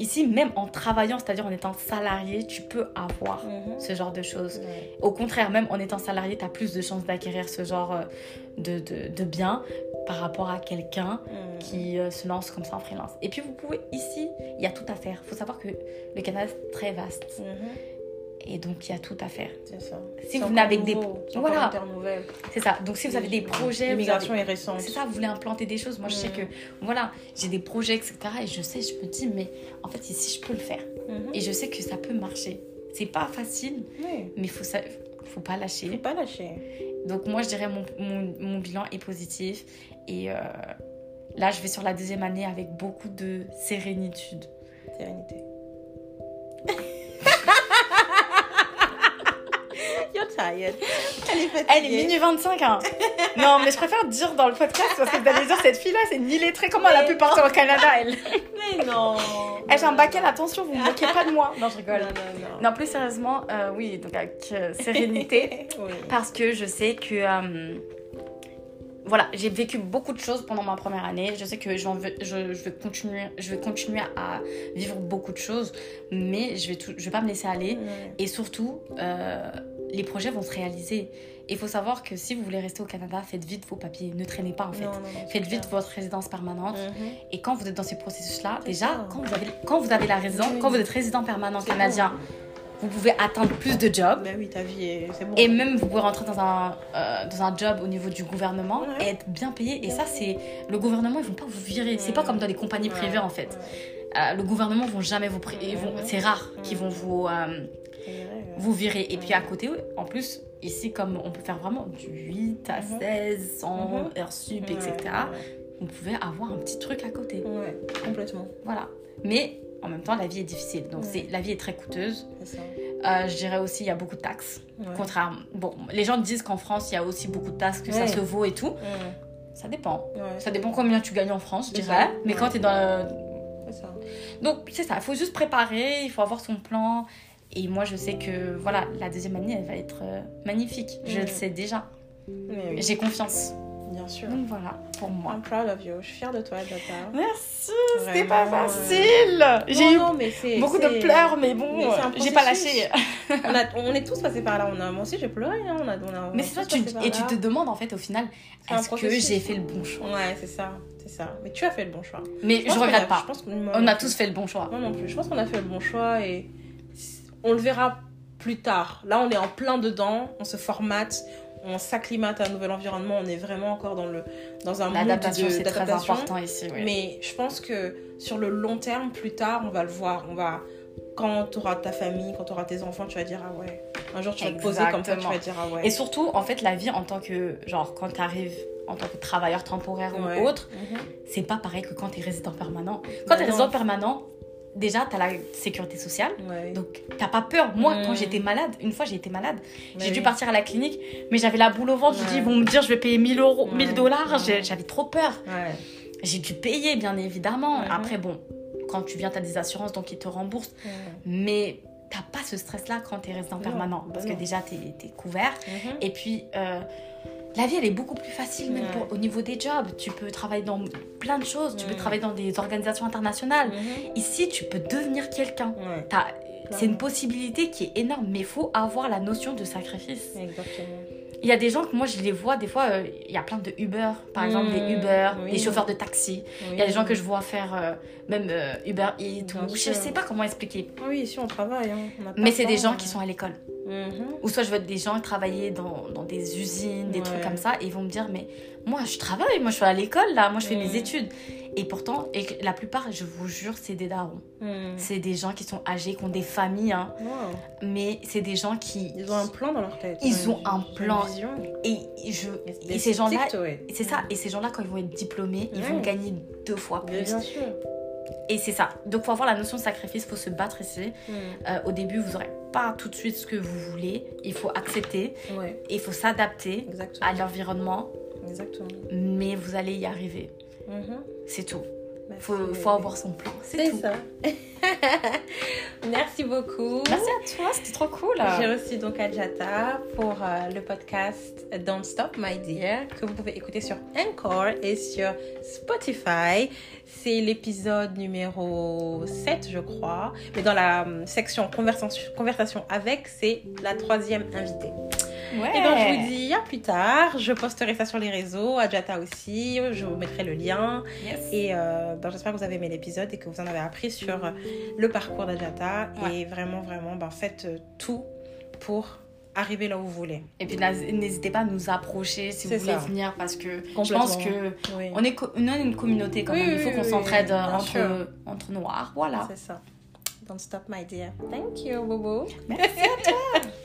Ici, même en travaillant, c'est-à-dire en étant salarié, tu peux avoir Mhm. ce genre de choses. Ouais. Au contraire, même en étant salarié, tu as plus de chances d'acquérir ce genre euh, de, de, de biens par rapport à quelqu'un Mhm. qui euh, se lance comme ça en freelance. Et puis vous pouvez ici, il y a tout à faire. Il faut savoir que le Canada c'est très vaste Mhm. Et donc il y a tout à faire. C'est ça. Si vous n'avez que des- Voilà. C'est ça. Donc si vous avez des projets, L'immigration avez- est récente. C'est ça, vous voulez implanter des choses. Moi, je sais Mhm. que, voilà, j'ai des projets, etc. Et je sais, je me dis, mais en fait, ici, je peux le faire. Mhm. Et je sais que ça peut marcher. C'est pas facile, Oui. mais il faut, ça- faut pas Faut lâcher. pas lâcher. Donc, moi, je dirais, mon, mon, mon bilan est positif. Et euh, là, je vais sur la deuxième année avec beaucoup de sérénitude. Sérénité. *laughs* You're tired. Elle est fatiguée. Elle est minuit 25, hein *laughs* Non, mais je préfère dire dans le podcast parce que vous allez dire, cette fille-là, c'est ni lettrée. Comment elle a pu partir au Canada, elle *laughs* Mais non. Elle, j'ai un baquet, attention, vous ne moquez pas de moi. Non, je rigole. Non, non, non. Non, plus sérieusement, euh, oui, donc avec euh, sérénité, *laughs* oui. parce que je sais que. euh, voilà, j'ai vécu beaucoup de choses pendant ma première année. Je sais que j'en veux- je, je vais continuer, je vais continuer à vivre beaucoup de choses, mais je vais, tout, je vais pas me laisser aller. Et surtout, euh, les projets vont se réaliser. Il faut savoir que si vous voulez rester au Canada, faites vite vos papiers. Ne traînez pas en fait. Non, non, Faites vite clair. votre résidence permanente. Mhm. Et quand vous êtes dans ces processus-là, déjà, ça. quand vous, avez, quand vous avez la résidence, Oui. quand vous êtes résident permanent C'est canadien, vous pouvez atteindre plus de jobs. Ben oui, ta vie, est- c'est bon. Et même, vous pouvez rentrer dans un, euh, dans un job au niveau du gouvernement Ouais. et être bien payé. Et ça, c'est. Le gouvernement, ils vont pas vous virer. C'est pas Mhm. comme dans les compagnies Ouais, privées, en fait. ouais. Euh, le gouvernement vont jamais vous. vont- Mhm. C'est rare qu'ils Mhm. vont vous, euh. Vous virer. Et puis Mhm. à côté, en plus, ici, comme on peut faire vraiment du 8 à Mhm. 16, 100 Mhm. heures sup, etc., vous pouvez avoir un petit truc à côté. Ouais, complètement. Voilà. Mais en même temps, la vie est difficile. Donc, Ouais. c'est la vie est très coûteuse. Ça. Euh, je dirais aussi, il y a beaucoup de taxes. Ouais. Contrairement. Bon, les gens disent qu'en France, il y a aussi beaucoup de taxes, que ça se vaut et tout. Ça dépend. Ça dépend combien tu gagnes en France, je dirais. ça. Mais quand tu es dans le... Ça. Donc, c'est ça. Il faut juste préparer, il faut avoir son plan. Et moi, je sais que, voilà, la deuxième année, elle va être euh, magnifique. Je Mhm. le sais déjà. Oui, J'ai confiance. bien sûr. Donc, voilà, pour moi. I'm proud of you. Je suis fière de toi, Jota. Merci, c'était pas facile. J'ai eu non, mais c'est- beaucoup de pleurs, mais bon, j'ai pas lâché. on, a- on est tous passés par là. On a, moi aussi, j'ai pleuré. hein. On a, on a, on Mais c'est tous tu, et tu te demandes en fait au final, est-ce que j'ai fait le bon choix? Ouais, c'est ça. C'est ça. Mais tu as fait le bon choix. Mais je qu'on regrette a- pas. Je pense qu'on On a tous fait le bon choix. Moi non plus. Je pense qu'on a fait le bon choix et on le verra plus tard. Là, on est en plein dedans. On se formate. On s'acclimate à un nouvel environnement. On est vraiment encore dans, le, dans un L'adaptation, c'est très important ici. oui. Mais je pense que sur le long terme, plus tard, on va le voir. On va, quand tu auras ta famille, quand tu auras tes enfants, tu vas dire ah ouais. Un jour, tu vas te poser comme ça, tu vas dire ah ouais. Et surtout, en fait, la vie en tant que, genre, quand tu arrives en tant que travailleur temporaire Ouais. ou autre, Mhm. c'est pas pareil que quand tu es résident permanent. Quand Bah tu es résident permanent, déjà, tu as la sécurité sociale. Ouais. Donc, t'as pas peur. Moi, quand j'étais malade, une fois j'ai été malade, j'ai dû partir à la clinique, mais j'avais la boule au ventre. Je Ouais. dis, ils vont me dire, je vais payer 1000 euros, Ouais. 1000 dollars. J'avais trop peur. J'ai dû payer, bien évidemment. Après, bon, quand tu viens, tu as des assurances, donc ils te remboursent. Mais t'as pas ce stress-là quand tu es résident Non, permanent. bah Parce non. que déjà, tu es, couvert. Mhm. Et puis, euh, la vie, elle est beaucoup plus facile, même Ouais. pour- au niveau des jobs. Tu peux travailler dans plein de choses. Tu peux travailler dans des organisations internationales. Mhm. Ici, tu peux devenir quelqu'un. C'est une possibilité qui est énorme, mais il faut avoir la notion de sacrifice. Exactement. Il y a des gens que moi je les vois, des fois, euh, il y a plein de Uber, par exemple, Mm, des Uber, oui. des chauffeurs de taxi. Il y a des gens que je vois faire euh, même euh, Uber Eats, ou je sûr. sais pas comment expliquer. Oui, ici on travaille. hein. On a pas Mais c'est des gens hein. qui sont à l'école. Mhm. Ou soit je vois des gens travailler dans, dans des usines, des Ouais. trucs comme ça, et ils vont me dire, mais moi je travaille, moi je suis à l'école là, moi je fais Mm. mes études. Et pourtant, et la plupart, je vous jure, c'est des darons. Mhm. C'est des gens qui sont âgés, qui ont des familles, hein, Wow. mais c'est des gens qui... Ils ont un plan dans leur tête. Ils ont un plan. vision. Et, je, et ces gens-là, c'est ça, et ces gens-là, quand ils vont être diplômés, ils Ouais. vont gagner deux fois plus. bien sûr. Et c'est ça. Donc, faut avoir la notion de sacrifice, faut se battre ici. Mhm. Euh, au début, vous n'aurez pas tout de suite ce que vous voulez. Il faut accepter, Ouais, et il faut s'adapter à l'environnement, Exactement. mais vous allez y arriver. Mhm. C'est tout. Faut, bébé. faut avoir son plan. C'est ça. *laughs* Merci beaucoup. Merci à toi, c'était trop cool. J'ai reçu donc Adjata pour euh, le podcast Don't Stop My Dear que vous pouvez écouter sur Encore et sur Spotify. C'est l'épisode numéro 7 je crois. Mais dans la euh, section conversation, conversation avec, c'est la troisième invitée. Ouais. Et donc je vous dis à plus tard. Je posterai ça sur les réseaux, Adjata aussi. Je vous mettrai le lien. Yes. Et euh, ben, j'espère que vous avez aimé l'épisode et que vous en avez appris sur euh, le parcours d'Ajata. Et vraiment, vraiment, ben, faites tout pour arriver là où vous voulez. Et puis n'hésitez pas à nous approcher si vous voulez ça. venir parce que je pense que Oui. on est, co- on est une communauté quand Oui, même. Il faut qu'on s'entraide euh, entre noirs. Voilà. C'est ça. Don't stop, my dear. Thank you, Bobo. Merci à toi. *laughs*